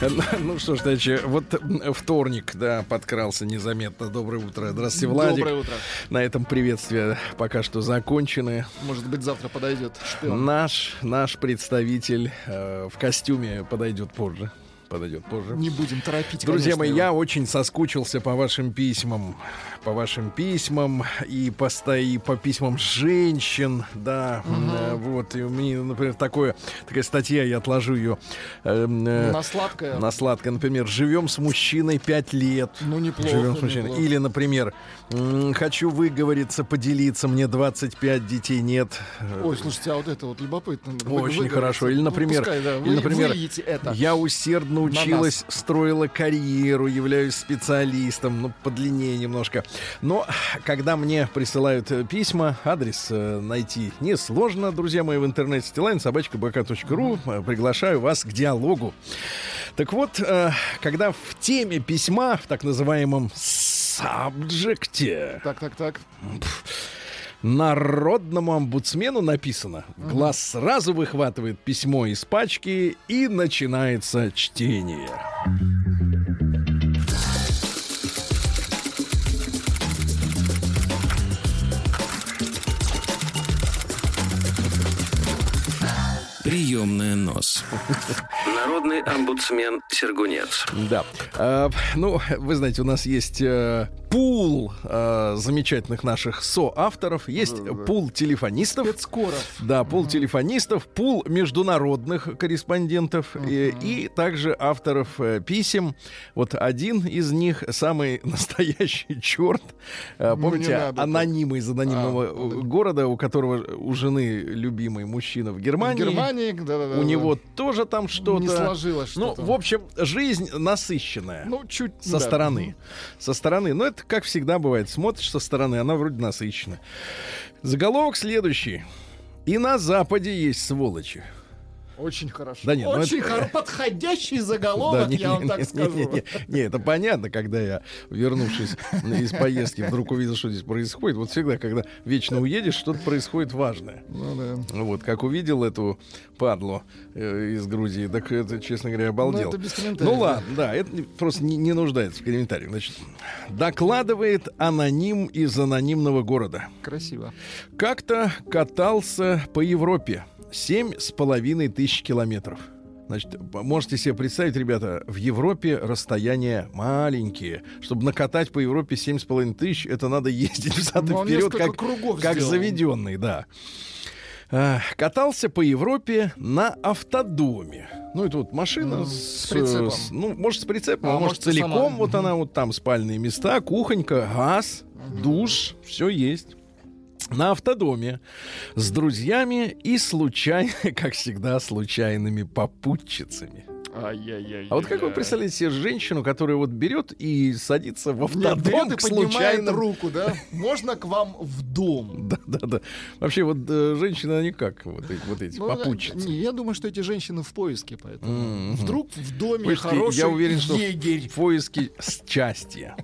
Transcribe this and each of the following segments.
на маяке. Ну что ж, значит, вот вторник, да, подкрался незаметно. Доброе утро. Здравствуйте, Владик. Доброе утро. На этом приветствия пока что закончены. Может быть, завтра подойдет шпион. Наш, наш представитель э, в костюме подойдет позже. Подойдет позже. Не будем торопить, Друзья конечно, мои, его. я очень соскучился по вашим письмам, по вашим письмам и по, и по письмам женщин, да, э, вот, и у меня, например, такое, такая статья, я отложу ее э, На сладкое. на сладкое, например, живем с мужчиной пять лет. Ну, неплохо, Живем с мужчиной. неплохо. Или, например, хочу выговориться, поделиться, мне 25, детей нет. Ой, слушайте, а вот это вот любопытно. Очень хорошо. Или, ну, например, пускай, да, или, например это. я усердно На училась, строила карьеру, являюсь специалистом, ну, подлиннее немножко. Но когда мне присылают э, письма, адрес э, найти несложно, друзья мои, в интернете стилайн собачка ру. Приглашаю вас к диалогу. Так вот, э, когда в теме письма, в так называемом сабжекте, Так, так, так. Народному омбудсмену написано. Глаз сразу выхватывает письмо из пачки и начинается чтение. Приемная нос. Народный омбудсмен Сергунец. Да. А, ну, вы знаете, у нас есть э, пул э, замечательных наших соавторов, есть пул телефонистов. Спецкоров. Да, пул телефонистов, пул международных корреспондентов и, и также авторов э, писем. Вот один из них самый настоящий черт. Э, Ну, помните, анонимы из анонимного А, э, города, у которого у жены любимый мужчина в В Германии. Германии, да-да-да. У него тоже там что-то. Не сложилось Ну, что-то. в общем, жизнь насыщенная. Ну, чуть... со да. стороны. Со стороны. Но это как всегда бывает. Смотришь со стороны, она вроде насыщена. Заголовок следующий. И на Западе есть сволочи. Очень хорошо. Да нет, ну Очень это- хоро- подходящий заголовок, не, я вам не, так не, скажу. Не, не, не, это понятно, когда я, вернувшись из поездки, вдруг увидел, что здесь происходит. Вот всегда, когда вечно уедешь, что-то происходит важное. Ну да. Вот, как увидел эту падлу э, из Грузии, так это, честно говоря, обалдел. Ну, это Ну ладно, да, это просто не, не нуждается в комментариях. Значит, докладывает аноним из анонимного города. Красиво. Как-то катался по Европе. Семь с половиной тысяч километров. Значит, можете себе представить, ребята, в Европе расстояния маленькие. Чтобы накатать по Европе семь с половиной тысяч, это надо ездить взад и Ну, он вперед, как, как сделал. заведенный, да. А, Катался по Европе на автодоме. Ну, это вот машина Ну, с, с прицепом. с- ну, может, с прицепом, А а может, целиком. сама. Вот она, вот там спальные места, кухонька, газ, душ, все есть на автодоме с друзьями и случайно, как всегда, случайными попутчицами. Ай-яй-яй. А вот как вы представляете себе женщину, которая вот берет и садится в Нет, автодом берет к случайным... руку, да? Можно к вам в дом? Да, да, да. Вообще вот э, женщины, они как вот, эти- вот эти Ну, попутчицы? не, я думаю, что эти женщины в поиске, поэтому. Вдруг в доме Слушайте, хороший я уверен, что егерь. в поиске счастья.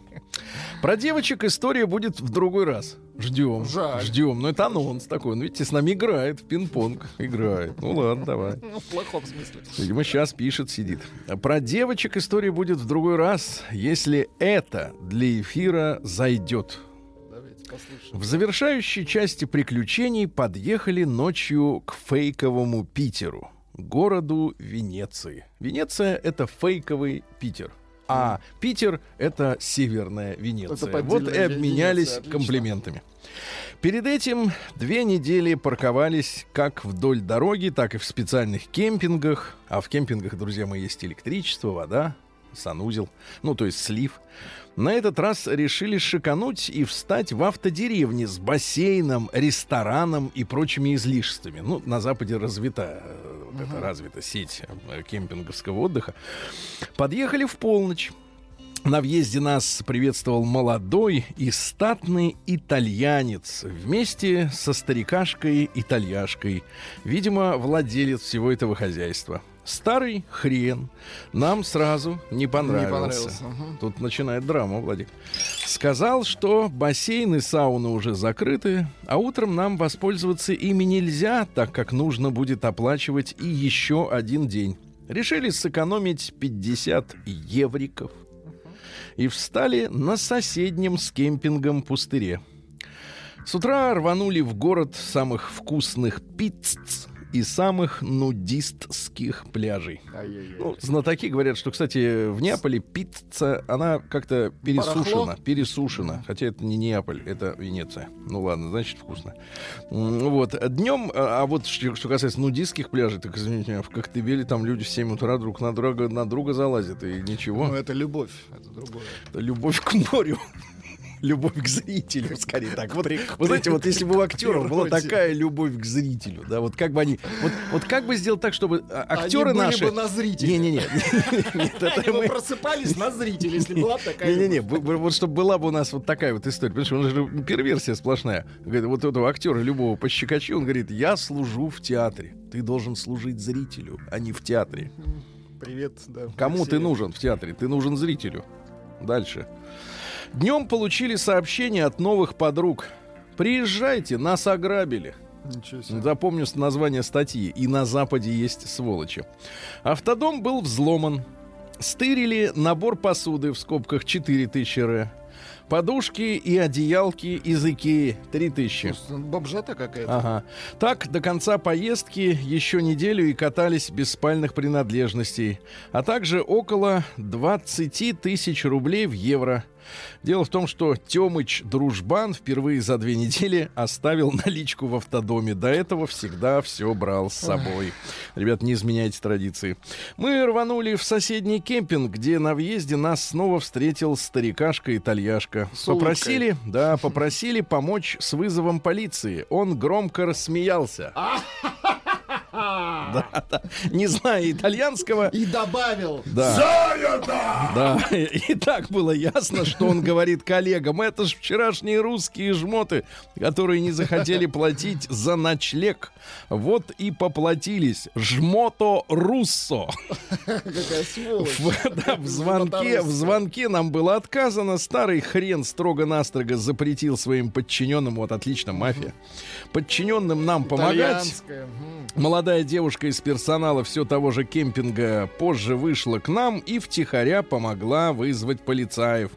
Про девочек история будет в другой раз. Ждем. Жаль. Ждем. Ну, это анонс такой. Ну, видите, с нами играет в пинг-понг. Играет. Ну, ладно, давай. Ну, в плохом смысле. Видимо, сейчас пишет, сидит. Про девочек история будет в другой раз, если это для эфира зайдет. В завершающей части приключений подъехали ночью к фейковому Питеру, городу Венеции. Венеция — это фейковый Питер. А Питер — это северная Венеция. Это Вот и обменялись Венеция, комплиментами. Перед этим две недели парковались как вдоль дороги, так и в специальных кемпингах. А в кемпингах, друзья мои, есть электричество, вода, санузел, ну, то есть слив. На этот раз решили шикануть и встать в автодеревне с бассейном, рестораном и прочими излишествами. Ну, на Западе развита э, вот эта развита сеть э, кемпинговского отдыха. Подъехали в полночь. На въезде нас приветствовал молодой и статный итальянец вместе со старикашкой-итальяшкой, видимо, владелец всего этого хозяйства. Старый хрен нам сразу не понравился. Не понравился. Мгм. Тут начинает драма, Владик. Сказал, что бассейны, сауны уже закрыты, а утром нам воспользоваться ими нельзя, так как нужно будет оплачивать и еще один день. Решили сэкономить 50 евриков и встали на соседнем с кемпингом пустыре. С утра рванули в город самых вкусных пицц и самых нудистских пляжей. Ай-яй-яй. Ну, знатоки говорят, что, кстати, в Неаполе пицца, она как-то пересушена. Барахло? Пересушена. Хотя это не Неаполь, это Венеция. Ну ладно, значит, вкусно. Вот. Днем, а а вот что что касается нудистских пляжей, так извините меня, в Коктебеле там люди в 7 утра друг на друга, на друга залазят, и ничего. Ну, это любовь, это другое. Это любовь к морю. Любовь к зрителю, скорее так. Вот, вы знаете, вот если бы у актеров была такая любовь к зрителю, да, вот как бы они, вот, вот как бы сделать так, чтобы а, актеры Они были наши, бы на зрителей. не, не, не, нет, это Они бы просыпались на зрителей, если была бы такая не, не, не, любовь. вот чтобы была бы у нас вот такая вот история, потому что он же перверсия сплошная. Говорит, вот этого актера любого пощекочи, он говорит, я служу в театре, ты должен служить зрителю, а не в театре. Привет, да. Кому ты нужен в театре? Ты нужен зрителю. Дальше. Днем получили сообщение от новых подруг. Приезжайте, нас ограбили. Запомню название статьи. И на Западе есть сволочи. Автодом был взломан. Стырили набор посуды в скобках 4000 р. Подушки и одеялки из Икеи 3000. Слушай, Бомжата какая-то. Ага. Так, до конца поездки еще неделю и катались без спальных принадлежностей, а также около 20 тысяч рублей в евро. Дело в том, что Тёмыч Дружбан впервые за две недели оставил наличку в автодоме. До этого всегда все брал с собой. Ребят, не изменяйте традиции. Мы рванули в соседний кемпинг, где на въезде нас снова встретил старикашка-итальяшка. С улыбкой. Попросили, да, попросили помочь с вызовом полиции. Он громко рассмеялся. Да, да. Не зная итальянского, И добавил. да. Да, и, и так было ясно, что он говорит коллегам, это ж вчерашние русские жмоты, которые не захотели платить за ночлег. Вот и поплатились. Жмото руссо. Какая сволочь. В, да, в звонке, в звонке нам было отказано. Старый хрен строго-настрого запретил своим подчиненным, вот отлично, мафия, подчиненным нам помогать. Итальянская. Молодая девушка из персонала все того же кемпинга позже вышла к нам и втихаря помогла вызвать полицаев.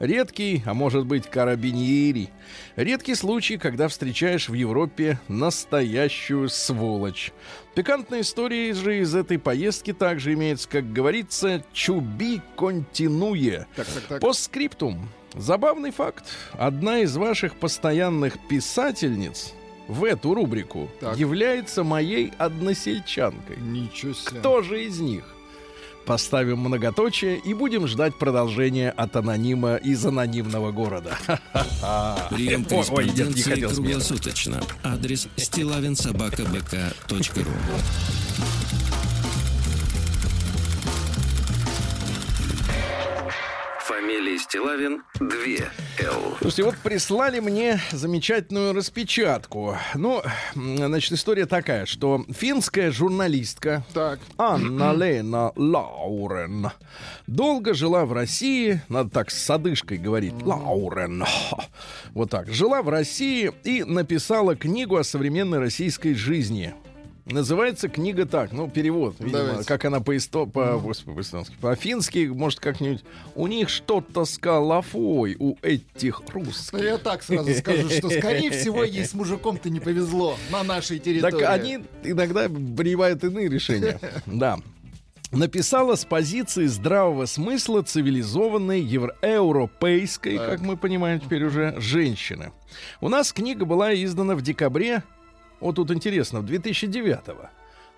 Редкий, а может быть карабиньери. Редкий случай, когда встречаешь в Европе настоящую сволочь. Пикантная история же из этой поездки также имеется, как говорится, чуби континуе. Так, так, так. По скриптум. Забавный факт. Одна из ваших постоянных писательниц в эту рубрику Так. является моей односельчанкой. Ничего себе. Кто же из них? Поставим многоточие и будем ждать продолжения от анонима из анонимного города. Прием корреспонденции круглосуточно. Адрес стилавинсобакабк.ру Фамилия Стилавин 2 Л. Слушайте, вот прислали мне замечательную распечатку. Ну, значит, история такая, что финская журналистка Так. Анна-Лена Лаурен долго жила в России, надо так с одышкой говорить, Лаурен, вот так, жила в России и написала книгу о современной российской жизни. Называется книга так, ну, перевод, видимо, Давайте. как она по, исто, по, господи, по-эстонски, по-фински, может, как-нибудь. У них что-то с калафой, у этих Ну, русских. я так сразу скажу, что, скорее всего, ей с мужиком-то не повезло на нашей территории. Так они иногда принимают иные решения. Да. Написала с позиции здравого смысла цивилизованной евроевропейской, Так. как мы понимаем теперь уже, женщины. У нас книга была издана в декабре, вот тут интересно, в 2009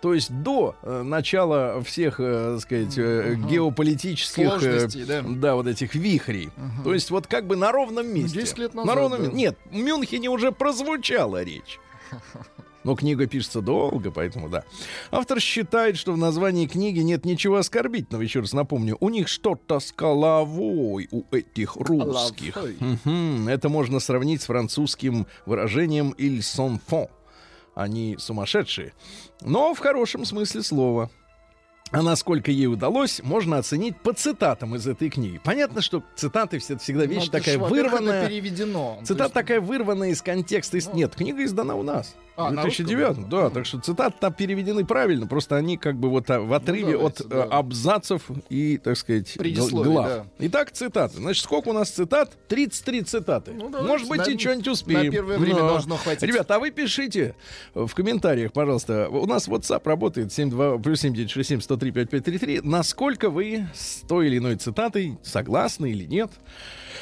то есть до э, начала всех, э, так сказать, э, Мгм. геополитических, э, Сложностей, да. да, вот этих вихрей. Мгм. То есть вот как бы на ровном месте. 10 лет на назад, ровном да. Нет, в Мюнхене уже прозвучала речь. Но книга пишется долго, поэтому да. Автор считает, что в названии книги нет ничего оскорбительного. Еще раз напомню, у них что-то с головой у этих русских. Мгм. Это можно сравнить с французским выражением «ils sont fous». Они сумасшедшие. Но в хорошем смысле слова. А насколько ей удалось, можно оценить по цитатам из этой книги. Понятно, что цитаты все- всегда Ну, вещь это ж, такая вырванная. переведено. Цитата есть- такая вырванная из контекста. Из- Нет, книга издана у нас. А, в на 2009 русском? да, так что цитаты там переведены правильно, просто они как бы вот а, в отрыве давайте, от да. э, абзацев и, так сказать, глав. да. Итак, цитаты. Значит, сколько у нас цитат? 33 цитаты. Ну, давайте, Может быть, на- и что-нибудь успеем. на первое время Но. должно хватить. Ребята, а вы пишите в комментариях, пожалуйста. У нас WhatsApp работает 72 плюс 7967 103 5533. Насколько вы с той или иной цитатой согласны или нет?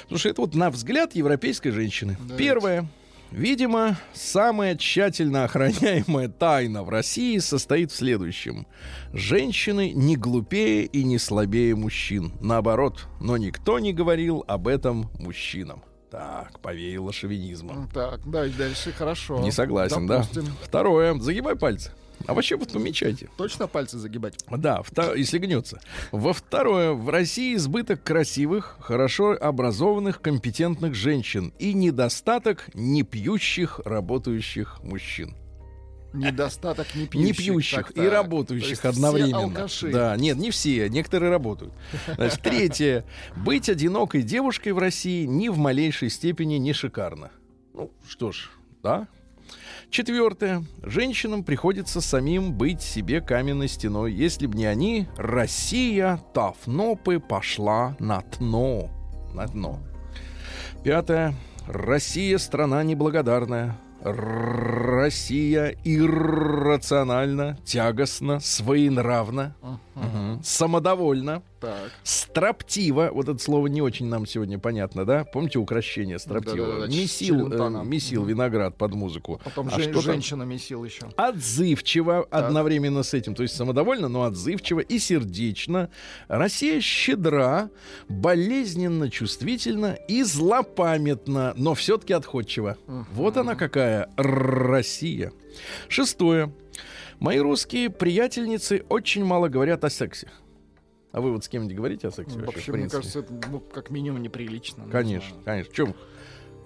Потому что это вот на взгляд европейской женщины. Давайте. Первое. Видимо, самая тщательно охраняемая тайна в России состоит в следующем. Женщины не глупее и не слабее мужчин. Наоборот, но никто не говорил об этом мужчинам. Так, повеяло шовинизмом. Так, да, и дальше хорошо. Не согласен, Допустим. да. Второе. Загибай пальцы. А вообще вот помечайте. Точно пальцы загибать? Да, если гнется. Во второе, в России избыток красивых, хорошо образованных, компетентных женщин и недостаток непьющих, работающих мужчин. Недостаток не пьющих. Не пьющих и работающих все одновременно. алкаши. Да, нет, не все, некоторые работают. Значит, третье. Быть одинокой девушкой в России ни в малейшей степени не шикарно. Ну, что ж, да. Четвертое. Женщинам приходится самим быть себе каменной стеной. Если б не они, Россия Тафнопы пошла на дно. На дно. Пятое. Россия страна неблагодарная. Россия иррациональна, тягостна, своенравна, мгм, самодовольна, Так. строптива. Вот это слово не очень нам сегодня понятно, да? Помните украшение строптива? Да-да-да, месил, э, месил виноград под музыку. Потом А жен- что там? женщинами сил еще. Отзывчиво одновременно с этим, то есть самодовольно, но отзывчиво и сердечно. Россия щедра, болезненно чувствительна и злопамятна, но все-таки отходчива. Вот она какая Россия. Шестое. Мои русские приятельницы очень мало говорят о сексе. А вы вот с кем-нибудь говорите о сексе вообще, Вообще, в мне кажется, это ну, как минимум неприлично. не Конечно, конечно. Чем?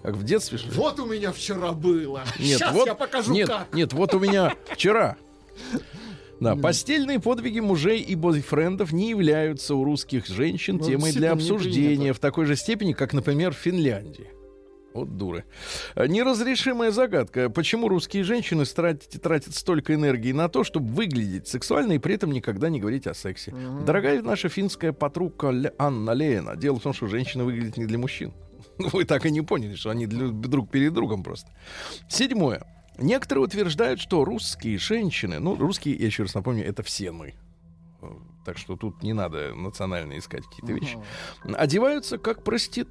Как в детстве, что ли? Вот у меня вчера было. Нет, Сейчас вот, я покажу нет, как. Нет, вот у меня вчера. Да, постельные подвиги мужей и бойфрендов не являются у русских женщин Ну, темой для обсуждения в такой же степени, как, например, в Финляндии. Вот дуры. Неразрешимая загадка. Почему русские женщины тратят, тратят столько энергии на то, чтобы выглядеть сексуально и при этом никогда не говорить о сексе? Дорогая наша финская Ле- Анна Лена, дело в том, что женщины выглядят не для мужчин. Вы так и не поняли, что они для- друг перед другом просто. Седьмое. Некоторые утверждают, что русские женщины, ну, русские, я еще раз напомню, это все мы. Так что тут не надо национально искать какие-то вещи. Одеваются как прости...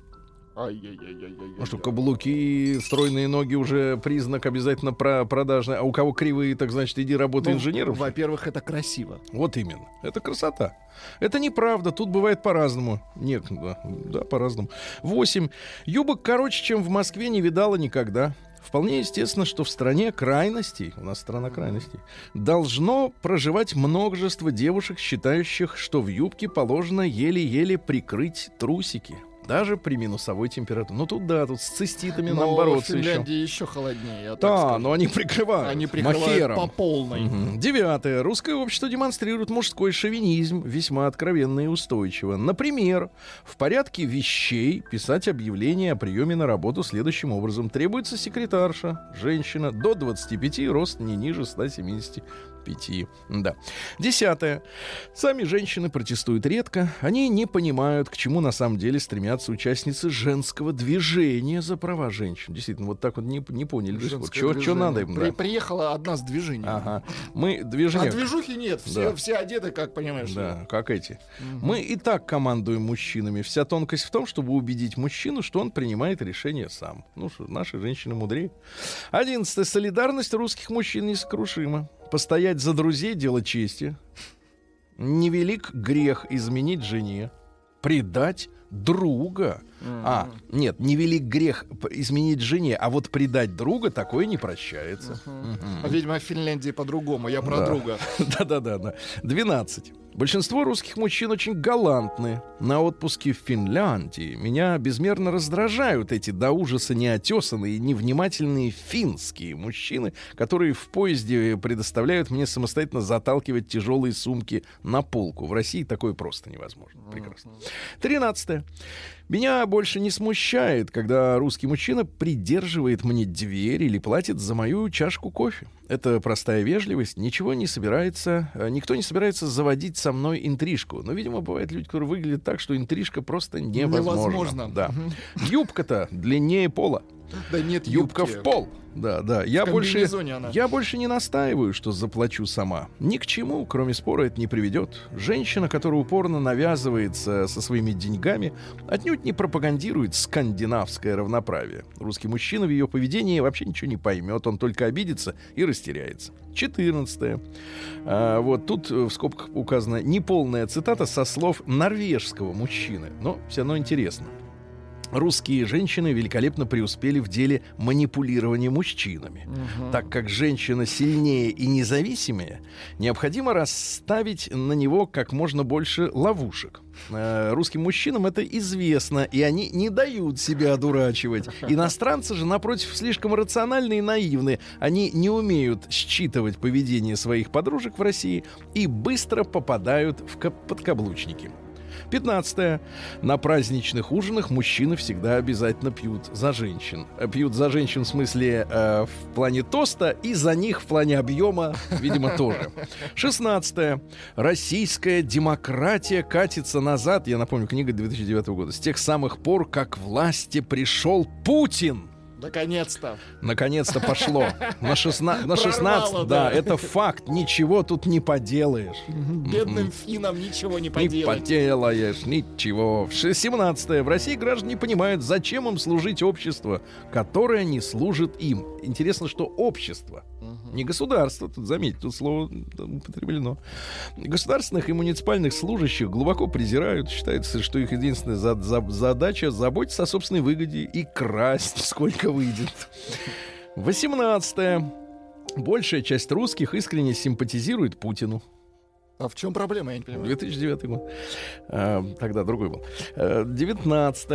Ай-яй-яй-яй-яй. Ну что, каблуки, стройные ноги уже признак обязательно про продажный. А у кого кривые, так значит, иди работай Ну, инженером. Во-первых, это красиво. Вот именно. Это красота. Это неправда. Тут бывает по-разному. Нет, да, да, по-разному. Восемь. Юбок короче, чем в Москве, не видала никогда. Вполне естественно, что в стране крайностей, у нас страна крайностей, должно проживать множество девушек, считающих, что в юбке положено еле-еле прикрыть трусики. Даже при минусовой температуре. Ну тут да, тут с циститами нам Но в бороться еще. Финляндии еще холоднее. Да, скажу. но они прикрывают. Они прикрывают махером. по полной. Мгм. Девятое. Русское общество демонстрирует мужской шовинизм весьма откровенно и устойчиво. Например, в порядке вещей писать объявление о приеме на работу следующим образом. Требуется секретарша, женщина, до 25, рост не ниже 175. Да. Десятое. Сами женщины протестуют редко. Они не понимают, к чему на самом деле стремятся участницы женского движения за права женщин. Действительно, вот так вот не, не поняли. Что движение. надо им? При- да. Приехала одна с движением. Ага. Мы А движение. движухи нет, все, Да. все одеты, как понимаешь. Да, как эти. Мы и так командуем мужчинами. Вся тонкость в том, чтобы убедить мужчину, что он принимает решение сам. Ну что, наши женщины мудрее. Одиннадцатое. Солидарность русских мужчин несокрушима. Постоять за друзей — дело чести. Невелик грех изменить жене. Предать друга. А, нет, не велик грех изменить жене, а вот предать друга такое не прощается. А, Видимо, в Финляндии по-другому. Я про Да. друга. Да-да-да. да. 12. Большинство русских мужчин очень галантны. На отпуске в Финляндии меня безмерно раздражают эти до ужаса неотесанные и невнимательные финские мужчины, которые в поезде предоставляют мне самостоятельно заталкивать тяжелые сумки на полку. В России такое просто невозможно. Прекрасно. 13. Меня больше не смущает, когда русский мужчина придерживает мне дверь или платит за мою чашку кофе. Это простая вежливость, ничего не собирается, э, никто не собирается заводить со мной интрижку. Но, видимо, бывают люди, которые выглядят так, что интрижка просто невозможна. Невозможно. Да. Юбка-то длиннее пола. Да нет Юбка в пол. Да, да. Я больше, я больше не настаиваю, что заплачу сама. Ни к чему, кроме спора, это не приведет. Женщина, которая упорно навязывается со своими деньгами, отнюдь не пропагандирует скандинавское равноправие. Русский мужчина в ее поведении вообще ничего не поймет, он только обидится и растеряется. 14. А, вот тут э, в скобках указана неполная цитата со слов норвежского мужчины, но все равно интересно. Русские женщины великолепно преуспели в деле манипулирования мужчинами. Так как женщина сильнее и независимее, необходимо расставить на него как можно больше ловушек. Э, Русским мужчинам это известно, и они не дают себя одурачивать. Иностранцы же, напротив, слишком рациональны и наивны. Они не умеют считывать поведение своих подружек в России и быстро попадают в ка- подкаблучники. 15. На праздничных ужинах мужчины всегда обязательно пьют за женщин. Э, Пьют за женщин в смысле э, в плане тоста и за них в плане объема, видимо, тоже. 16. Российская демократия катится назад. Я напомню, книга 2009 года. С тех самых пор, как власти пришел Путин. Наконец-то. Наконец-то пошло. На, шестна- на Прорвало, 16, да, это факт. Ничего тут не поделаешь. Бедным финам ничего не Не поделать. поделаешь, ничего. В ше- 17 В России граждане не понимают, зачем им служить общество, которое не служит им. Интересно, что общество, не государство, тут заметьте, тут слово употреблено. Государственных и муниципальных служащих глубоко презирают. Считается, что их единственная за- за- задача заботиться о собственной выгоде и красть, сколько выйдет. 18 Большая часть русских искренне симпатизирует Путину. А в чем проблема, я не понимаю. 2009 год. А, тогда другой был. А, 19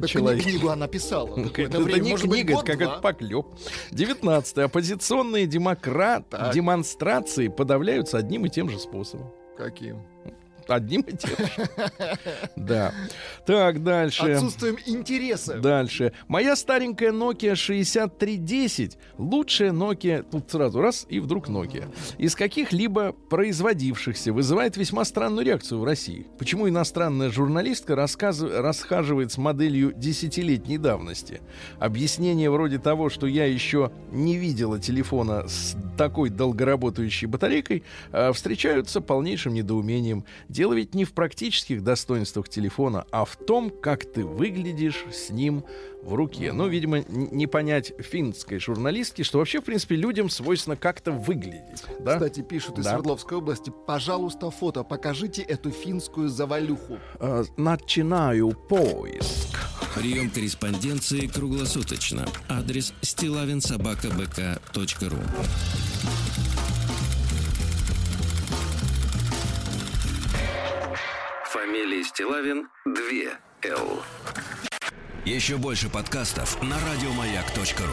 Так человек. книгу она писала. Это, это время, не книга, это какой-то поклеп. 19 Оппозиционные демократ Так. демонстрации подавляются одним и тем же способом. Каким? Одним и тем же. Да. Так, дальше. Отсутствием интереса. Дальше. Моя старенькая Nokia 6310, лучшая Nokia, тут сразу раз и вдруг Nokia, из каких-либо производившихся вызывает весьма странную реакцию в России. Почему иностранная журналистка расхаживает с моделью десятилетней давности? Объяснение вроде того, что я еще не видела телефона с такой долгоработающей батарейкой, а, встречаются полнейшим недоумением. Дело ведь не в практических достоинствах телефона, а в том, как ты выглядишь с ним в руке. Ну, видимо, не понять финской журналистки, что вообще, в принципе, людям свойственно как-то выглядеть. Да? Кстати, пишут из Да. Свердловской области. Пожалуйста, фото. Покажите эту финскую завалюху. А, начинаю поиск. Прием корреспонденции круглосуточно. Адрес стилавинсобакабк.ру Фамилия Стилавин 2 Л. Еще больше подкастов на радиомаяк.ру.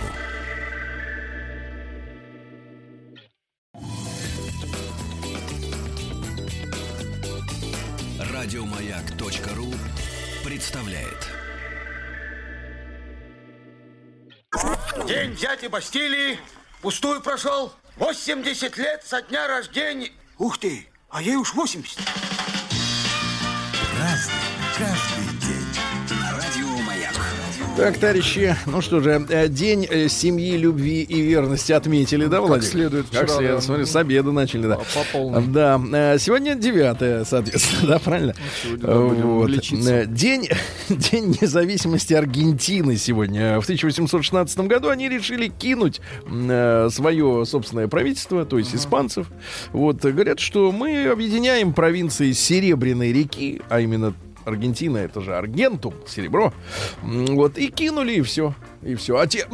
Радиомаяк.ру представляет. День дяди Бастилии пустую прошел. 80 лет со дня рождения. Ух ты, а ей уж 80. Krasny, krasny. Так, товарищи, ну что же, э, день э, семьи, любви и верности отметили, да, Владимир? следует Как вчера, следует, да. смотри, с обеда начали, да. По полной. Да, э, сегодня девятое, соответственно, да, правильно? сегодня, да, будем Вот. День, день независимости Аргентины сегодня. В 1816 году они решили кинуть свое собственное правительство, то есть испанцев. Вот, говорят, что мы объединяем провинции Серебряной реки, а именно Аргентина это же аргентум, серебро. Вот, и кинули, и все. И все. А те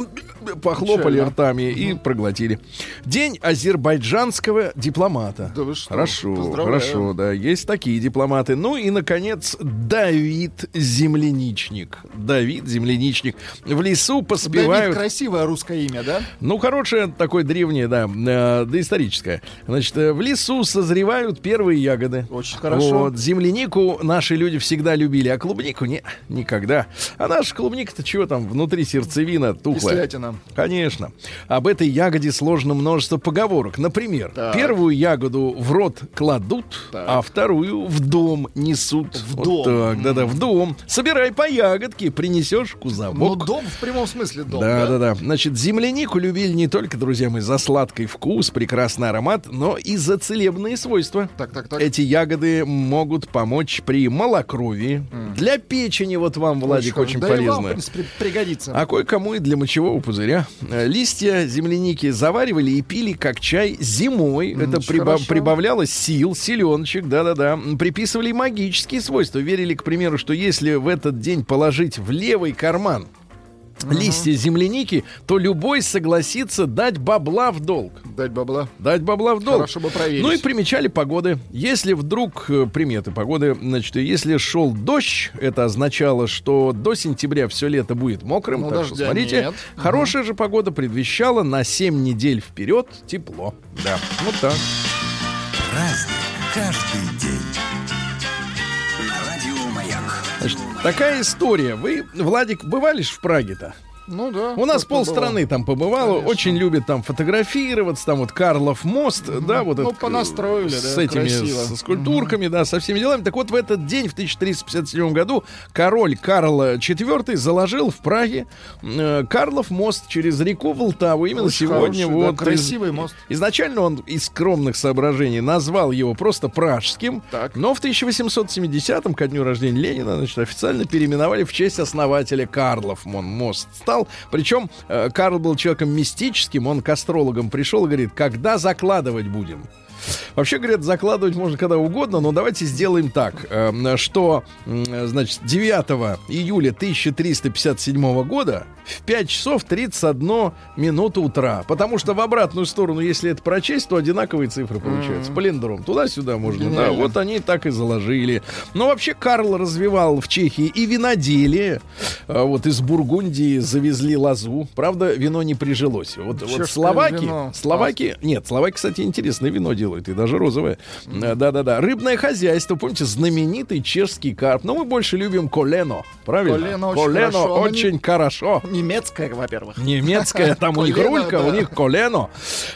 похлопали Печально. ртами и проглотили. День азербайджанского дипломата. Да вы что? Хорошо, Поздравляю. хорошо, да. Есть такие дипломаты. Ну и, наконец, Давид Земляничник. Давид Земляничник. В лесу Давид поспевают... красивое русское имя, да? Ну, хорошее, такое древнее, да, э, доисторическое. Значит, э, в лесу созревают первые ягоды. Очень хорошо. Вот, землянику наши люди всегда любили, а клубнику не, никогда. А наша клубника-то чего там, внутри сердцевина тухлая. Кислятина. Конечно. Об этой ягоде сложно множество поговорок. Например, Так. первую ягоду в рот кладут, Так. а вторую в дом несут. В Вот дом. так, да-да, в дом. Собирай по ягодке, принесешь Ну, кузовок. дом в прямом смысле дом, Да, да? да, да. Значит, землянику любили не только, друзья мои, за сладкий вкус, прекрасный аромат, но и за целебные свойства. Так, так, так. Эти ягоды могут помочь при малокровии. Для печени, вот вам, Владик, очень, Да и вам, в полезно. принципе, пригодится. А кое-кому и для мочевого пузыря. Э, Листья земляники заваривали и пили как чай зимой. Это очень приба- хорошо. прибавляло сил, силеночек, да-да-да. Приписывали магические свойства. Верили, к примеру, что если в этот день положить в левый карман листья земляники, то любой согласится дать бабла в долг. Дать бабла. Дать бабла в долг. Хорошо бы проверить. Ну и примечали погоды. Если вдруг э, приметы погоды, значит, если шел дождь, это означало, что до сентября все лето будет мокрым. Ну, так что смотрите, нет. хорошая же погода предвещала на 7 недель вперед тепло. Да, вот так. Праздник каждый день. Такая история. Вы, Владик, бывали в Праге-то? Ну да. У нас полстраны там побывало, Конечно. очень любят там фотографироваться, там вот Карлов мост, да, вот Ну, этот, э, понастроили, с да, этими красиво. с скульптурками, да, со всеми делами. Так вот в этот день в 1357 году король Карл IV заложил в Праге э, Карлов мост через реку Волтаву именно Очень сегодня. хороший, да, вот красивый мост. Изначально он из скромных соображений назвал его просто пражским, Так. но в 1870-м, ко дню рождения Ленина, значит, официально переименовали в честь основателя Карлов Мон мост стал. Причем э, Карл был человеком мистическим, он к астрологам пришел и говорит, когда закладывать будем? Вообще, говорят, закладывать можно когда угодно, но давайте сделаем так, э, что, значит, 9 июля 1357 года в 5 часов 31 минуту утра. Потому что в обратную сторону, если это прочесть, то одинаковые цифры получаются. Палиндром. Туда-сюда можно. Да, Гениально. вот они так и заложили. Но вообще Карл развивал в Чехии и виноделие. А Вот из Бургундии завезли лозу. Правда, вино не прижилось. Вот, вот Словаки, вино. Словаки, нет, Словаки, кстати, интересное вино делают, и даже розовое. Э, Да-да-да. Рыбное хозяйство, помните, знаменитый чешский карп. Но мы больше любим колено, правильно? Колено очень хорошо. Оно не- очень хорошо. Немецкая, во-первых. Немецкая, там у них Колено, рулька, у них колено.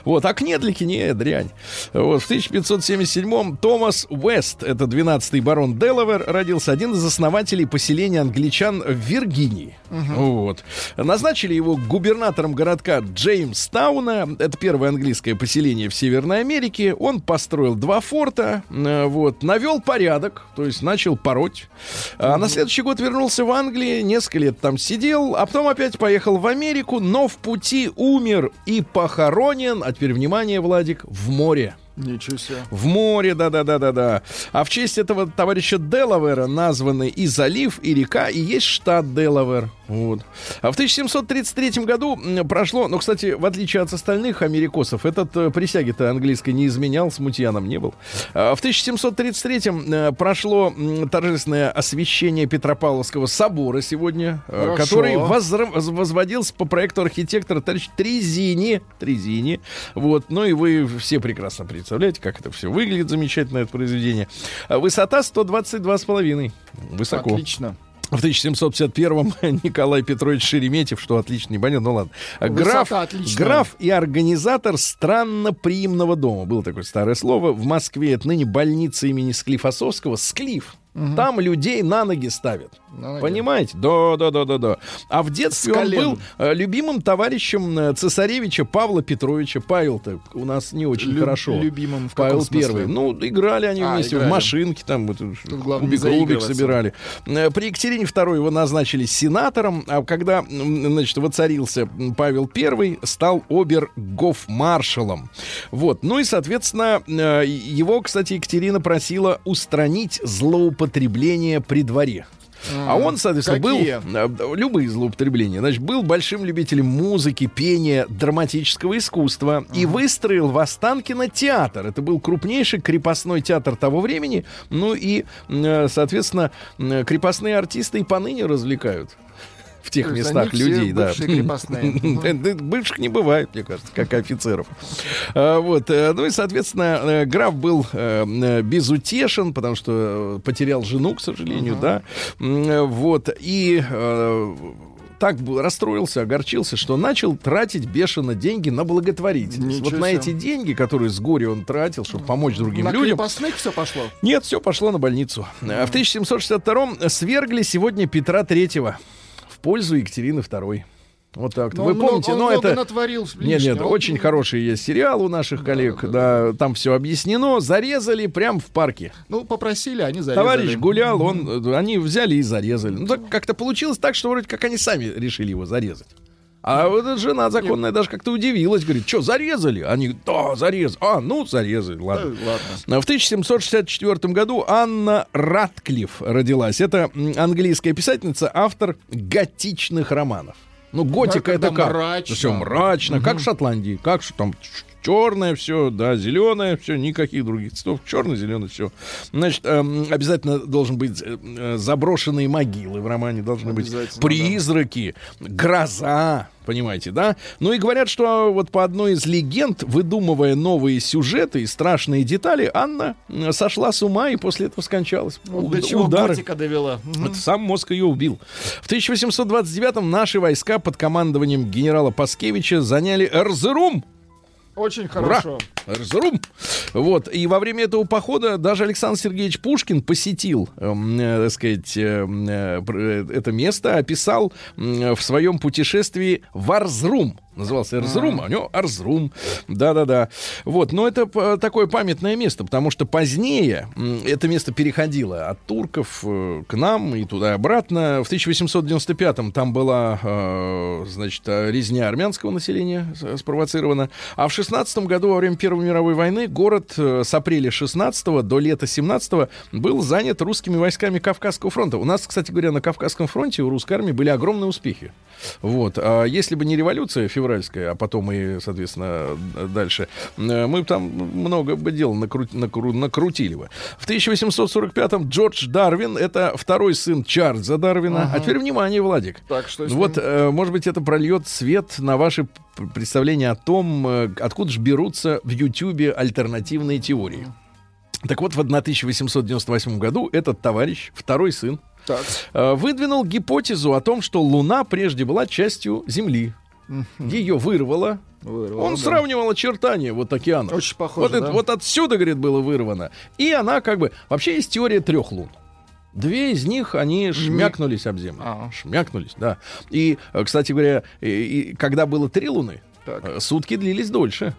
Вот, а кнедлики не дрянь. Вот, в 1577-м Томас Уэст, это 12-й барон Делавер, родился один из основателей поселения англичан в Виргинии. Вот. Назначили его губернатором городка Джеймстауна. Это первое английское поселение в Северной Америке. Он построил два форта, э, вот, навел порядок, то есть начал пороть. А на следующий год вернулся в Англию, несколько лет там сидел, а потом опять поехал в Америку, но в пути умер и похоронен, а теперь внимание, Владик, в море. Ничего себе. В море, да-да-да-да-да. А в честь этого товарища Делавера названы и залив, и река, и есть штат Делавер. Вот. А в 1733 году прошло, ну, кстати, в отличие от остальных америкосов, этот э, присяги-то английской не изменял, смутьяном не был. А в 1733 э, прошло торжественное освящение Петропавловского собора сегодня, э, Хорошо. который возра- воз- возводился по проекту архитектора товарища Трезини. Трезини. Вот. Ну и вы все прекрасно представляете, как это все выглядит замечательно, это произведение. А Высота 122,5. Высоко. Отлично. В 1751-м Николай Петрович Шереметьев, что отлично, не понятно, ну ладно. Граф, граф и организатор странноприимного дома. Было такое старое слово. В Москве это ныне больница имени Склифосовского. Склиф. Там людей на ноги ставят. На ноги. Понимаете? Да, да, да, да, да. А в детстве он был э, любимым товарищем э, цесаревича Павла Петровича. Павел-то у нас не очень Лю- хорошо. любимым в Павел смысле? Первый. Ну, играли они А, вместе в играли. машинке, там вот, кубик Рубик собирали. Э, При Екатерине II его назначили сенатором, а когда, значит, воцарился Павел I, стал обер-гофмаршалом. Вот. Ну и, соответственно, его, кстати, Екатерина просила устранить злоупотребления при дворе. А он, соответственно, Какие? был... э, Любые злоупотребления. Значит, был большим любителем музыки, пения, драматического искусства. И выстроил в Останкино театр. Это был крупнейший крепостной театр того времени. Ну и, э, соответственно, крепостные артисты и поныне развлекают. В тех местах людей, да. Бывших не бывает, мне кажется, как офицеров. А, Вот. э, Ну и, соответственно, э, граф был э, безутешен, потому что потерял жену, к сожалению, да. Вот. И так расстроился, огорчился, что начал тратить бешено деньги на благотворительность. Ничего вот на себе. эти деньги, которые с горя он тратил, чтобы помочь другим На людям, крепостных все пошло. нет, все пошло на больницу. А В 1762-м свергли сегодня Петра Третьего в пользу Екатерины II. Вот так. Но Вы он много- помните, он но это... натворил Нет, нет, лишнего. очень хороший есть сериал у наших коллег, да, там все объяснено, зарезали прям в парке. Ну, попросили, они зарезали. Товарищ гулял, он, э, они взяли и зарезали. Ну, так как-то получилось так, что вроде как они сами решили его зарезать. А вот эта жена законная даже как-то удивилась, говорит, что, зарезали? Они, да, зарезали. А, ну, зарезали, Да, ладно. ладно. В 1764 году Анна Ратклифф родилась. Это английская писательница, автор готичных романов. Ну, готика когда это как? мрачно. Все мрачно, как в Шотландии. Как что там черное все, да, зеленое все, никаких других цветов. Черный, зеленый, все. Значит, эм, обязательно должен быть э, э, заброшенные могилы в романе, должны быть призраки, гроза, понимаете, да? Ну и говорят, что вот по одной из легенд, выдумывая новые сюжеты и страшные детали, Анна э, сошла с ума и после этого скончалась. Вот Уд- до чего удары. готика довела. Это сам мозг ее убил. В 1829-м наши войска под командованием генерала Паскевича заняли Эрзерум. Очень Ура! Эрзерум. Вот. И во время этого похода даже Александр Сергеевич Пушкин посетил, эм, э, так сказать, эм, э, э, это место, описал м, в своем путешествии в Арзрум. Назывался Эрзрум, а у него Арзрум. Да-да-да. Вот. Но это п- такое памятное место, потому что позднее это место переходило от турков э, к нам и туда-обратно. В 1895-м там была, э, значит, э, резня армянского населения спровоцирована. А в 16 году, во время Первой мировой войны, город э, с апреля 16 до лета 17 был занят русскими войсками Кавказского фронта. У нас, кстати говоря, на Кавказском фронте у русской армии были огромные успехи. Вот. А если бы не революция февральская, а потом и, соответственно, дальше, э, мы бы там много бы дел накру- накру- накрутили бы. В 1845-м Джордж Дарвин, это второй сын Чарльза Дарвина. А теперь внимание, Владик. Так, что Вот, э, может быть, это прольет свет на ваши представления о том, э, откуда же берутся в Ютьюбе альтернативные теории. Так вот, в 1898 году этот товарищ, второй сын, Так. э, выдвинул гипотезу о том, что Луна прежде была частью Земли. Ее вырвало. Вырвало, Он да. сравнивал очертания вот океана. Очень похоже, Вот, да? вот отсюда, говорит, было вырвано. И она как бы... Вообще есть теория трех лун. Две из них, они шмякнулись об землю. А. Шмякнулись, да. И, э, кстати говоря, и- и когда было три луны, Так. э, сутки длились дольше.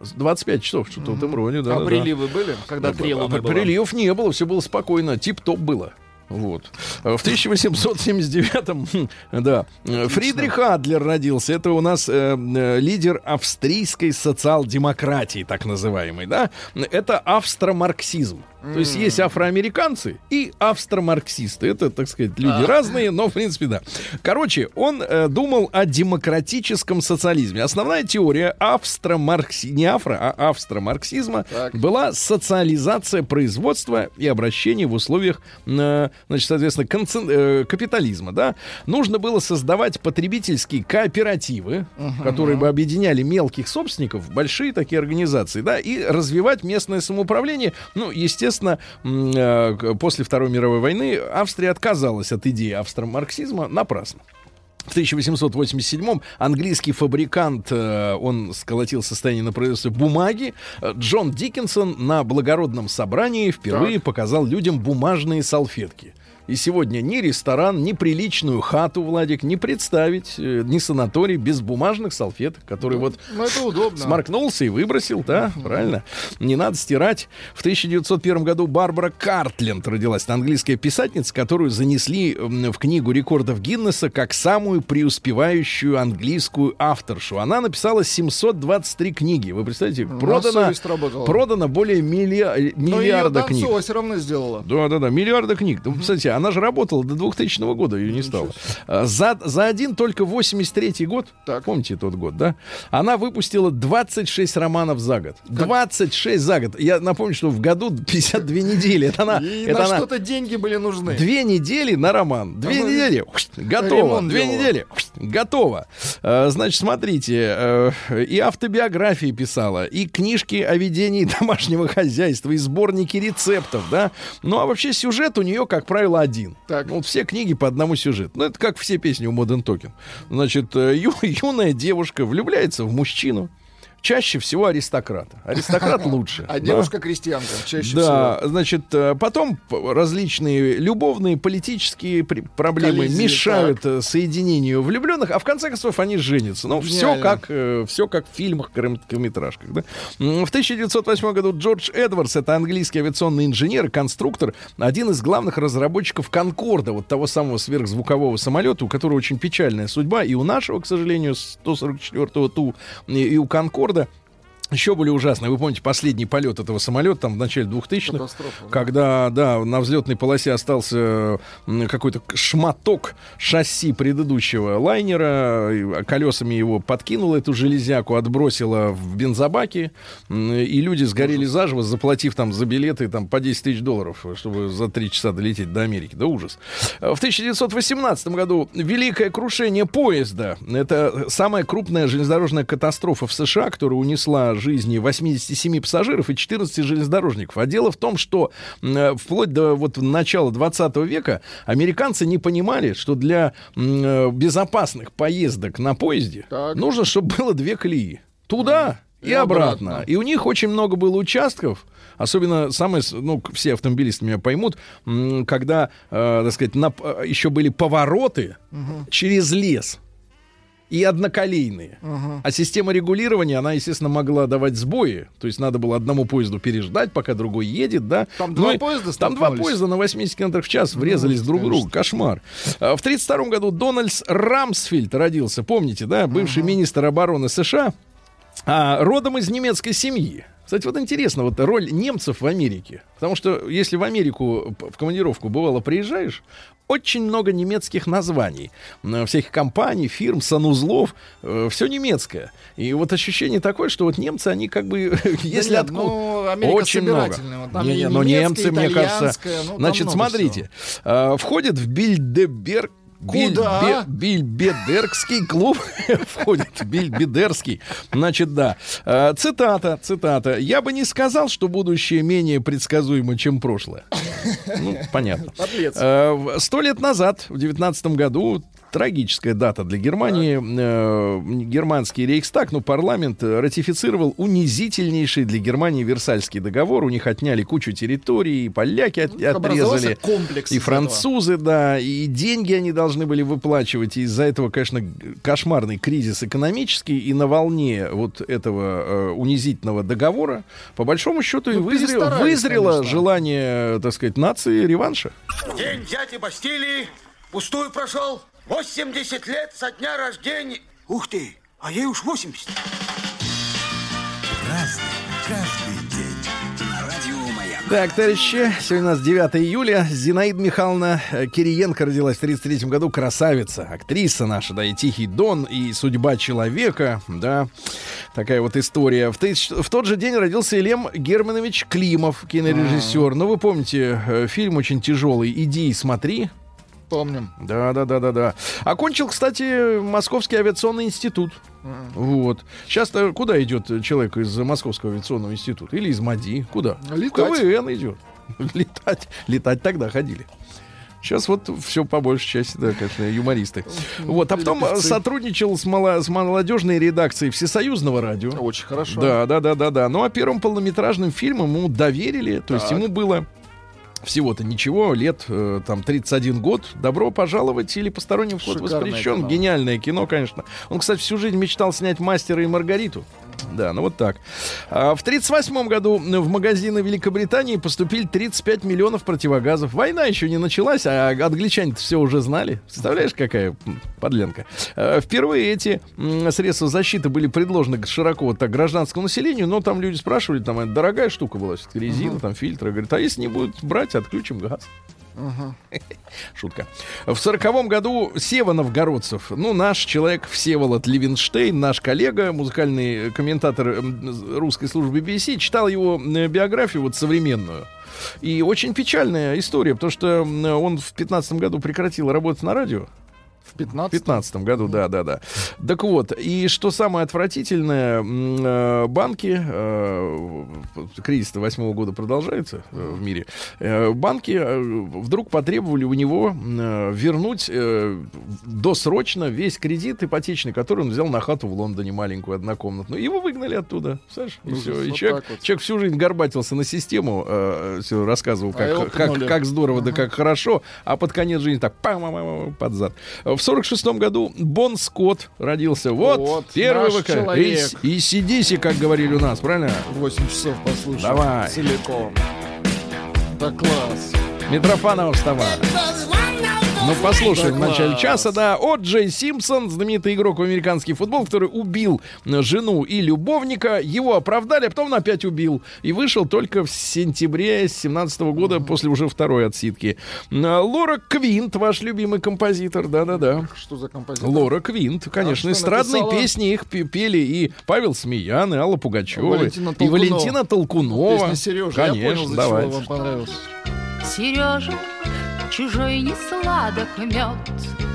С 25 часов, что-то в этом роде, да. а да, да. приливы были, когда три А, луны а, было? Приливов не было, все было спокойно, тип-топ было. Вот. В 1879-м, хм, да, э, Фридрих Адлер родился. Это у нас э, э, лидер австрийской социал-демократии, так называемой, да. Это австромарксизм. То есть есть афроамериканцы и австромарксисты. Это, так сказать, люди разные, но в принципе да. Короче, он э, думал о демократическом социализме. Основная теория австромаркси... не афро, а австромарксизма Так. была социализация производства и обращения в условиях, э, значит, соответственно, концен- э, капитализма, да. Нужно было создавать потребительские кооперативы, которые бы объединяли мелких собственников большие такие организации, да, и развивать местное самоуправление. Ну, естественно, м, э, после Второй мировой войны Австрия отказалась от идеи австромарксизма напрасно. В 1887-м английский фабрикант, э, он сколотил состояние на производстве бумаги. Э, Джон Диккенсон на благородном собрании впервые показал людям бумажные салфетки. И сегодня ни ресторан, ни приличную хату, Владик, не представить, э, ни санаторий без бумажных салфеток, которые вот Ну, это удобно. сморкнулся и выбросил, да, правильно? Не надо стирать. В 1901 году Барбара Картленд родилась. Английская писательница, которую занесли в книгу рекордов Гиннесса как самую преуспевающую английскую авторшу. Она написала 723 книги. Вы представляете, продано, продано более милли- Но миллиарда книг. Донцова все равно сделала. Да, да, да, миллиарда книг. Ну, кстати, она же работала до 2000 года, ее не стало. А, За, за один только 83 год, Так. помните тот год, да? Она выпустила 26 романов за год. 26 за год. Я напомню, что в году 52 недели. Это она, И это на она что-то деньги были нужны. Две недели на роман. Две Она недели. Готово. ремонт Две делала. недели. Готово. Э, Значит, смотрите. э, И автобиографии писала, и книжки о ведении домашнего хозяйства, и сборники рецептов, да. Ну, а вообще сюжет у нее, как правило, один. Так. Ну, вот все книги по одному сюжету. Ну, это как все песни у Modern Token. Значит, э, ю- юная девушка влюбляется в мужчину. Чаще всего аристократа. Аристократ лучше. А да. девушка-крестьянка чаще Да, всего. значит, э, потом различные любовные, политические проблемы мешают э, соединению влюбленных, а в конце концов они женятся. Ну, все Гениально. как, все как в фильмах, короткометражках. Да? В 1908 году Джордж Эдвардс, это английский авиационный инженер и конструктор, один из главных разработчиков Конкорда, вот того самого сверхзвукового самолета, у которого очень печальная судьба, и у нашего, к сожалению, 144-го Ту, и у Конкорда. Форда еще более ужасные. Вы помните последний полет этого самолета там в начале 2000-х? Катастрофа, да. Когда, да, на взлетной полосе остался какой-то шматок шасси предыдущего лайнера, колесами его подкинуло эту железяку, отбросило в бензобаки, и люди сгорели заживо, заплатив там за билеты там по 10 тысяч долларов, чтобы за 3 часа долететь до Америки. Да ужас. В 1918 году великое крушение поезда. Это самая крупная железнодорожная катастрофа в США, которая унесла жизни 87 пассажиров и 14 железнодорожников. А дело в том, что э, вплоть до вот начала 20 века американцы не понимали, что для э, безопасных поездок на поезде Так. нужно, чтобы было две колеи. Туда и, И обратно. обратно. И у них очень много было участков, особенно самые, ну, все автомобилисты меня поймут, когда, э, так сказать, на э, еще были повороты через лес и одноколейные. А система регулирования, она, естественно, могла давать сбои. То есть надо было одному поезду переждать, пока другой едет, да. Там Ну два и- поезда Там два поезда на 80 км в час врезались друг в друга. Кошмар. А В 1932 году Дональдс Рамсфельд родился. Помните, да? Бывший министр обороны США. А, родом из немецкой семьи. Кстати, вот интересно, вот роль немцев в Америке. Потому что если в Америку в командировку бывало приезжаешь, очень много немецких названий. Всяких компаний, фирм, санузлов. все немецкое. И вот ощущение такое, что вот немцы, они как бы, если нет, откуда... ну, Америка очень много. Вот там Не, не, но немецкая, немцы, мне кажется... ну, Значит, смотрите. а, входит в Бильдеберг Куда? Бильбедерский клуб входит. Бильбедерский. Значит, да. А, Цитата, цитата. Я бы не сказал, что будущее менее предсказуемо, чем прошлое. Ну, понятно. В- Сто лет назад, в девятнадцатом году, трагическая дата для Германии, э, германский Рейхстаг, ну, парламент э, ратифицировал унизительнейший для Германии Версальский договор. У них отняли кучу территорий, и поляки от- Ну, отрезали. комплекс И французы, да, и деньги они должны были выплачивать. И из-за этого, конечно, кошмарный кризис экономический. И на волне вот этого э, унизительного договора, по большому счету, и Ну, вызрело, перестарались, вызрело конечно. желание, так сказать, нации реванша. День дяди Бастилии пустую прошел. 80 лет со дня рождения. Ух ты, а ей уж 80. Разный, каждый день. На радио Маяк. Так, товарищи, сегодня у нас 9 июля. Зинаида Михайловна э, Кириенко родилась в 33 году. Красавица, актриса наша, да, и «Тихий дон», и «Судьба человека», да. Такая вот история. В, тысяч- в тот же день родился Елем Германович Климов, кинорежиссер. Ну, вы помните, э, фильм очень тяжелый «Иди и смотри». Помним. Да, да, да, да, да. Окончил, кстати, Московский авиационный институт. Вот. Сейчас-то куда идет человек из Московского авиационного института? Или из МАДИ? Куда? Летать. В КВН идет. Летать. Летать тогда ходили. Сейчас вот все по большей части, да, конечно, юмористы. Вот, а потом певцы. сотрудничал с, мало- с молодежной редакцией Всесоюзного радио. Очень хорошо. Да, да, да, да, да. Ну а первым полнометражным фильмом ему доверили, то есть Так. ему было всего-то ничего, лет э, там 31 год. Добро пожаловать или посторонним вход Шикарное воспрещен. кино. Гениальное кино, конечно. Он, кстати, всю жизнь мечтал снять мастера и Маргариту. Да, ну вот так. А, в 1938 году в магазины Великобритании поступили 35 миллионов противогазов. Война еще не началась, а англичане-то все уже знали. Представляешь, какая подленка. А, впервые эти средства защиты были предложены широко вот так гражданскому населению, но там люди спрашивали, там это дорогая штука была, резина, там фильтры. Говорят, а если не будут брать, отключим газ. Шутка. В сороковом году Сева Новгородцев, ну, наш человек Всеволод Левинштейн, наш коллега, музыкальный комментатор русской службы BBC, читал его э, биографию вот современную. И очень печальная история, потому что он в 15 году прекратил работать на радио. В В 15 15 году, да, да, да. Так вот, и что самое отвратительное, э, банки, э, кризис 8 года продолжается э, в мире, э, банки э, вдруг потребовали у него э, вернуть э, досрочно весь кредит ипотечный, который он взял на хату в Лондоне, маленькую однокомнатную. Его выгнали оттуда, знаешь, и Ужас, все. И вот человек, вот. человек всю жизнь горбатился на систему, э, все рассказывал, А как, его как, как здорово, да как хорошо, а под конец жизни так пам пам пам под зад. В сорок шестом году Бон Скотт родился. Вот, Вот, первый наш ВК. человек. И, и сидиси, как говорили у нас, правильно? 8 часов послушай. Давай. Целиком. Да класс. Митрофанова вставай. Ну, послушаем в начале часа, да. О. Джей Симпсон, знаменитый игрок в американский футбол, который убил э, жену и любовника. Его оправдали, а потом он опять убил. И вышел только в сентябре 17 года, после уже второй отсидки. Э, Лора Квинт, ваш любимый композитор, да-да-да. Что за композитор? Лора Квинт, конечно, А эстрадные написала? песни их пе- пели и Павел Смеян, и Алла Пугачева, Валентина и. Валентина Толкунова. Песня Сережа. Конечно, я понял, за давай. вам понравилось. Сережа, чужой не сладок мед.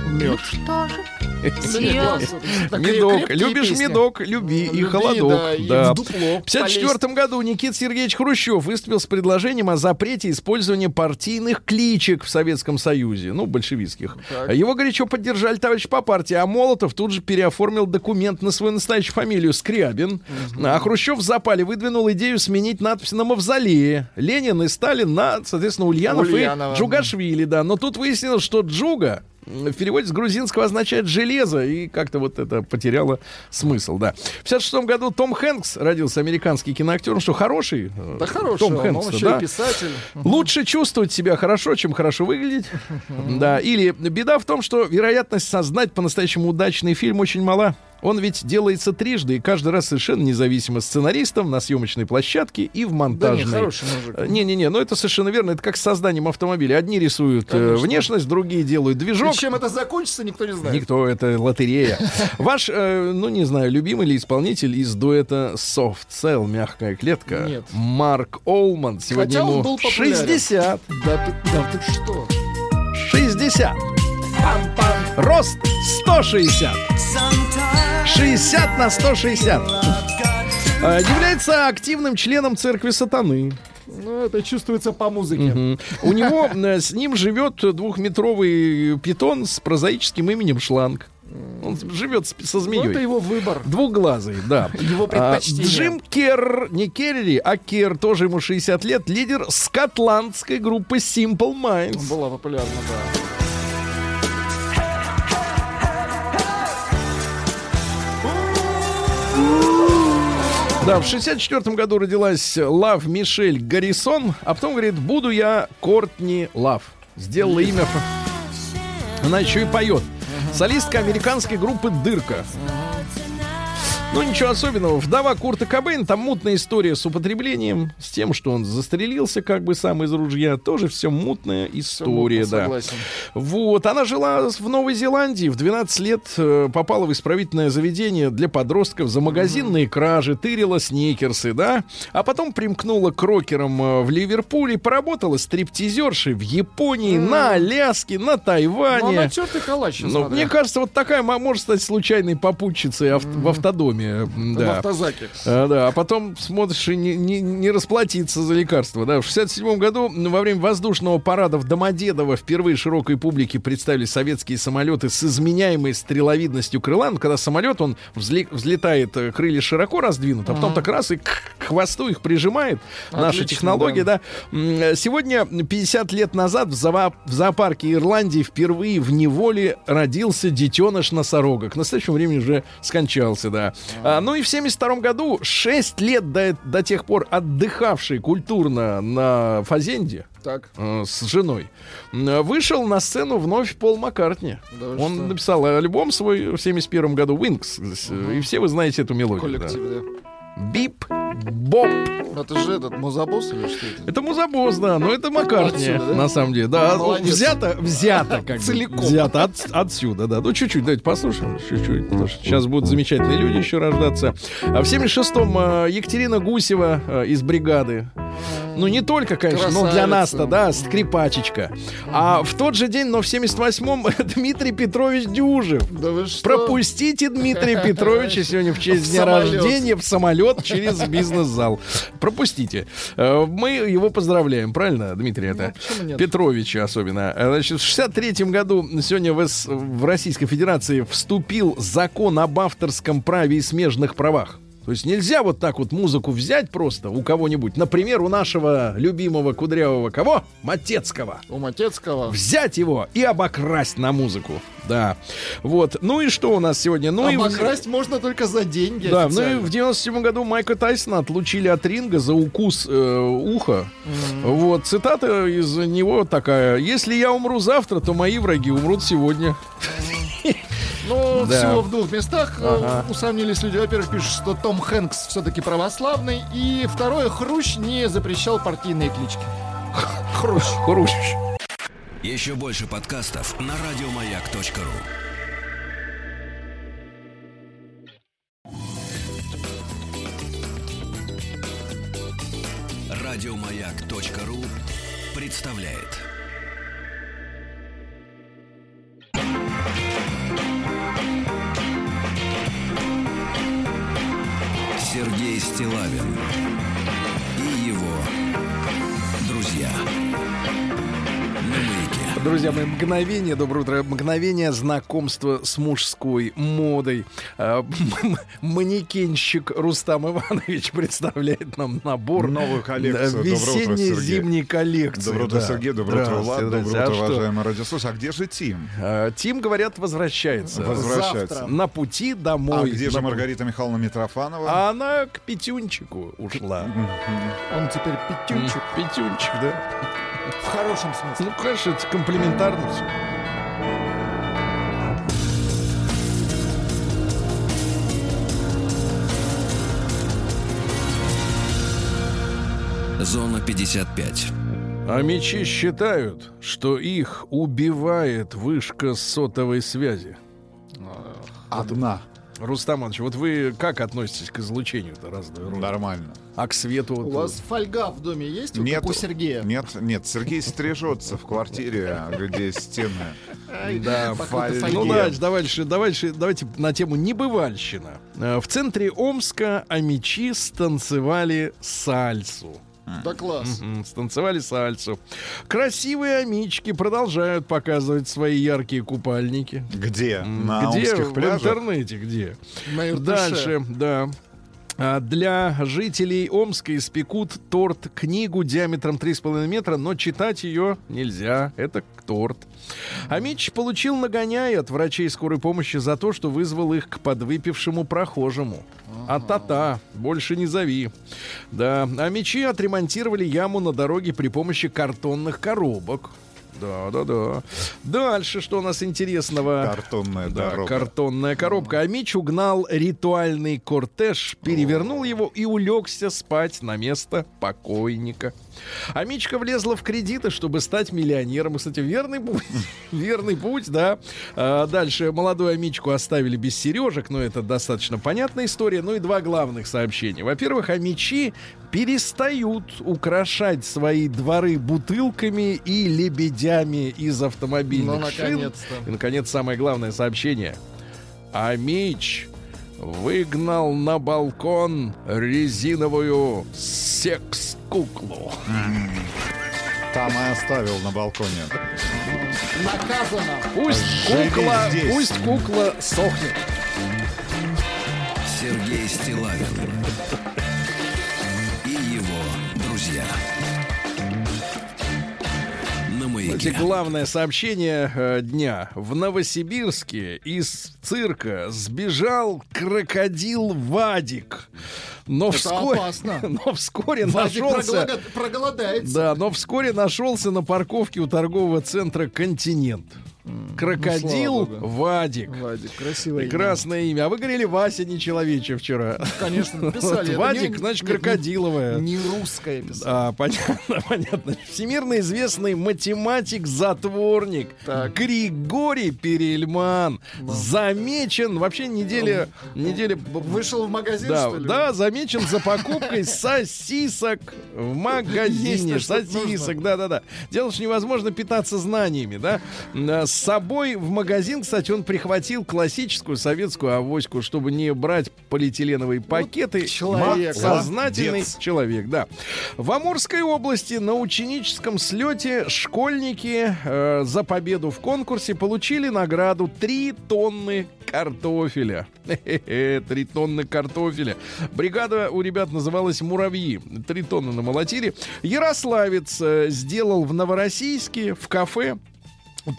Ну Мед. что же, Медок, любишь медок, люби, и холодок. да, в дупло В 1954 году Никита Сергеевич Хрущев выступил с предложением о запрете использования партийных кличек в Советском Союзе, ну, большевистских. Так. Его горячо поддержали товарищи по партии, а Молотов тут же переоформил документ на свою настоящую фамилию Скрябин. А Хрущев в запале выдвинул идею сменить надпись на мавзолее. Ленин и Сталин на, соответственно, Ульянов и Джугашвили, да. Но тут выяснилось, что Джуга в переводе с грузинского означает железо, и как-то вот это потеряло смысл, да. В 56 году Том Хэнкс родился, американский киноактер, что, хороший? Да хороший, Том он, Хэнкс, он еще да? писатель. Лучше чувствовать себя хорошо, чем хорошо выглядеть. Да. Или беда в том, что вероятность создать по-настоящему удачный фильм очень мала. Он ведь делается трижды, и каждый раз совершенно независимо сценаристом, на съемочной площадке и в Да монтажной. мужик. Э, Не-не-не, ну это совершенно верно. Это как с созданием автомобиля. Одни рисуют э, Конечно. внешность, другие делают И движок. чем это закончится, никто не знает. Никто, это лотерея. Ваш, э, ну не знаю, любимый ли исполнитель из дуэта Soft Cell, мягкая клетка? Нет. Марк Олман. Сегодня Хотя он ему был популярен. 60. Да ты, да ты что? 60. Рост 160. 60 на 160. Э, Является активным членом церкви сатаны. Ну, это чувствуется по музыке. Мгм. У него э, с ним живет двухметровый питон с прозаическим именем Шланг. Он живет со Ну, змеей. это его выбор. Двухглазый, да. Его А, предпочтение. Джим Керр, не Керри, а Кер, тоже ему 60 лет, лидер скотландской группы Simple Minds. Была популярна, да. Да, в 64 году родилась Лав Мишель Гаррисон, а потом говорит, буду я Кортни Лав. Сделала имя. Она еще и поет. Солистка американской группы «Дырка». Ну, ничего особенного. Вдова Курта Кобейна, там мутная история с употреблением, с тем, что он застрелился как бы сам из ружья. Тоже все мутная история, да. Согласен. Вот, она жила в Новой Зеландии, в 12 лет э, попала в исправительное заведение для подростков за магазинные кражи, тырила сникерсы, да, а потом примкнула к рокерам э, в Ливерпуле, поработала стриптизершей в Японии, на Аляске, на Ну, Тайване. она тертый калач, Ну, мне кажется, вот такая мо- может стать случайной попутчицей ав- в автодоме. Время. м, В Да. автозаке. А, да, а потом смотришь и не, не- не расплатиться за лекарства. Да. В 67 году во время воздушного парада в Домодедово впервые широкой публике представили советские самолеты с изменяемой стреловидностью крыла. Ну, когда самолет, он взли- взлетает, э, крылья широко раздвинуты, а потом так раз и к, хвосту их прижимает. Наша Отлично, технология, да. М, э, Сегодня, 50 лет назад, в, зоопа- в зоопарке Ирландии впервые в неволе родился детеныш носорога. К настоящему времени уже скончался, да. А, ну и в 72 году, 6 лет до, до тех пор отдыхавший культурно на Фазенде, Так. э, с женой, вышел на сцену вновь Пол Маккартни. Да Он что? написал альбом свой в 71 году «Wings», с- и все вы знаете эту мелодию. да. Бип, боп. Это же этот музабос или что это? Это музабос, да, но это Маккартни, Отсюда, да? на самом деле. Да, ну, Молодец. взято, взято как бы. Целиком. Взято от- отсюда, да. Ну, чуть-чуть, давайте послушаем, чуть-чуть, потому что сейчас будут замечательные люди еще рождаться. А в 76-м э, Екатерина Гусева э, из бригады. Ну, не только, конечно, но для Красавица. нас-то, да, скрипачечка. А в тот же день, но в 78-м, Дмитрий Петрович Дюжев. Да вы что? Пропустите Дмитрия Петровича сегодня в честь В дня самолет. рождения в самолет через бизнес-зал. Пропустите. Э, Мы его поздравляем, правильно, Дмитрий? Это почему нет? Петровича особенно. Э, Значит, в 63 году сегодня в, в Российской Федерации вступил закон об авторском праве и смежных правах. То есть нельзя вот так вот музыку взять просто у кого-нибудь. Например, у нашего любимого кудрявого кого? Матецкого У Матецкого. взять его и обокрасть на музыку. Да. Вот. Ну и что у нас сегодня? Ну и Обокрасть можно только за деньги да, ну и официально. в 97 году Майка Тайсона отлучили от ринга за укус э, уха. Вот, цитата из него такая. «Если я умру завтра, то мои враги умрут сегодня». Ну, Да. всего в двух местах э, Ага. усомнились люди. Во-первых, пишут, что Том Хэнкс все-таки православный. И второе, Хрущ не запрещал партийные клички. Хрущ. Хрущ. Еще больше подкастов на радиомаяк.ру. Радиомаяк.ру представляет. Стилавин Друзья мои, мгновение, доброе утро, мгновение знакомства с мужской модой. М- Манекенщик Рустам Иванович представляет нам набор. Новую коллекцию. Весенне-зимней коллекции. Доброе утро, да. Сергей. Доброе утро, Влад. Доброе утро, а уважаемые радиослушатели. А где же Тим? А, Тим, говорят, возвращается. Возвращается. Завтра. На пути домой. А где же Маргарита Михайловна Митрофанова? А она к Петюнчику ушла. Он теперь пятючек. М, Петюнчик, да. В хорошем смысле. Ну, конечно, это комплиментарно все. Зона 55. А мечи считают, что их убивает вышка сотовой связи. Одна. Рустам Иванович, вот вы как относитесь к излучению-то разного рода? Нормально. А к свету? У вот, вас фольга в доме есть? Вот Нет, у Сергея? Нет, нет, Сергей стрижется в квартире, где стены. Да, фольги. Ну, давайте, давайте, давайте на тему небывальщина. Э, В центре Омска амичи станцевали сальсу. Да класс. Мгм, Станцевали сальсу. Красивые амички продолжают показывать свои яркие купальники. Где? На где? В пляжах? интернете где? Дальше, да. А, Для жителей Омска испекут торт-книгу диаметром 3,5 метра, но читать ее нельзя. Это торт. Амич получил нагоняй от врачей скорой помощи за то, что вызвал их к подвыпившему прохожему. А та-та, больше не зови. Да, амичи отремонтировали яму на дороге при помощи картонных коробок. Да, да, да. Дальше, что у нас интересного? Картонная Да, дорога. картонная коробка. А Мич угнал ритуальный кортеж, перевернул его и улегся спать на место покойника. А Мичка влезла в кредиты, чтобы стать миллионером. Кстати, верный путь. верный путь, да. А, дальше молодую Амичку оставили без сережек, но это достаточно понятная история. Ну и два главных сообщения. Во-первых, Амичи перестают украшать свои дворы бутылками и лебедями из автомобильных Ну, шин. наконец-то. И, наконец, самое главное сообщение. А меч выгнал на балкон резиновую секс-куклу. Там и оставил на балконе. Наказано. Пусть Живи кукла, здесь. пусть кукла сохнет. Сергей Стилавин Маяке. главное сообщение э, дня. В Новосибирске из цирка сбежал крокодил Вадик. Но Это вскоре, опасно. но вскоре Вадик нашелся... проголода- проголодается. Да, но вскоре нашелся на парковке у торгового центра «Континент». Крокодил ну. Вадик. Вадик, красивое имя. Прекрасное имя. А вы говорили Вася нечеловече вчера. Конечно, Вот. Это Вадик, не- значит, крокодиловое. Не русское писали. А, понятно, понятно. Всемирно известный математик-затворник Так. Григорий Перельман замечен вообще неделя, неделя Вышел в магазин, да, что ли? да, замечен за покупкой сосисок в магазине. Сосисок, да, да, да. Дело, что невозможно питаться знаниями, да. А, С собой в магазин, кстати, он прихватил классическую советскую авоську, чтобы не брать полиэтиленовые пакеты. человек, Сознательный молодец. человек, да. В Амурской области на ученическом слете школьники э, за победу в конкурсе получили награду 3 тонны картофеля. 3 тонны картофеля. Бригада у ребят называлась «Муравьи». 3 тонны намолотили. Ярославец э, сделал в Новороссийске в кафе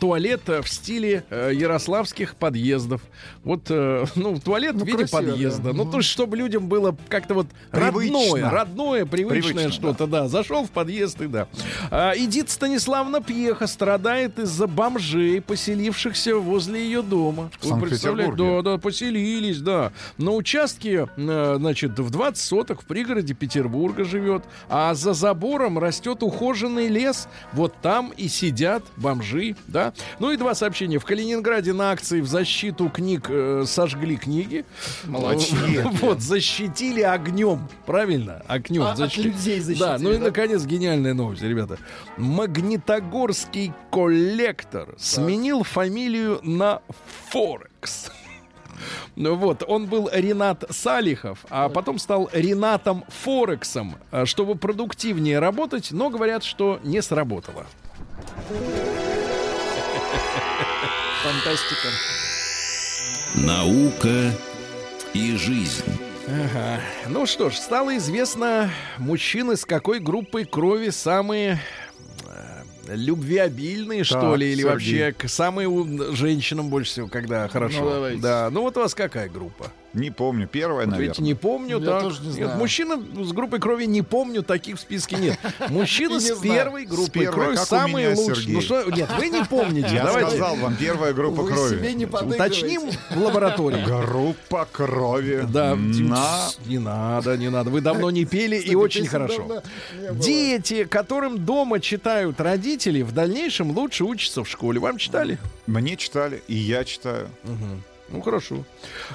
туалет э, в стиле э, ярославских подъездов. Вот, э, ну, туалет Ну, в виде красиво, подъезда. да. Ну, то есть, чтобы людям было как-то вот Привычно. родное, родное, привычное Привычно, что-то, да. Зашел в подъезд и да. А, Эдит Станиславна Пьеха страдает из-за бомжей, поселившихся возле ее дома. В Вы представляете? Да, да, поселились, да. На участке, э, значит, в 20 соток в пригороде Петербурга живет, а за забором растет ухоженный лес. Вот там и сидят бомжи, да. Ну и два сообщения. В Калининграде на акции в защиту книг э, сожгли книги. Молодчики. Вот, защитили огнем. Правильно? Огнем А, от защитили. людей Да, защитили, ну и, да? наконец, гениальная новость, ребята. Магнитогорский коллектор сменил фамилию на Форекс. Ну вот, он был Ренат Салихов, а потом стал Ренатом Форексом, а, чтобы продуктивнее работать, но говорят, что не сработало. Фантастика. Наука и жизнь. Ага. Ну что ж, стало известно, мужчины с какой группой крови самые э, любвеобильные, что Так, ли, или Сергей. вообще к самые у- женщинам больше всего, когда хорошо. Ну, давайте. да, ну вот у вас какая группа? Не помню. Первая, Вот наверное. не помню. Я так. тоже не Нет, знаю. мужчина с группой крови не помню, таких в списке нет. Мужчина с первой группой крови самые лучшие. Сергей. Ну что, нет, вы не помните. Я сказал вам, первая группа крови. себе не подыгрываете. уточним в лаборатории. Группа крови. Да, не надо, не надо. Вы давно не пели и очень хорошо. Дети, которым дома читают родители, в дальнейшем лучше учатся в школе. Вам читали? Мне читали, и я читаю. Ну хорошо.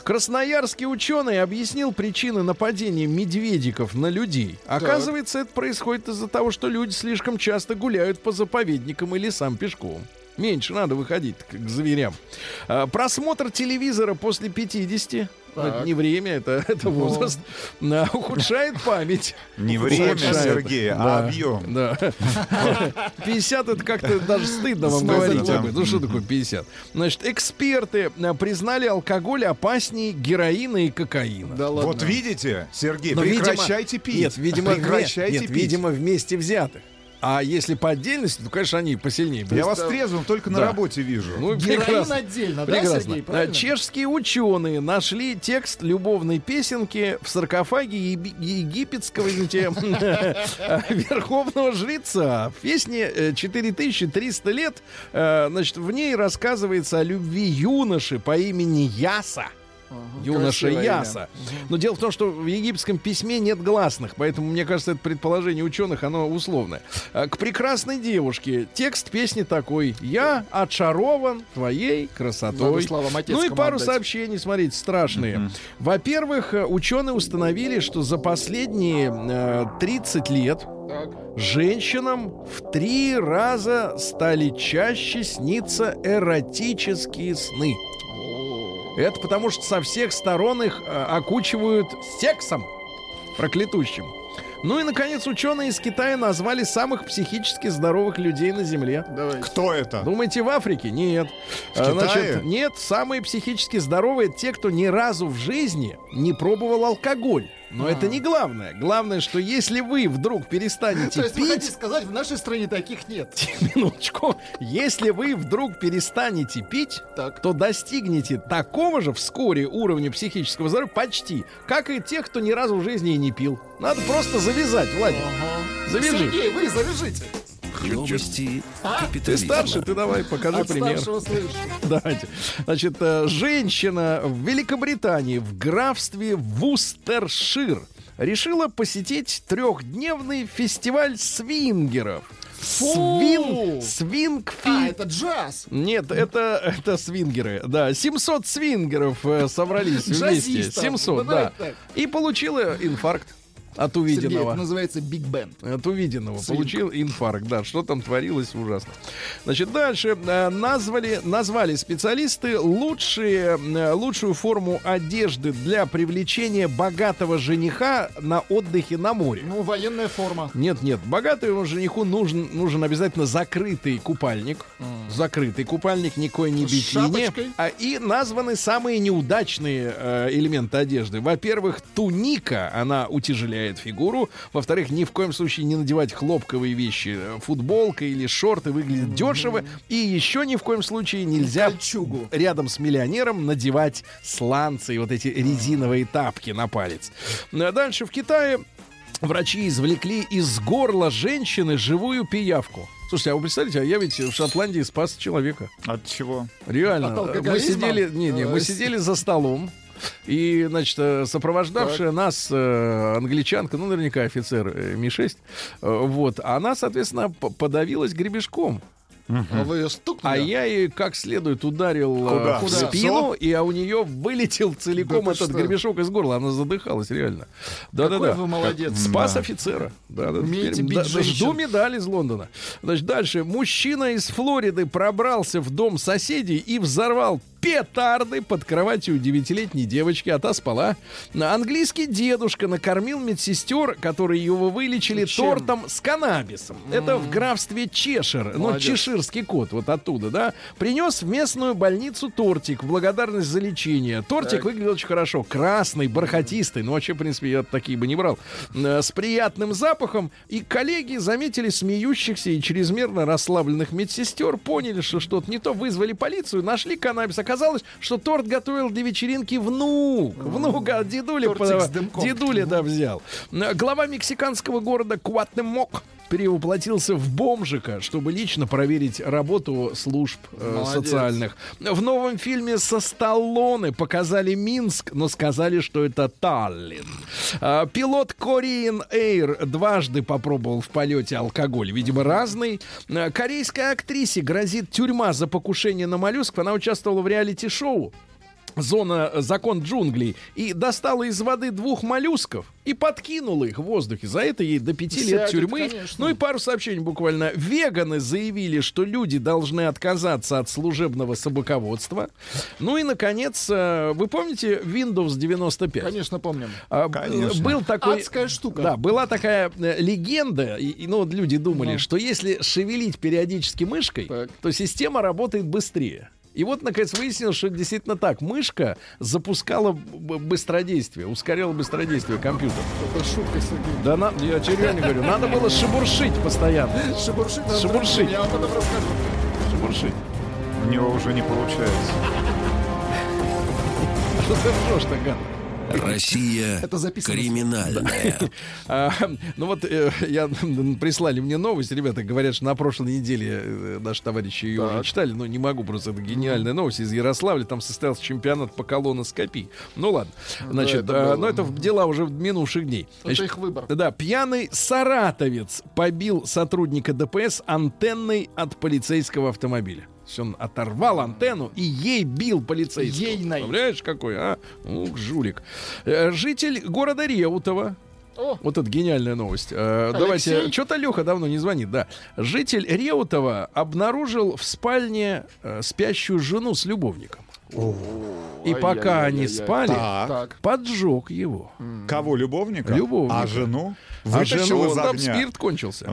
Красноярский ученый объяснил причины нападения медведиков на людей. Оказывается, это происходит из-за того, что люди слишком часто гуляют по заповедникам и лесам пешком. Меньше надо выходить к, зверям. А, просмотр телевизора после 50 ну, это Так. не время, это, это возраст. а, ухудшает память. Не время, Ухудшает. Сергей, а Да, объем. Да. 50 это как-то даже стыдно вам говорить там. об этом. Ну что такое 50? Значит, эксперты а, признали алкоголь опаснее героина и кокаина. Да ладно. Вот видите, Сергей, Но, видимо- прекращайте пить. Нет, видимо, прекращайте нет, пить. видимо, вместе взятых. А если по отдельности, то, конечно, они посильнее. Я вас трезвым только на Да. работе вижу. Ну, Героин прекрасно. отдельно, да. Сергей? Правильно? Чешские ученые нашли текст любовной песенки в саркофаге египетского, извините, верховного жреца. В песне э, 4300 лет, э, значит, в ней рассказывается о любви юноши по имени Яса. Юноша имя. Яса. Но дело в том, что в египетском письме нет гласных, поэтому, мне кажется, это предположение ученых, оно условное. А, К прекрасной девушке текст песни такой. «Я очарован твоей красотой». Ну и пару отдать. сообщений, смотрите, страшные. Во-первых, ученые установили, что за последние э, 30 лет Так. женщинам в три раза стали чаще сниться эротические сны. Это потому что со всех сторон их э, окучивают сексом проклятущим. Ну и, наконец, ученые из Китая назвали самых психически здоровых людей на Земле. Давай. Кто это? Думаете, в Африке? Нет. В Китае? нет, самые психически здоровые те, кто ни разу в жизни не пробовал алкоголь. Но это не главное. Главное, что если вы вдруг перестанете То есть вы хотите пить... сказать, в нашей стране таких нет? Минуточку. Если вы вдруг перестанете пить, Так. то достигнете такого же вскоре уровня психического здоровья почти, как и тех, кто ни разу в жизни и не пил. Надо просто завязать, Владик. Завяжи. Сергей, вы завяжите. Новости А? Ты старше, ты давай, покажи От пример. Давайте. Значит, э, женщина в Великобритании в графстве Вустершир решила посетить трехдневный фестиваль свингеров. Свин, свинг А, это джаз. Нет, это, это свингеры. Да, 700 свингеров э, собрались вместе. Джазистов. 700, Ну, да. И получила инфаркт от Сергей, увиденного. это называется Биг Бен. От увиденного Свинг. получил инфаркт. Да, что там творилось, ужасно. Значит, дальше э, назвали, назвали специалисты лучшие, э, лучшую форму одежды для привлечения богатого жениха на отдыхе на море. Ну, военная форма. Нет, нет, богатому жениху нужен, нужен обязательно закрытый купальник. Закрытый купальник, никакой не бикини. А, и названы самые неудачные э, элементы одежды. Во-первых, туника, она утяжеляет фигуру. Во-вторых, ни в коем случае не надевать хлопковые вещи. Э, Футболка или шорты выглядят дешево. И еще ни в коем случае нельзя Кольчугу. рядом с миллионером надевать сланцы и вот эти резиновые тапки на палец. Ну, а Дальше в Китае врачи извлекли из горла женщины живую пиявку. Слушайте, а вы представляете, а я ведь в Шотландии спас человека. От чего? Реально. От Мы алкоголизма? сидели, не, не, мы Э, сидели за столом. И, значит, э, сопровождавшая нас э, англичанка, ну, наверняка офицер э, Ми-6, э, вот, она, соответственно, подавилась гребешком. А вы ее стукнули? А я ей как следует ударил э, Куда? в Куда? спину, и а у нее вылетел целиком Да этот что? гребешок из горла. Она задыхалась, реально. Какой Да-да-да. вы молодец. Спас Да. офицера. Да, да, Умеете бить да, жду медаль из Лондона. Значит, дальше. Мужчина из Флориды пробрался в дом соседей и взорвал петарды под кроватью девятилетней девочки, а та спала. Английский дедушка накормил медсестер, которые его вылечили Чем? тортом с каннабисом. Это в графстве Чешир. Ну, чеширский кот, вот оттуда, да. Принес в местную больницу тортик в благодарность за лечение. Тортик Так. выглядел очень хорошо. Красный, бархатистый. Ну, вообще, в принципе, я такие бы не брал. Э, С приятным запахом. И коллеги заметили смеющихся и чрезмерно расслабленных медсестер. Поняли, что что-то не то. Вызвали полицию, нашли каннабис. Оказалось, что торт готовил для вечеринки внук. Внук от дымком. дедуля, да, взял. Глава мексиканского города Куатемок перевоплотился в бомжика, чтобы лично проверить работу служб э, социальных. В новом фильме со Сталлоне показали Минск, но сказали, что это Таллин. А, Пилот Korean Air дважды попробовал в полете алкоголь, видимо, разный. А, Корейской актрисе грозит тюрьма за покушение на моллюсков. Она участвовала в реалити-шоу зона э, закон джунглей и достала из воды двух моллюсков и подкинула их в воздухе. За это ей до пяти лет тюрьмы. конечно. Ну и пару сообщений буквально. Веганы заявили, что люди должны отказаться от служебного собаководства. Ну и, наконец, э, вы помните Windows 95? Конечно, помним. А, Конечно. Был такой... Адская штука. Да, была такая э, легенда, и, и, ну, вот люди думали, Ну. что если шевелить периодически мышкой, Так. то система работает быстрее. И вот, наконец, выяснилось, что это действительно так. Мышка запускала быстродействие, ускоряла быстродействие компьютера. Это шутка, Сергей. Да, на, я серьезно говорю, надо было шебуршить постоянно. Шебуршить надо Шебуршить. Я вам потом расскажу. Шебуршить. У него уже не получается. Что ты ржешь-то, гад? Россия Это записано. криминальная. А, ну вот э, я прислали мне новость, ребята говорят, что на прошлой неделе э, наши товарищи ее уже Так. читали, но не могу просто, это гениальная новость из Ярославля, там состоялся чемпионат по колоноскопии. Ну ладно, значит, это а, но это в- дела уже минувших дней. Это Значит, их выбор. да, пьяный саратовец побил сотрудника ДПС антенной от полицейского автомобиля. Есть он оторвал антенну и ей бил полицейского. Ейной. Представляешь, какой, а? Ух, жулик. Э, Житель города Реутова О, вот это гениальная новость. Э, Алексей? давайте. Что-то Леха давно не звонит, да. Житель Реутова обнаружил в спальне э, спящую жену с любовником. И пока они спали, Так. Поджег его. Кого, любовника? Любовника. А жену? А Вытащил жену из там огня. спирт кончился.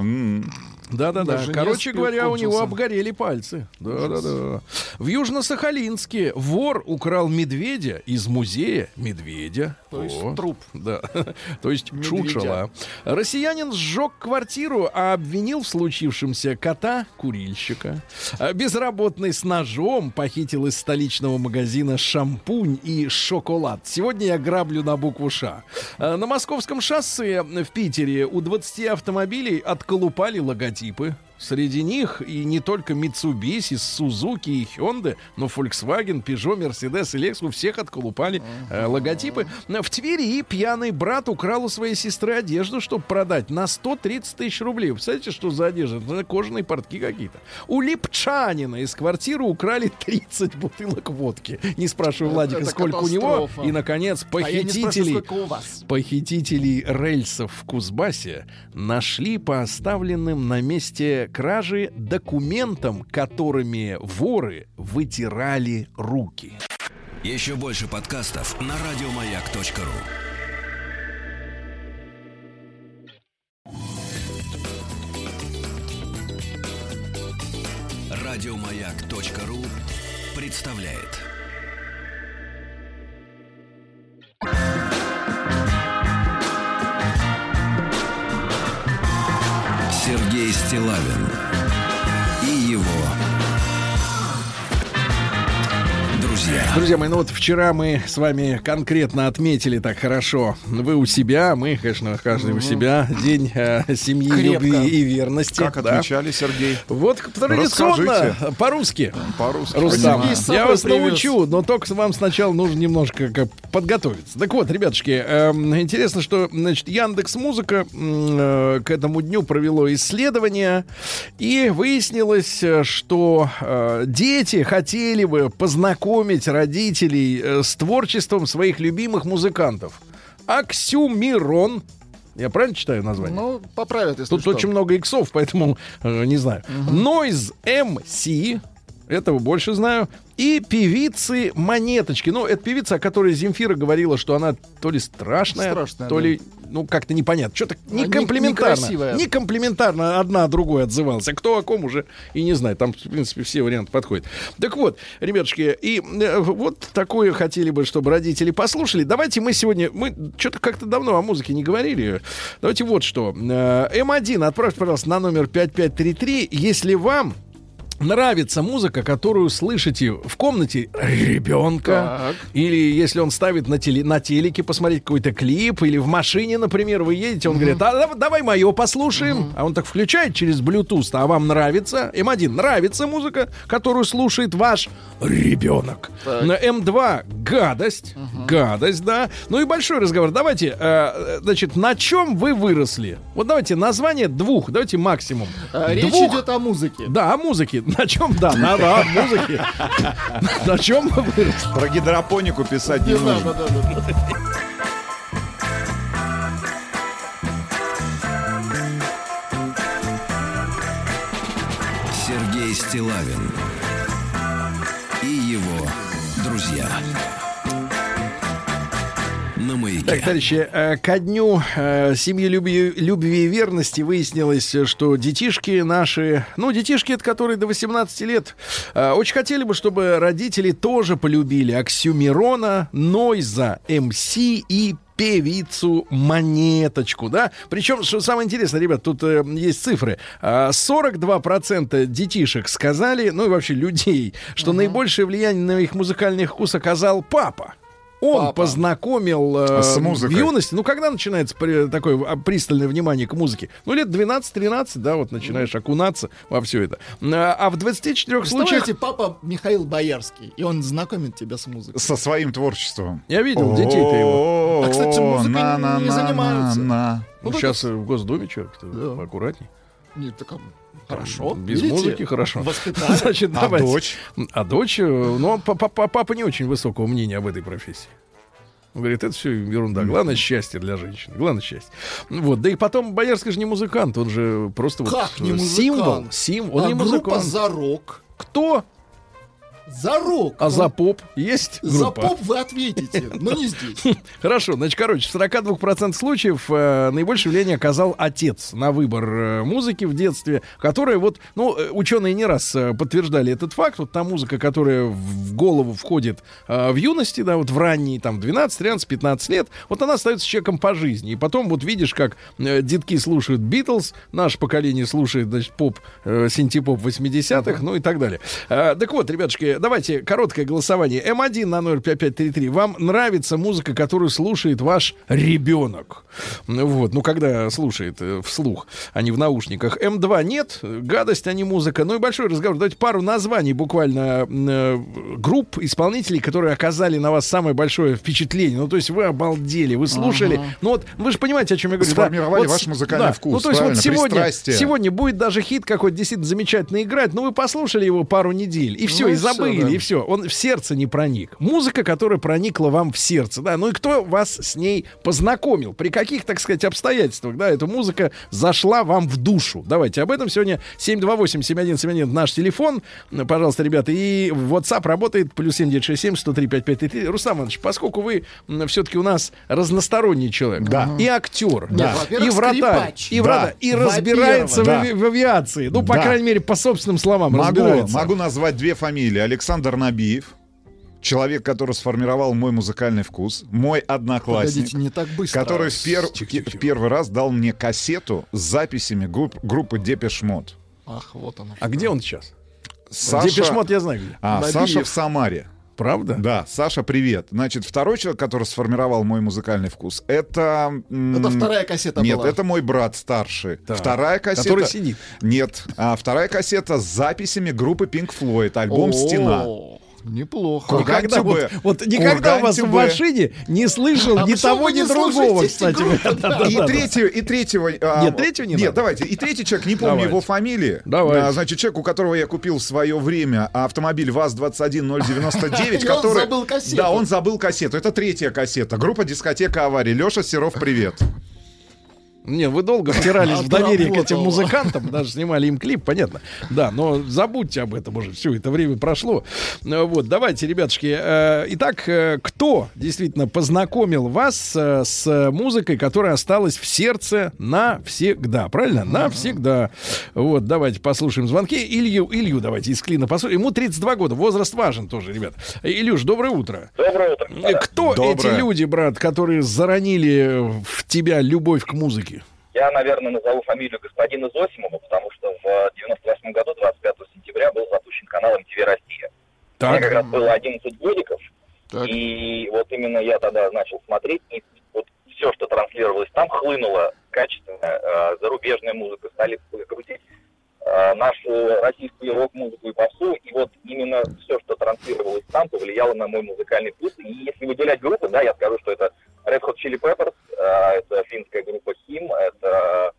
Да-да-да. На жене Короче говоря, у него кончился. обгорели пальцы. Да-да-да. В Южно-Сахалинске вор украл медведя из музея медведя. То есть О, труп. Да. То есть Медведя. чучело. Россиянин сжег квартиру, а обвинил в случившемся кота-курильщика. А Безработный с ножом похитил из столичного магазина шампунь и шоколад. Сегодня я граблю на букву Ш. А На московском шоссе в Питере у 20 автомобилей отколупали логотипы. Среди них и не только Mitsubishi, Suzuki и Hyundai, но Volkswagen, Peugeot, Mercedes и Lexus у всех отколупали э, логотипы. В Твери пьяный брат украл у своей сестры одежду, чтобы продать на 130 тысяч рублей. Представляете, что за одежда? Это кожаные портки какие-то. У Липчанина из квартиры украли 30 бутылок водки. Не спрашивай Это- Владика, это сколько у него. И, наконец, А спрашиваю, похитителей... у вас. Похитителей рельсов в Кузбассе нашли по оставленным на месте кражи документам, которыми воры вытирали руки. Еще больше подкастов на радиомаяк.ру. Радиомаяк.ру представляет. Сергей Стилавин и его друзья. Друзья мои, ну вот вчера мы с вами конкретно отметили так хорошо. Вы у себя, мы, конечно, каждый у себя. День э, семьи, Крепко. любви и верности. Как да. отмечали, Сергей? Вот традиционно, Расскажите. по-русски. По-русски. Рустам, я вас привез. научу, но только вам сначала нужно немножко как подготовиться. Так вот, ребятушки, эм, интересно, что значит Яндекс Музыка к этому дню провело исследование и выяснилось, э, что э, дети хотели бы познакомить родителей э, с творчеством своих любимых музыкантов. Аксюмирон. Я правильно читаю название? Ну, поправят, если Тут что. очень много иксов, поэтому э, не знаю. Noise MC. Этого больше знаю. И певицы Монеточки. Ну, это певица, о которой Земфира говорила, что она то ли страшная, Страшная, то да. ли, ну, как-то непонятно. Что-то А, не- не комплиментарно. некрасивая. Не комплиментарно одна другой отзывалась. А кто о ком уже и не знаю. Там, в принципе, все варианты подходят. Так вот, ребятушки, и э, вот такое хотели бы, чтобы родители послушали. Давайте мы сегодня... Мы что-то как-то давно о музыке не говорили. Давайте вот что. Э, М1 отправьте, пожалуйста, на номер 5533, если вам нравится музыка, которую слышите в комнате ребенка, Так. или если он ставит на, теле, на телеке посмотреть какой-то клип, или в машине, например, вы едете, он говорит, а дав- давай мое послушаем. А он так включает через Bluetooth, а вам нравится? М1 нравится музыка, которую слушает ваш ребенок. На М2 гадость, гадость, да. Ну и большой разговор. Давайте, э, значит, на чем вы выросли? Вот давайте название двух, давайте максимум. А, Речь Двух- идет о музыке. да, о музыке. На чем, да, на, на музыке. На чем вы выросли? Про гидропонику писать не нужно. Сергей Стилавин и его друзья. На маяке. Так, товарищи, э, ко дню э, семьи любви, любви и верности выяснилось, что детишки наши, ну, детишки, это которые до 18 лет, э, очень хотели бы, чтобы родители тоже полюбили Оксюмирона, Нойза, МС и певицу Монеточку, да? Причем, что самое интересное, ребят, тут э, есть цифры. А, 42% детишек сказали, ну и вообще людей, что наибольшее влияние на их музыкальный вкус оказал папа. Он Папа. познакомил э, С в музыкой. юности. Ну, когда начинается при- такое а, пристальное внимание к музыке? Ну, лет 12-13, да, вот начинаешь окунаться во все это. А, а в 24 случаях... Папа Михаил Боярский, и он знакомит тебя с музыкой. Со своим творчеством. Я видел детей-то его. А, кстати, музыкой не занимаются. Ну, Ну, сейчас в Госдуме человек-то Да. аккуратней. Нет, так, а, хорошо. Без Видите? музыки хорошо. Воспитали. Значит, А давайте. дочь? А дочь, э, ну, па- па- па- папа не очень высокого мнения об этой профессии. Он говорит, это все ерунда. Главное счастье для женщины. Главное счастье. Ну Вот. Да и потом Боярский же не музыкант, он же просто вот Как не э, музыкант? символ. Символ. Он а не группа музыкант. «Зарок». Кто? За рок. А за поп есть За группа? поп вы ответите, но не здесь. Хорошо, значит, короче, в 42% случаев э, наибольшее влияние оказал отец на выбор э, музыки в детстве, которая вот, ну, э, ученые не раз э, подтверждали этот факт, вот та музыка, которая в голову входит э, в юности, да, вот в ранние, там, 12, 13, 15 лет, вот она остается человеком по жизни. И потом вот видишь, как э, детки слушают Битлз, наше поколение слушает, значит, поп, э, синтепоп 80-х, ну и так далее. Э, так вот, ребятушки, давайте короткое голосование. М1 на 05533. Вам нравится музыка, которую слушает ваш ребенок? Ну Вот, ну когда слушает э, вслух, а не в наушниках. М2 нет, гадость, а не музыка. Ну и большой разговор. Давайте пару названий буквально э, групп, исполнителей, которые оказали на вас самое большое впечатление. Ну то есть вы обалдели, вы слушали. Ну вот вы же понимаете, о чем я говорю. да? Сформировали Вот ваш музыкальный да. вкус, Ну то есть вот сегодня, сегодня будет даже хит какой-то действительно замечательно играть, но вы послушали его пару недель, и все, Ну и и всё, забыли, да. и все. Он в сердце не проник. Музыка, которая проникла вам в сердце, да. Ну и кто вас с ней познакомил? При каких, так сказать, обстоятельствах, да, эта музыка зашла вам в душу? Давайте об этом сегодня 728-7171 наш телефон, пожалуйста, ребята, и WhatsApp работает, плюс 7967 103 5533. Рустам Иванович, поскольку вы все-таки у нас разносторонний человек, Да. и актер, во-первых, и вратарь, скрипач. и Да. вратарь, и разбирается в, Да. ави- в авиации, ну, по Да. крайней мере, по собственным словам Могу, разбирается. могу назвать две фамилии. Александр Набиев, человек, который сформировал мой музыкальный вкус, мой одноклассник, Погодите, не так быстро. который в, пер- Тихо, тихо, тихо. в первый раз дал мне кассету с записями групп- группы Depeche Mode. Ах, вот оно. А где он сейчас? Саша, Депешмот я знаю а, Набиев. Саша в Самаре. Правда? Да, Саша, привет. Значит, второй человек, который сформировал мой музыкальный вкус, это... Это вторая кассета Нет, была. это мой брат старший. Так. Вторая кассета... Который сидит. Нет, а вторая кассета с записями группы Pink Floyd, альбом «Стена». Неплохо. Никогда, вот, Тюбе. вот никогда у вас в Курган машине не слышал А ни того, ни другого, кстати. И третьего, и третьего... а, Нет, третьего не Нет, давайте. И третий человек, не помню его фамилии. Давайте. А, значит, человек, у которого я купил в свое время автомобиль ВАЗ-21099, И он который... забыл кассету. Да, он забыл кассету. Это третья кассета. Группа «Дискотека аварии». Леша Серов, привет. Не, вы долго втирались в доверие к этим музыкантам, даже снимали им клип, понятно. Да, но забудьте об этом уже, все, это время прошло. Ну, Вот, давайте, ребятушки. э, Итак, э, кто действительно познакомил вас э, с музыкой, которая осталась в сердце навсегда, правильно? Навсегда. Вот, давайте послушаем звонки. Илью, Илью давайте из Клина послушаем. Ему 32 года, возраст важен тоже, ребят. Илюш, доброе утро. Доброе утро. Э, Кто Доброе. эти люди, брат, которые заронили в тебя любовь к музыке? Я, наверное, назову фамилию господина Зосимова, потому что в 98 году, 25 сентября, был запущен канал MTV Россия. Мне как раз было 11 годиков, Так. и вот именно я тогда начал смотреть, и вот все, что транслировалось там, хлынула качественная э, зарубежная музыка, стали крутить э, нашу российскую рок-музыку и попсу, и вот именно все, что транслировалось там, повлияло на мой музыкальный вкус. И если выделять группы, да, я скажу, что это Red Hot Chili Peppers, э, это финская группа Him, это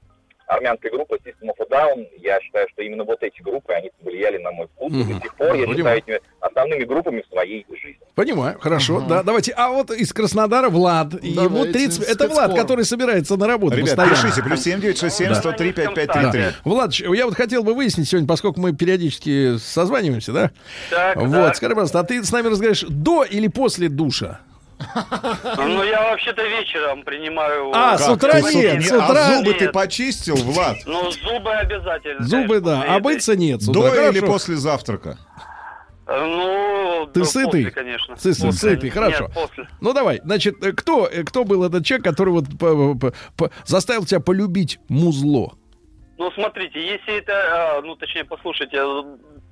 армянская группа System of a Down. Я считаю, что именно вот эти группы, они повлияли на мой вкус. Мгм. до сих пор я Понимаю. считаю этими основными группами в своей жизни. Понимаю, хорошо, да, давайте. А вот из Краснодара Влад, ему Давайте, 30... Это Влад, спецкор. который собирается на работу Ребят, постоянно. пишите. Плюс 7967 103 5533. Да. Влад, я вот хотел бы выяснить сегодня, поскольку мы периодически созваниваемся, да? Так, вот, скажи, пожалуйста, а ты с нами разговариваешь до или после душа? Ну, я вообще-то вечером принимаю... А, с Как утра ты, нет, не- с утра А зубы ты нет. почистил, Влад? Ну, зубы обязательно. Зубы, да, а мыться нет. с утра. До или Хорошо. после завтрака? Ну, Ты да, сытый? после, конечно. Сытый, После. сытый, хорошо. Нет, после. Ну давай, значит, э, кто, э, кто был этот человек, который вот по- по- по- заставил тебя полюбить музло? Ну, смотрите, если это, а, ну, точнее, послушайте, э,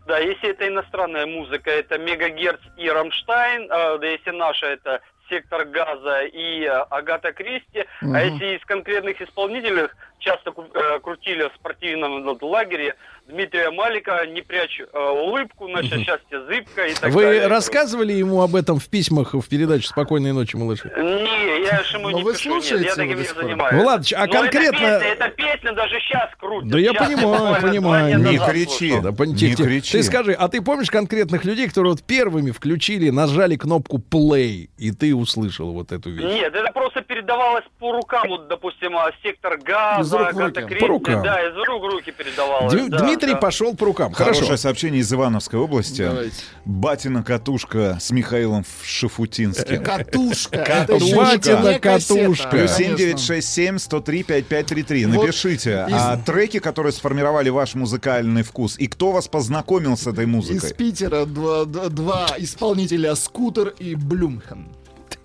да, если это иностранная музыка, это Megaherz и Рамштайн, а, да, если наша, это Сектор Газа и а, Агата Кристи, а если из конкретных исполнителей, часто э, крутили в спортивном ну, лагере Дмитрия Маликова, не прячь э, улыбку, наше счастье зыбко и так Вы далее. рассказывали ему об этом в письмах в передаче «Спокойной ночи, малыши»? Не, я ж ему Но не вы пишу, нет, слушаете я его таким не занимаюсь. Владыч, а Но конкретно- Эта песня, эта песня даже сейчас крутит. Да я Щас понимаю, понимаю. Не назад кричи. Да, пон- Не кричи. Ты скажи, а ты помнишь конкретных людей, которые вот первыми включили, нажали кнопку play, и ты услышал вот эту вещь? Нет, это просто передавалось по рукам, вот, допустим, а, сектор газа, Из рук в руки. Агата Кристи, По рукам. да, из рук в руки передавалось. Дми- да, Дмитрий да. пошел по рукам. Хорошо. Хорошее сообщение из Ивановской области. Давайте. Батина катушка с Михаилом Шафутинским. Катушка. Катушка. Батина катушка. Плюс конечно. 7967 103 5533. Вот Напишите из- а, треки, которые сформировали ваш музыкальный вкус. И кто вас познакомил с этой Из музыкой? Питера два, два исполнителя Скутер и Блюмхен.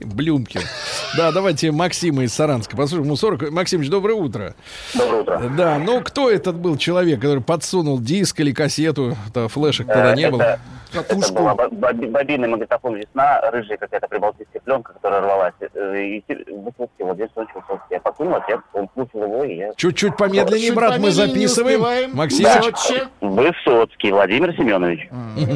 Блюмкин. Да, давайте Максима из Саранска. Послушаем, ему 40. Максимович, доброе утро. Доброе утро. Да, ну кто этот был человек, который подсунул диск или кассету? То флешек тогда не было. Это, это Катушку. была бо- бо- бобинный магнитофон «Весна», рыжая какая-то прибалтийская пленка, которая рвалась. Э, И Владимир Владимирович Высоцкий. Я покинул текст, он слушал его, и я... Чуть-чуть помедленнее, Чуть брат, мы записываем. Максим. Высоцкий Владимир Семенович.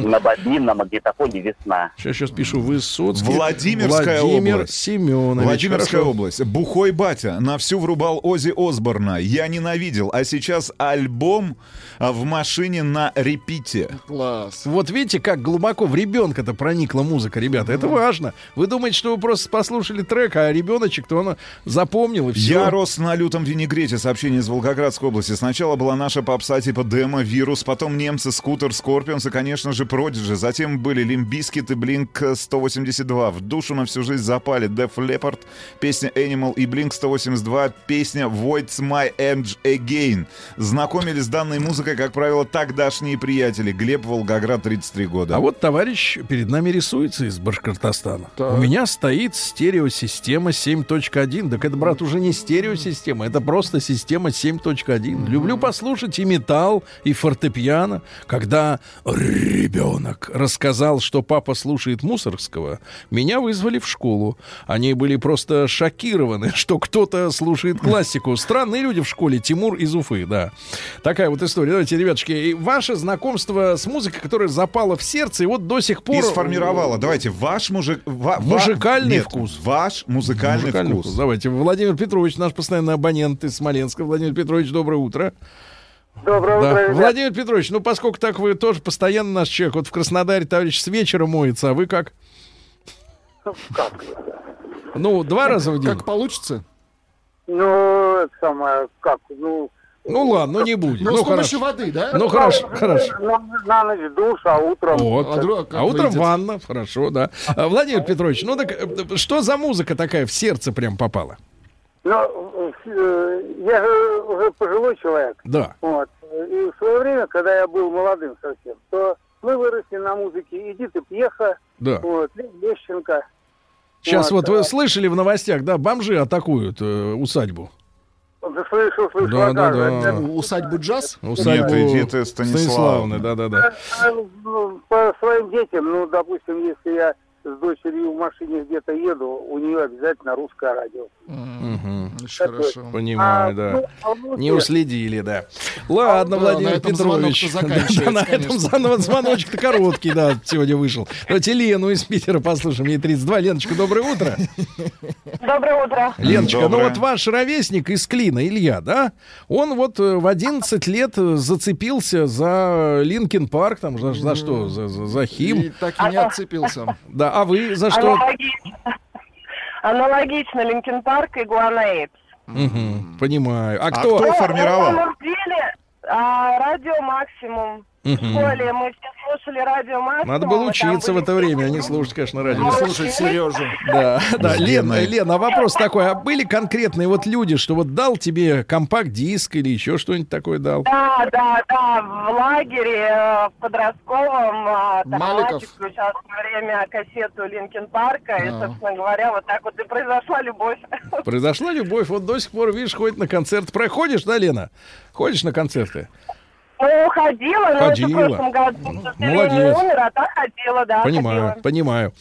На бобинном магнитофоне «Весна». сейчас, сейчас пишу. Высоцкий. Владимирская Владимир область. Семенович. Владимирская Хорошо. область. Бухой батя на всю врубал Ози Осборна. Я ненавидел. А сейчас альбом в машине на репите. Класс. Вот видите, как глубоко в ребенка-то проникла музыка, ребята. Это важно. Вы думаете, что вы просто послушали трек, а ребеночек-то он запомнил и все. Я рос на лютом винегрете. Сообщение из Волгоградской области. Сначала была наша попса типа Демо, Вирус, потом немцы, Scooter, Scorpions и, конечно же, продиджи. Затем были Limp Bizkit и Blink 182. В душу на всю жизнь запали Def Leppard, песня Animal и Blink 182, песня What's My Age Again. Знакомили с данной музыкой, как правило, тогдашние приятели. Глеб, Волгоград, 33 года. А вот товарищ перед нами рисуется из Башкортостана. Так. У меня стоит стереосистема 7.1. Так это, брат, уже не стереосистема, это просто система 7.1. Люблю послушать и металл, и фортепиано. Когда ребенок рассказал, что папа слушает Мусоргского, меня вызвали в школу. Они были просто шокированы, что кто-то слушает классику. Странные люди в школе. Тимур из Уфы, да. Такая вот история. Давайте, ребятушки, ваше знакомство с музыкой, которая запала в сердце, и вот до сих пор... И сформировала. Давайте, ваш мужик... ва- ва- Музыкальный Нет, вкус. Ваш музыкальный, Музыкальный вкус. вкус. Давайте. Владимир Петрович, наш постоянный абонент из Смоленска. Владимир Петрович, доброе утро. Доброе Да. утро, ребят. Владимир Петрович, ну поскольку так вы тоже постоянно наш человек, вот в Краснодаре товарищ с вечера моется, а вы как? Как? Ну, два раза в день. Как получится? Ну, это самое, как, ну... Ну ладно, ну не будет. Но Ну с помощью хорошо. воды, да? Ну хорошо, хорошо. Ну, на ночь душ, а утром... Вот. А как А утром выйдет? ванна, хорошо, да. А, Владимир Петрович, ну так э, что за музыка такая в сердце прям попала? Ну, э, я же уже пожилой человек. Да. Вот. И в свое время, когда я был молодым совсем, то мы выросли на музыке Эдиты Пьеха, Да. вот, Лещенко. Сейчас вот Вот, вы а- слышали в новостях, да, бомжи атакуют э, усадьбу. Да слышал, слышал, Да, а да, да. это- Усадьбу джаз? Усадьбу Нет, Эдиты Станиславовны. да, да, да. Э, ну, По своим детям, ну, допустим, если я дочерью в машине где-то еду, у нее обязательно русское радио. Очень хорошо. Понимаю, А, да. ну, а Не уследили, да. Ладно, Да, Владимир этом Петрович. Да, на этом звоночек-то короткий, да, сегодня вышел. Давайте Лену из Питера послушаем. Ей 32. Леночка, доброе утро. Доброе утро. Леночка, ну вот ваш ровесник из Клина, Илья, да? Он вот э, в 11 лет э, зацепился за Linkin Park, там, за, за что? За, за, за И HIM. так и не отцепился. Да, а вы за что? Аналогично. Аналогично Линкен Парк и Guano Apes. Мгм, понимаю. А А кто? кто На формировал? самом деле, а, радио Максимум. В школе мы все слушали радио Максимум. Надо было учиться в это время, а не слушать, конечно, радио. Ну, Слушать Сережу. Да, да, С Лен, Геной. Лен, а вопрос такой, а были конкретные вот люди, что вот дал тебе компакт-диск или еще что-нибудь такое дал? Да, да, да, в лагере, э, в подростковом, а, там Маликов. включал время кассету Линкен Парка, и, А. собственно говоря, вот так вот и произошла любовь. Произошла любовь, вот до сих пор, видишь, ходит на концерт. Проходишь, да, Лена? Ходишь на концерты? Ну, ходила, но это Ходила. в прошлом году. сожалению, Молодец. умер, а так ходила, да, понимаю, ходила. понимаю.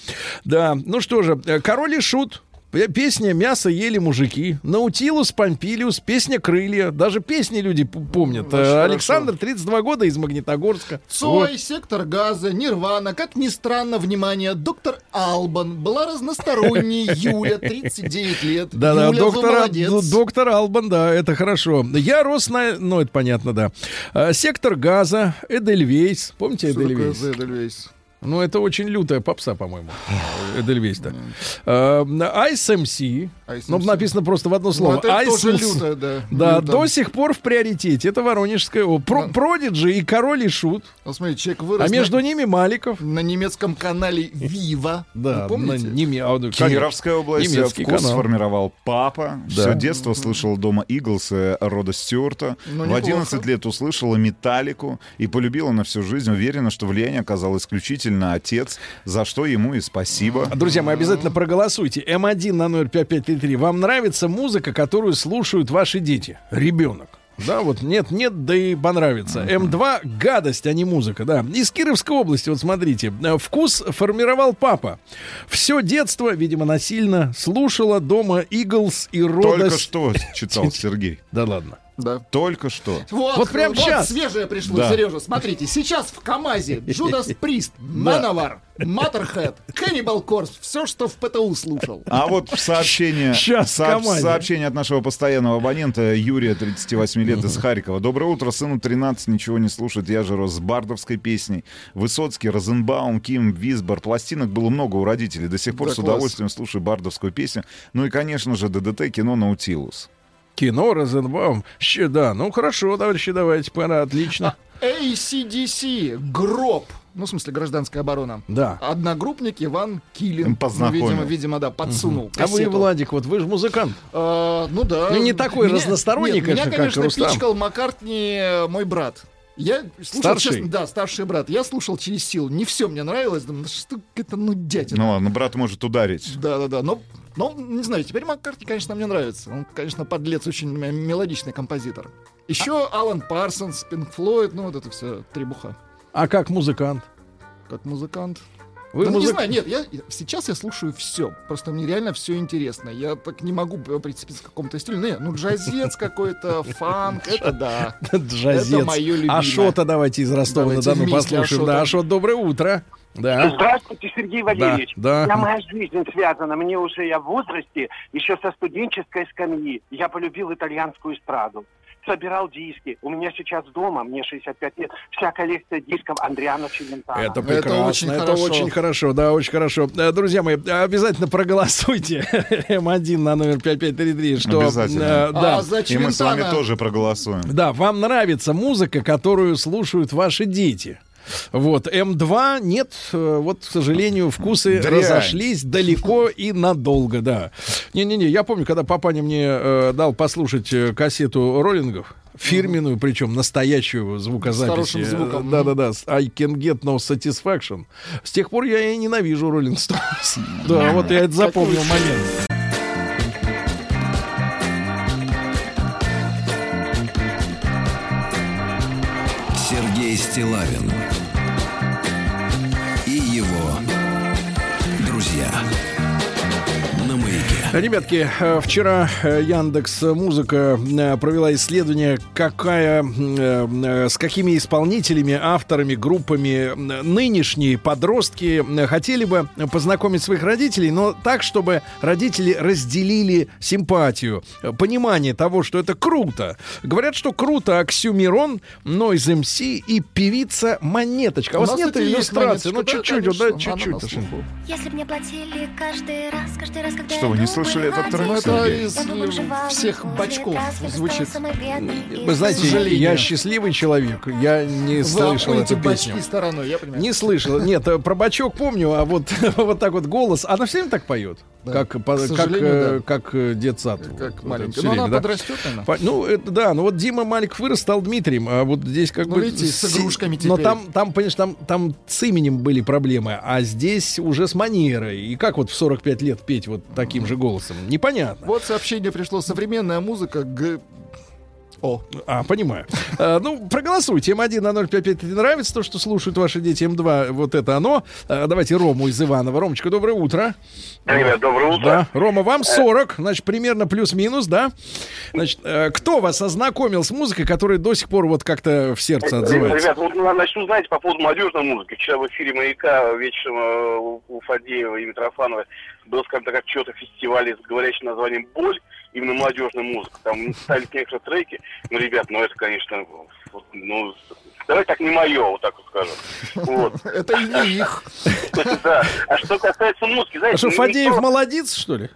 Да, ну что же, э, Король и Шут. Песня «Мясо ели мужики», «Наутилус Помпилиус», песня «Крылья». Даже песни люди помнят. Очень Э, хорошо. Александр, 32 года, из Магнитогорска. Цой, сектор газа, Нирвана, как ни странно, внимание, доктор Албан была разносторонней, Юля, 39 лет. Да-да, Юля, доктор, молодец. д- доктор Албан, да, это хорошо. Я рос на... Ну, это понятно, да. А, Сектор газа, Эдельвейс. Помните такое Эдельвейс? Ну, это очень лютая попса, по-моему. Эдельвейста. Э, ISMC. Ну, написано просто в одно слово. Ну, это тоже лютая, да. Да, до сих пор в приоритете. Это Воронежская. Продиджи и Король и Шут. Ну, смотри, человек вырос А между ними Маликов. на немецком канале Вива. Да, на ну. Кировская область. Немецкий Вкус канал. сформировал папа. Все детство слышал дома Иглс и Рода Стюарта. Ну, в неплохо. 11 лет услышала Металлику и полюбила на всю жизнь. Уверена, что влияние оказал исключительно отец, за что ему и спасибо. Друзья, мы обязательно проголосуйте. М1 на номер 5533. Вам нравится музыка, которую слушают ваши дети? Ребенок. Да, вот нет, нет, да и понравится. М2 гадость, а не музыка, да. Из Кировской области, вот смотрите, э, вкус формировал папа. Все детство, видимо, насильно слушала дома Иглс и Рода. Только что читал Сергей. Да ладно. Да. Только что. Вот, Вот прям щас. свежее пришло, Да. Сережа. Смотрите, сейчас в КамАЗе Джудас Прист, Мановар, Матерхед, Cannibal Corpse, все, что в ПТУ слушал. А вот в сообщение, в сооб- сообщение от нашего постоянного абонента Юрия, 38 лет, из Харькова. Доброе утро, сыну 13, ничего не слушает. Я же рос с бардовской песней. Высоцкий, Розенбаум, Ким, Висбор. Пластинок было много у родителей. До сих пор Да, с класс. удовольствием слушаю бардовскую песню. Ну и, конечно же, ДДТ, кино «Наутилус». Кино Розенбаум. Ща, да, ну хорошо, товарищи, давайте, пора, отлично. ACDC, Гроб. Ну, в смысле, гражданская оборона. Да. Одногруппник Иван Килин. Познакомил. Ну, видимо, видимо, да, подсунул А вы. Владик, вот вы же музыкант. А, ну да. Ну, не такой Меня- разносторонний, нет, конечно, меня, как конечно, Рустам. пичкал Маккартни э, мой брат. Я слушал, Старший? честно, да, старший брат. Я слушал через силу. Не все мне нравилось. Думаю, «Да что это, ну, дядя. Ну ладно, брат может ударить. Да-да-да, но, но, не знаю, теперь Маккартни, конечно, мне нравится. Он, конечно, подлец, очень мелодичный композитор. Еще Алан Парсонс, Пинк Флойд, ну вот это все требуха. А как музыкант? Как музыкант. Вы Ну, не музык- знаю, нет, я, сейчас я слушаю все. Просто мне реально все интересно. Я так не могу прицепиться к какому-то стилю. Не, ну джазец какой-то, фанк, это да. Джазец. Это мое любимое. Ашота давайте из Ростова-на-Дону послушаем. Ашота. Да, Ашот, доброе утро. Да. Здравствуйте, Сергей Валерьевич. да. Вся моя жизнь связана. Мне уже я в возрасте, еще со студенческой скамьи. Я полюбил итальянскую эстраду. Собирал диски. У меня сейчас дома, мне 65 лет, вся коллекция дисков Андриана Челентано. Это прекрасно, очень это хорошо. очень хорошо, да, очень хорошо. Э, Друзья мои, обязательно проголосуйте М1 на номер 5533, что... Обязательно. э, да. А за И мы с вами тоже проголосуем. Да, вам нравится музыка, которую слушают ваши дети. Вот, М2 нет, э, вот, к сожалению, вкусы Дрянь. разошлись далеко и надолго, да. Не-не-не, я помню, когда папаня мне э, дал послушать э, кассету роллингов, фирменную, причем настоящую звукозапись. хорошим звуком. Да-да-да, с I can get no satisfaction. С тех пор я и ненавижу Rolling Stones. Да, вот я это запомнил момент. Сергей Стилавин Ребятки, э, вчера э, Яндекс Музыка э, провела исследование, какая, с какими исполнителями, авторами, группами нынешние подростки хотели бы познакомить своих родителей, но так, чтобы родители разделили симпатию, понимание того, что это круто. Говорят, что круто Оксюмирон, Нойз МС и певица Монеточка. А у вас нас, нет иллюстрации? Ну, чуть-чуть, да, чуть-чуть. Если б мне платили каждый раз, каждый раз, когда Что, вы я не дома слышали этот трек, Это из всех бачков звучит. Вы знаете, я счастливый человек. Я не слышал эту песню. стороной, я понимаю. Не слышал. Нет, э, про бачок помню, а вот, вот так вот голос. Она все время так поет. Да. Как, по- как, э, да. как э, детсад. Как Вот маленькая. всё Но она время, да. подрастет, наверное. По- Ну, это, да, ну вот Дима Малик вырос, стал Дмитрием, а вот здесь как Ну, бы... видите, с игрушками Но теперь. там, там, понимаешь, там, там с именем были проблемы, а здесь уже с манерой. И как вот в 45 лет петь вот таким же голосом? Непонятно. Вот сообщение пришло. Современная музыка Г... О, А, понимаю. А, ну, проголосуйте. М1 на 055 нравится то, что слушают ваши дети. М2 вот это оно. А, давайте Рому из Иванова. Ромочка, доброе утро. Ребят, доброе утро. Да. Рома, вам 40, значит, примерно плюс-минус, да? Значит, э, кто вас ознакомил с музыкой, которая до сих пор вот как-то в сердце отзывается? Ребят, вот я начну, знаете, по поводу молодежной музыки. Вчера в эфире «Маяка» вечером э, у Фадеева и Митрофанова был, скажем так, отчет о фестивале с говорящим названием «Боль». именно молодежную музыку. Там ставили некоторые треки. Ну, ребят, ну это, конечно, ну, давай так не мое, вот так вот скажем. Вот. Это не их. Да. А что касается музыки, А знаете... что, ну, Фадеев молодец, что ли?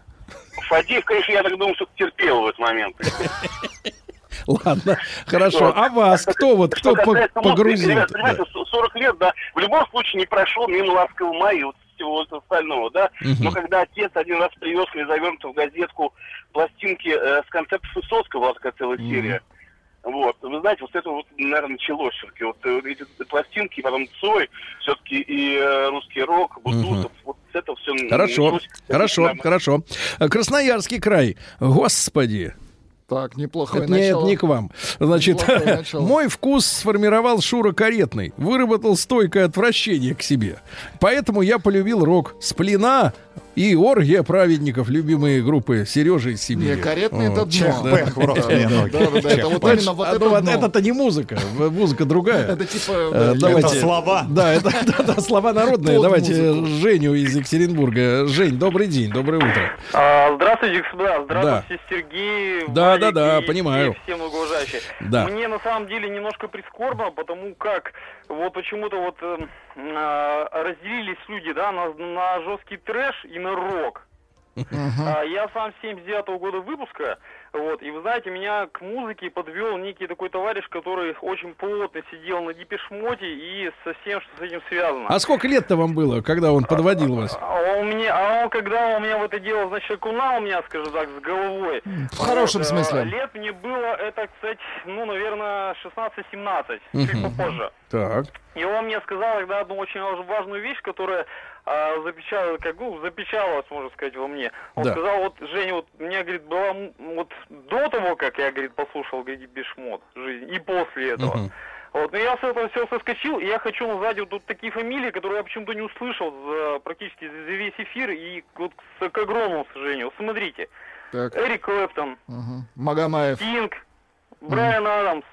Фадеев, конечно, я так думаю, что терпел в этот момент. Ладно, хорошо. А вас кто вот, кто погрузил? Ребят, понимаете, с- 40 лет, да, в любом случае не прошел мимо ласкового мая вот всего вот остального, да. Мгм. Но когда отец один раз привез мне завернутую в газетку пластинки э, с концертов Высоцкого, такая целая серия. Вот, вы знаете, вот это вот, наверное, началось все-таки. Вот э, эти пластинки, потом Цой, все-таки и э, русский рок, Бутусов, вот с этого все Хорошо, хорошо, хорошо. Э, Красноярский край. Господи. Так, неплохое Это начало. не к вам. Значит, мой вкус сформировал Шура Каретный. Выработал стойкое отвращение к себе. Поэтому я полюбил рок. Сплина и оргия праведников, любимые группы Сережи из Сибири. Не, каретный это Вот. дно. Да. в рот мне ноги. Да, да, да, это вот Понимаешь, именно вот а, это ну, вот дно. Это-то не музыка, музыка другая. Это типа, Э, это слова. Да, это слова народные. Давайте. Женю из Екатеринбурга. Жень, добрый день, доброе утро. А, здравствуйте, господа. Здравствуйте, Сергей. Да, да, да, понимаю. все- Все многоуважающие. Да. Мне на самом деле немножко прискорбно, потому как вот почему-то вот а, разделились люди, да, на, на жесткий трэш и на рок. А, Я сам 79 года выпуска, вот, и вы знаете, меня к музыке подвел некий такой товарищ, который очень плотно сидел на дипешмоте и со всем, что с этим связано. А сколько лет-то вам было, когда он подводил вас? А он мне, а он когда у меня в это дело, значит, окунал меня, скажем так, с головой. В хорошем Вот, смысле. э, Лет мне было, это, кстати, ну, наверное, 16-17, чуть Мгм. попозже. Так. И он мне сказал тогда одну очень важную вещь, которая а, как, ну, запечаталась, можно сказать, во мне. Он Да. сказал, вот, Женя, вот, меня, говорит, была, вот, до того, как я, говорит, послушал, говорит, Бешмот, жизнь, и после этого. Мгм. Вот, но я с этого все соскочил, и я хочу назвать вот тут такие фамилии, которые я почему-то не услышал за, практически за весь эфир, и вот к, к огромному сожалению. Смотрите, Так. Эрик Клэптон, Мгм. Магомаев. Кинг, Брайан Адамс,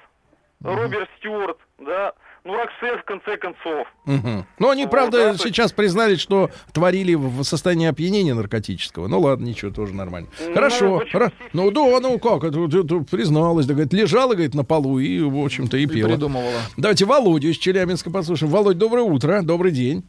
Роберт Стюарт, да, ну Роксет в конце концов. Мгм. Ну, они, правда, сейчас признались, что творили в состоянии опьянения наркотического. Ну, ладно, ничего, тоже нормально. Ну, Хорошо. почему Ну, да, ну как, это, это- это призналась, да, говорит, лежала, говорит, на полу и, в общем-то, и пела. придумывала. Давайте Володю из Челябинска послушаем. Володь, доброе утро, добрый день.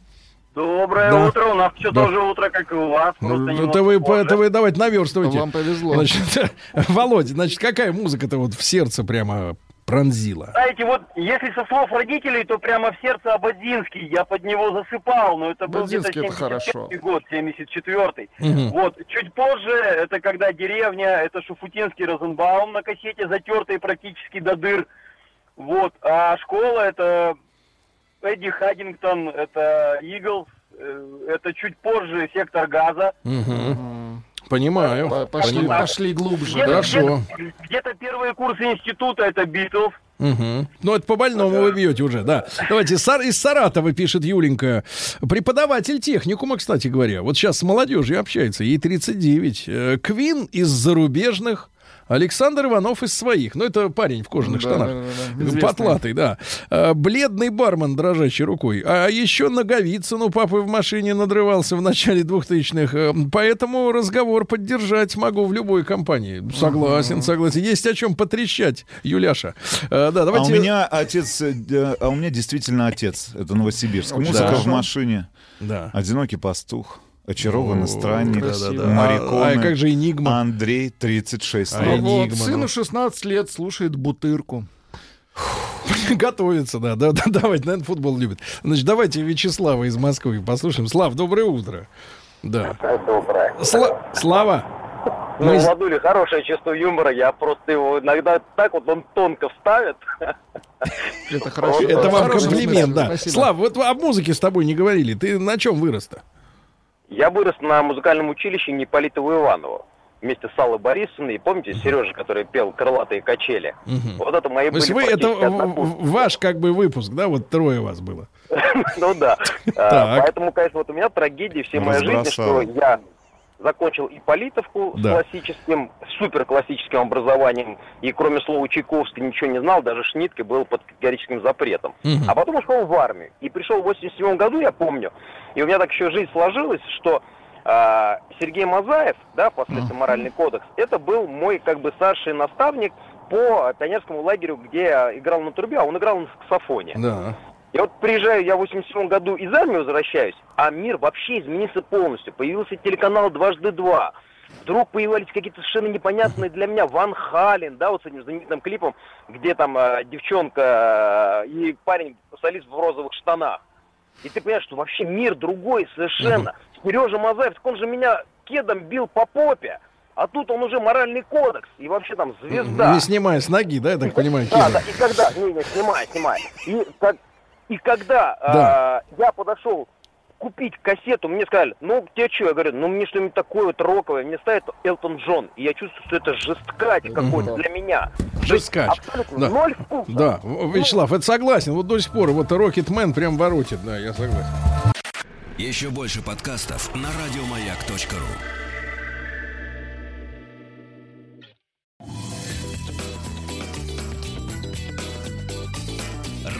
Доброе Да. утро, у нас все Да. тоже утро, как и у вас. Ну, это вы, позже. это вы давайте наверстывайте. Вам повезло. Значит, Володя, значит, какая музыка-то вот в сердце прямо пронзила? Знаете, вот если со слов родителей, то прямо в сердце Ободзинский. Я под него засыпал, но это был где-то Ободзинский это 75 хорошо. год, 74-й. Мгм. Вот, чуть позже, это когда деревня, это Шуфутинский Розенбаум на кассете, затертый практически до дыр. Вот, а школа это Эдди Хаддингтон, это Иглс, э, это чуть позже сектор газа. Мгм. Понимаю. Пошли, Понимаю. пошли глубже. Где-то- Хорошо. Где-то, где-то первые курсы института это Битлз. Мгм. Ну, это по больному вы бьете уже, да. Давайте, Сар- из Саратова пишет Юленька. Преподаватель техникума, кстати говоря. Вот сейчас с молодежью общается, ей 39. Э, Квин из зарубежных. Александр Иванов из своих. Ну, это парень в кожаных Да, штанах. да, да, да. Потлатый, да. Э, Бледный бармен, дрожащей рукой. А еще Наговицын у папы в машине надрывался в начале 2000-х. Э, Поэтому разговор поддержать могу в любой компании. Согласен, согласен. Есть о чем потрещать, Юляша. Э, Да, давайте... А у меня отец, э, а у меня действительно отец. Это Новосибирск. Музыка хорошо. в машине. Да. Одинокий пастух. Очарованный странник. красиво. Мариконы. А- а как же «Энигма»? Андрей, 36 А лет. Вот, Энигма, сыну ну. 16 лет слушает бутырку. Готовится, да, да, да, давайте, наверное, футбол любит. Значит, давайте Вячеслава из Москвы послушаем. Слав, доброе утро. Да. Доброе. Сла- Слава. Ну, Мы у хорошее чувство юмора, я просто его иногда так вот он тонко вставит. Это хорошо. Это вам комплимент, да. Слав, вот о музыке с тобой не говорили. Ты на чем вырос-то? Я вырос на музыкальном училище Неполитова Иванова вместе с Аллой Борисовной. И помните Сережа, который пел «Крылатые качели»? Мгм. Вот это мои То были вы, это ваш как бы выпуск, да, вот трое вас было. Ну да. А. Поэтому, конечно, вот у меня трагедия всей моей жизни, что я закончил и политовку с Да. классическим, супер классическим образованием, и кроме слова Чайковский ничего не знал, даже Шнитке был под категорическим запретом. Мгм. А потом ушел в армию. И пришел в 87 году, я помню, и у меня так еще жизнь сложилась, что А, Сергей Мазаев, да, впоследствии моральный кодекс, это был мой как бы старший наставник по пионерскому лагерю, где я играл на трубе, а он играл на саксофоне. Да. И вот приезжаю я в 87 году из армии возвращаюсь, а мир вообще изменился полностью. Появился телеканал «Дважды два». Вдруг появились какие-то совершенно непонятные для меня Ван Хален, да, вот с этим знаменитым клипом, где там э, девчонка э, и парень, солист в розовых штанах. И ты понимаешь, что вообще мир другой совершенно. Сережа Мазаев, так он же меня кедом бил по попе. А тут он уже моральный кодекс и вообще там звезда. Не снимая с ноги, да, я так понимаю, Да, да, и когда, не, не, снимай, снимай. И, как- и когда Да. а, я подошел купить кассету, мне сказали, ну, тебе что? Я говорю, ну, мне что-нибудь такое вот роковое. Мне ставит Элтон Джон. И я чувствую, что это жесткач какой-то для меня. Жесткач. Абсолютно Да. ноль вкуса. Да, Вячеслав, это согласен. Вот до сих пор вот Рокетмен прям воротит, да, я согласен. Еще больше подкастов на радиомаяк.ру.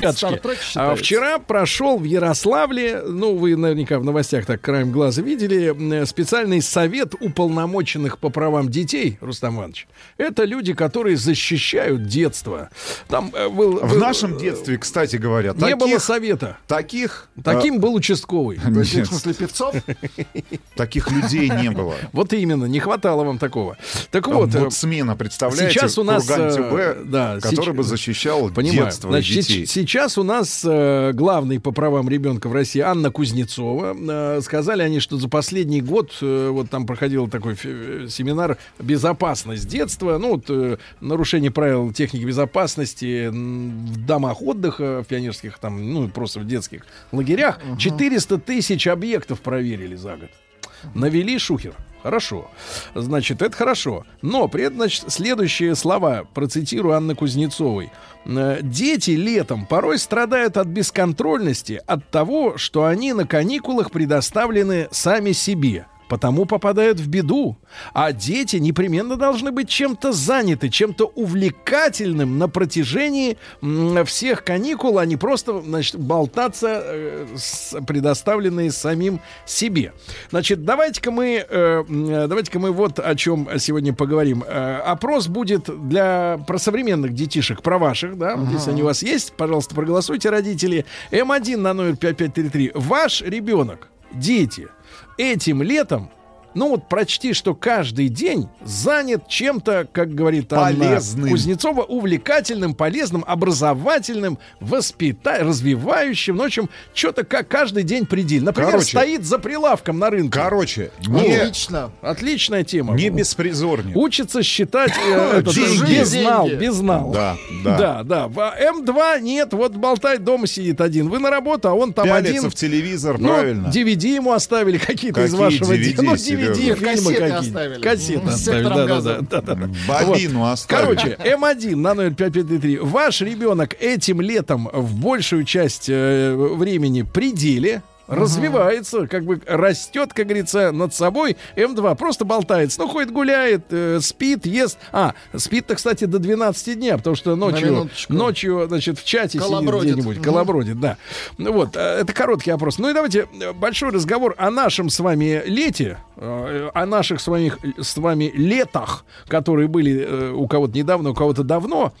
Ребятушки, а вчера прошел в Ярославле, ну, вы наверняка в новостях так краем глаза видели, м, специальный совет уполномоченных по правам детей, Рустам Иванович. Это люди, которые защищают детство. Там э, был, В был- нашем детстве, кстати говоря, не было таких, совета. таких, Таким э, был участковый. Нет. В смысле, певцов? таких людей не было. Вот именно, не хватало вам такого. Так вот, э, вот смена, представляете, сейчас у нас, Курган э, ТБ, да, который бы защищал детство Значит, детей. Сейчас у нас э, главный по правам ребенка в России Анна Кузнецова. Э, сказали они, что за последний год, э, вот там проходил такой э, семинар «Безопасность детства», ну, вот, э, нарушение правил техники безопасности в домах отдыха, в пионерских, там, ну, просто в детских лагерях. 400 тысяч объектов проверили за год. Навели шухер. Хорошо. Значит, это хорошо. Но при этом, значит, следующие слова, процитирую Анны Кузнецовой. Э, Дети летом порой страдают от бесконтрольности, от того, что они на каникулах предоставлены сами себе. Потому попадают в беду. А дети непременно должны быть чем-то заняты, чем-то увлекательным на протяжении всех каникул, а не просто значит, болтаться, э, с- предоставленные самим себе. Значит, давайте-ка мы, э, м, давайте-ка мы вот о чем сегодня поговорим. Э, опрос будет для про современных детишек, про ваших, да, если они у вас есть, пожалуйста, проголосуйте, родители. М1 на номер 5533. Ваш ребенок, дети, этим летом ну вот прочти, что каждый день занят чем-то, как говорит Анна Полезным. Кузнецова, увлекательным, полезным, образовательным, воспита... развивающим. Ну, в общем, что-то как каждый день предельно. Например, Короче. стоит за прилавком на рынке. Короче, не, Отлично. Отличная тема. не беспризорник. Учится считать э, этот, Деньги. безнал, Деньги. безнал. Да, да. Да, да. В М2 нет, вот болтает дома сидит один. Вы на работу, а он там Пялится один. в телевизор, Ну, правильно. DVD ему оставили какие-то из вашего DVD, фильмы Кассеты какие-то. оставили. Кассеты С оставили, сектором да, да, газа. да, да, да. Бобину Вот. оставили. Короче, М1 на номер 5533. Ваш ребенок этим летом в большую часть э, времени при развивается, как бы растет, как говорится, над собой. М2 просто болтается. Ну, ходит, гуляет, э, спит, ест. А, спит-то, кстати, до 12 дня, потому что ночью, ночью значит, в чате Колобродит. сидит где-нибудь. Колобродит, да. Ну вот, э, это короткий опрос. Ну и давайте э, большой разговор о нашем с вами лете, э, о наших с вами, с вами летах, которые были у кого-то недавно, у кого-то давно.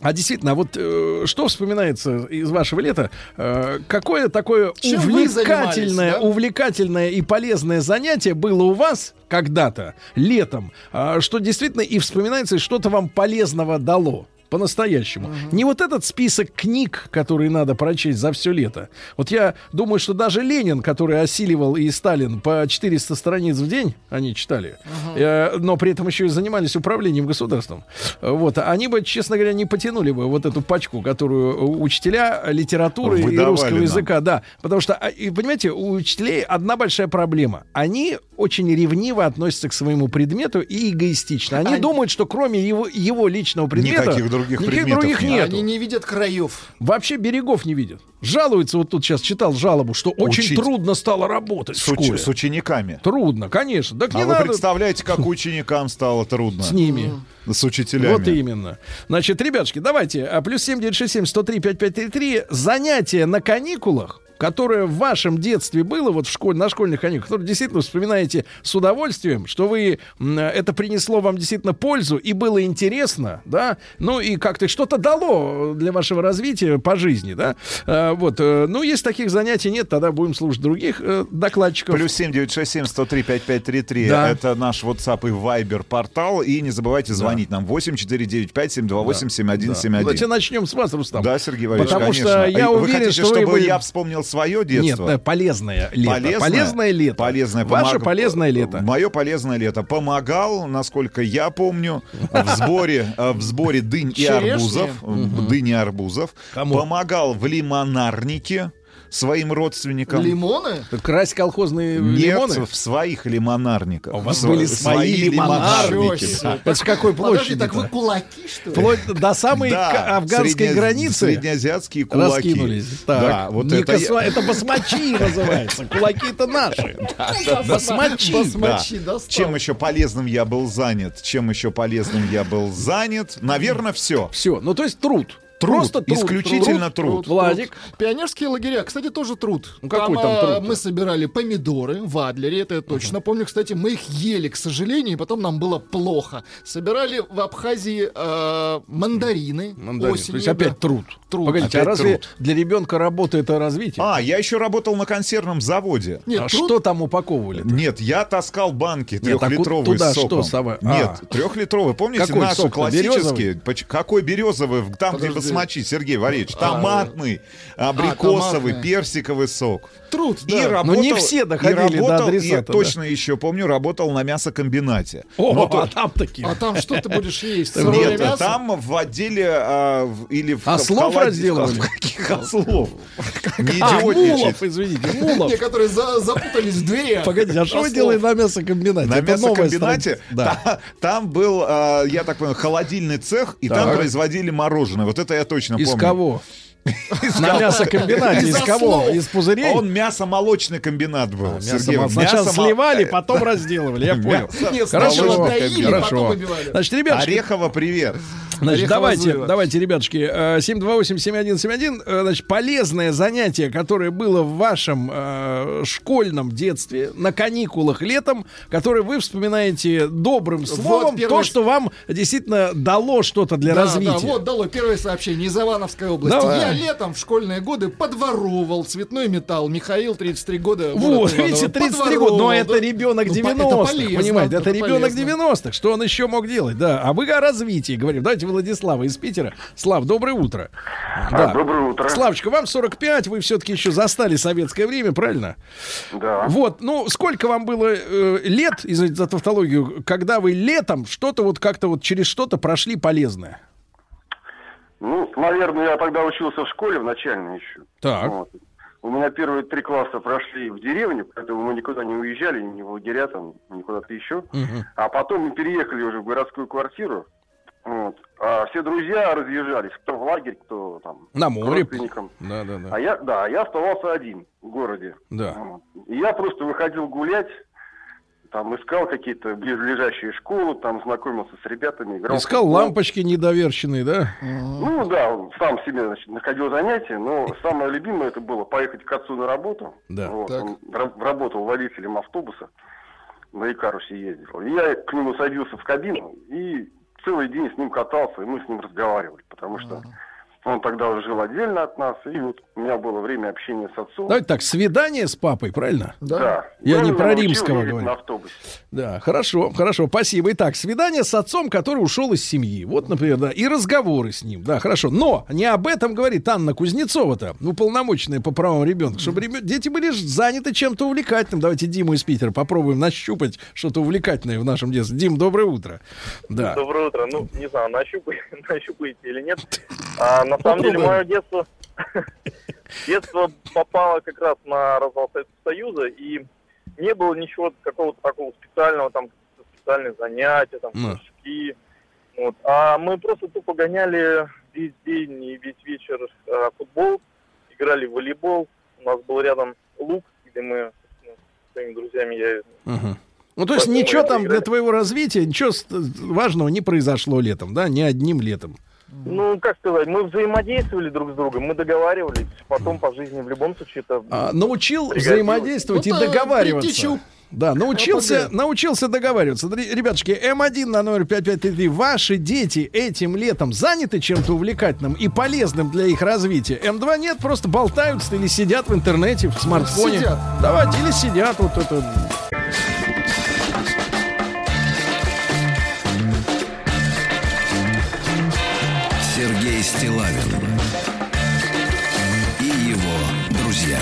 А действительно, а вот э, что вспоминается из вашего лета? Э, какое такое Чем увлекательное, да? увлекательное и полезное занятие было у вас когда-то летом, а, что действительно и вспоминается, и что-то вам полезного дало? По-настоящему. Не вот этот список книг, которые надо прочесть за все лето. Вот я думаю, что даже Ленин, который осиливал и Сталин по 400 страниц в день, они читали, э, но при этом еще и занимались управлением государством. Вот, они бы, честно говоря, не потянули бы вот эту пачку, которую учителя литературы и Выдавали русского нам. языка, да. Потому что, а, и, понимаете, у учителей одна большая проблема. Они очень ревниво относятся к своему предмету и эгоистично. Они Они- думают, что кроме его, его личного предмета Никаких других Никаких предметов других нет. Они не видят краев. Вообще берегов не видят. Жалуются, вот тут сейчас читал жалобу, что очень Учить. трудно стало работать С, в школе. с учениками. Трудно, конечно. Так А не вы надо представляете, как ученикам стало трудно? с ними. С учителями. Вот именно. Значит, ребятушки, давайте. а, Плюс 7967 103 5533. Занятия на каникулах которое в вашем детстве было, вот в школе, на школьных каникулах, которое действительно вспоминаете с удовольствием, что вы, это принесло вам действительно пользу и было интересно, да, ну и как-то что-то дало для вашего развития по жизни, да, А, вот, э, ну, если таких занятий нет, тогда будем слушать других э, докладчиков. Плюс 7967 103 5533. Да. Это наш WhatsApp и Viber портал. И не забывайте звонить нам 8495 728 7171. Давайте начнем с вас, Рустам. Да, Сергей Валерьевич, Потому конечно. что я А вы уверен, хотите, что вы чтобы бы- я вспомнил свое детство? Нет, да, полезное лето. Полезное? Полезное лето. Полезное. Ваше помог- полезное лето. Мое полезное лето. Помогал, насколько я помню, в сборе, э, в сборе дынь и арбузов. Дынь и арбузов. Кому? Помогал в лимонарнике своим родственникам. Лимоны? Красть колхозные Нет, лимоны? в своих лимонарниках. А у вас Сво- были свои лимонарники. да. Это с какой Подожди, площади? так вы кулаки, что ли? Вплоть до самой Да, афганской средне- границы Среднеазиатские кулаки. раскинулись. Так. Да, вот Не это косва- я- это басмачи называется. Кулаки это наши. Басмачи. Басмачи. Чем еще полезным я был занят? Чем еще полезным я был занят? Наверное, все. Все. Ну, то есть труд. Труд. Просто труд. Исключительно труд. Владик. Пионерские лагеря, кстати, тоже труд. Ну, какой там а, труд-то? Мы собирали помидоры в Адлере, это я точно помню. Кстати, мы их ели, к сожалению, и потом нам было плохо. Собирали в Абхазии э, мандарины, Мандарин. осенью. То есть опять да. труд. Труд. Погодите, Опять а разве труд. для ребенка работа это развитие? А, я еще работал на консервном заводе. Нет, а труд- что там упаковывали? Нет, я таскал банки Нет, а трехлитровые с соком. что, Сава? А. Нет, трехлитровые. Помните Какой наши классические? Поч- Какой березовый? Там, где Басмачи, Сергей Валерьевич. А. Томатный, абрикосовый, томатный. персиковый сок. Труд, И да. работал, Но не все и доходили до работал, адресата, И да. точно еще помню, работал на мясокомбинате. О, Но то- а там такие. А там что ты будешь есть? Сырое Нет, мясо? там в отделе а, в- или в, Ослов холоде- разделывали? каких ослов? Не А, идиотничать. мулов, извините, мулов. Те, которые за- запутались в дверях. Погодите, а что вы делаете на мясокомбинате? На мясокомбинате. Да. та- там был, а, я так понимаю, холодильный цех, и там производили мороженое. Вот это я точно Из помню. кого? На мясокомбинате. Из кого? Из пузырей? Он мясо-молочный комбинат был. А, Сначала сливали, потом разделывали. Я понял. Хорошо, сначала доили, потом хорошо. Значит, ребят, Орехово, привет. Значит, давайте, давайте, ребятушки, э, 728-7171, э, значит, полезное занятие, которое было в вашем э, школьном детстве, на каникулах летом, которое вы вспоминаете добрым словом, первое- то, что вам действительно дало что-то для Да, развития. Да, вот дало первое сообщение из Ивановской области. Давай. Я летом в школьные годы подворовывал цветной металл. Михаил, 33 года. Вот, Иваново. видите, 33 года, но это ребенок Ну, по- 90-х, это полезно, понимаете, это, ребенок полезно. 90-х, что он еще мог делать, да, а вы о развитии говорим, давайте Владислава из Питера. Слав, доброе утро. Да. доброе утро. Славочка, вам 45, вы все-таки еще застали советское время, правильно? Да. Вот, ну, сколько вам было э, лет, извините за тавтологию, когда вы летом что-то вот как-то вот через что-то прошли полезное? Ну, наверное, я тогда учился в школе в начальной еще. Так. Вот. У меня первые три класса прошли в деревне, поэтому мы никуда не уезжали, ни в лагеря там, ни куда-то еще. Мгм. А потом мы переехали уже в городскую квартиру. Вот. А все друзья разъезжались, кто в лагерь, кто там На море. Да, да, да. А я, да, я оставался один в городе. Да. Вот. И я просто выходил гулять, там искал какие-то близлежащие школы, там знакомился с ребятами. Играл Искал лампочки недоверченные, да? Ну да, он сам себе значит, находил занятия, но самое любимое это было поехать к отцу на работу. Да. Вот, Так. он ра- работал водителем автобуса, на Икарусе ездил. И я к нему садился в кабину и целый день с ним катался, и мы с ним разговаривали, потому что он тогда уже жил отдельно от нас, и вот у меня было время общения с отцом. Давайте так, свидание с папой, правильно? Да. Я И он не про римского говорю. на автобусе. Да, хорошо, хорошо, спасибо. Итак, свидание с отцом, который ушел из семьи. Вот, например, да, и разговоры с ним. Да, хорошо. Но не об этом говорит Анна Кузнецова-то, уполномоченная по правам ребенка, чтобы ребё- дети были заняты чем-то увлекательным. Давайте Диму из Питера попробуем нащупать что-то увлекательное в нашем детстве. Дим, доброе утро. Да. Доброе утро. Ну, не знаю, нащупаете, нащупаете или нет. А, на самом деле, мое детство... Детство попало как раз на развал Советского Союза, и не было ничего какого-то такого специального, там, специальных занятий, там, Ну. кружки. Вот. А мы просто тупо гоняли весь день и весь вечер э, футбол, играли в волейбол. У нас был рядом луг, где мы ну, с своими друзьями я Мгм. Ну, то есть ничего там для играли. твоего развития, ничего важного не произошло летом, да, ни одним летом. Ну, как сказать, мы взаимодействовали друг с другом, мы договаривались. Потом по жизни в любом случае это... А, научил взаимодействовать и Ну, да, договариваться. притечу. Да, научился, научился договариваться. Ребятушки, М1 на номер 5533. Ваши дети этим летом заняты чем-то увлекательным и полезным для их развития? М2 нет, просто болтаются или сидят в интернете, в смартфоне. Сидят. Давайте, или сидят вот это. Стилавин и его друзья.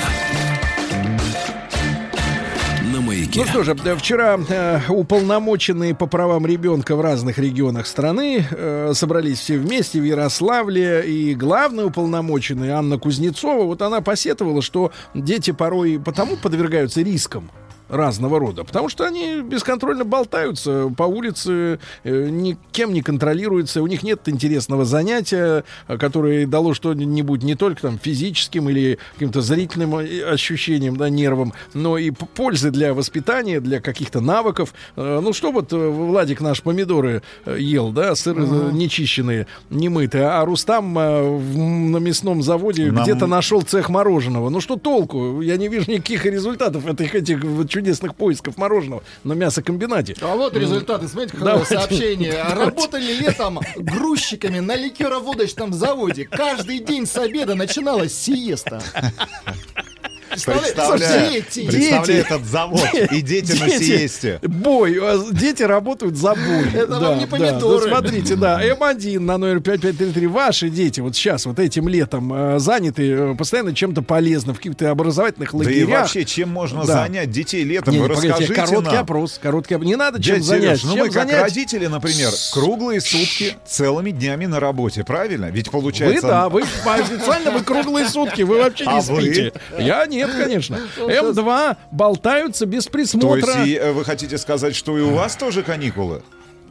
Ну что же, э, вчера э, уполномоченные по правам ребенка в разных регионах страны э, собрались все вместе в Ярославле, и главная уполномоченная Анна Кузнецова, вот она посетовала, что дети порой потому подвергаются рискам разного рода, потому что они бесконтрольно болтаются по улице, э, никем не контролируются, у них нет интересного занятия, э, которое дало что-нибудь не только там физическим или каким-то зрительным э, ощущением, да, нервам, но и пользы для воспитания, для каких-то навыков. Ну что вот Владик наш помидоры ел, да, сыры э, нечищенные, немытые, а Рустам на мясном заводе Нам- где-то нашел цех мороженого. Ну что толку? Я не вижу никаких результатов этих этих чудесных поисков мороженого на мясокомбинате. А вот результаты, смотрите, какое сообщение. Работали летом грузчиками на ликероводочном заводе. Каждый день с обеда начиналась сиеста. Представляю, Дети, представляю дети. этот завод и дети на сиесте. Бой. а Дети работают за бой. Это вам не да. помидоры. Ну, смотрите, да. М1 на номер 5533. Ваши дети вот сейчас, вот этим летом э, заняты э, постоянно чем-то полезным в каких-то образовательных Да лагерях. и вообще, чем можно Да. занять детей летом? Не, Вы не, погодите, расскажите короткий нам. опрос, короткий опрос. Не надо чем Дядя занять. Сереж, ну Чем мы как занять? родители, например, круглые сутки, целыми днями на работе, правильно? Ведь получается... Вы, да, вы официально вы круглые сутки, вы вообще не А вы? спите. Я нет, конечно. М2 болтаются без То присмотра. есть и, э, вы хотите сказать, что и у вас тоже каникулы?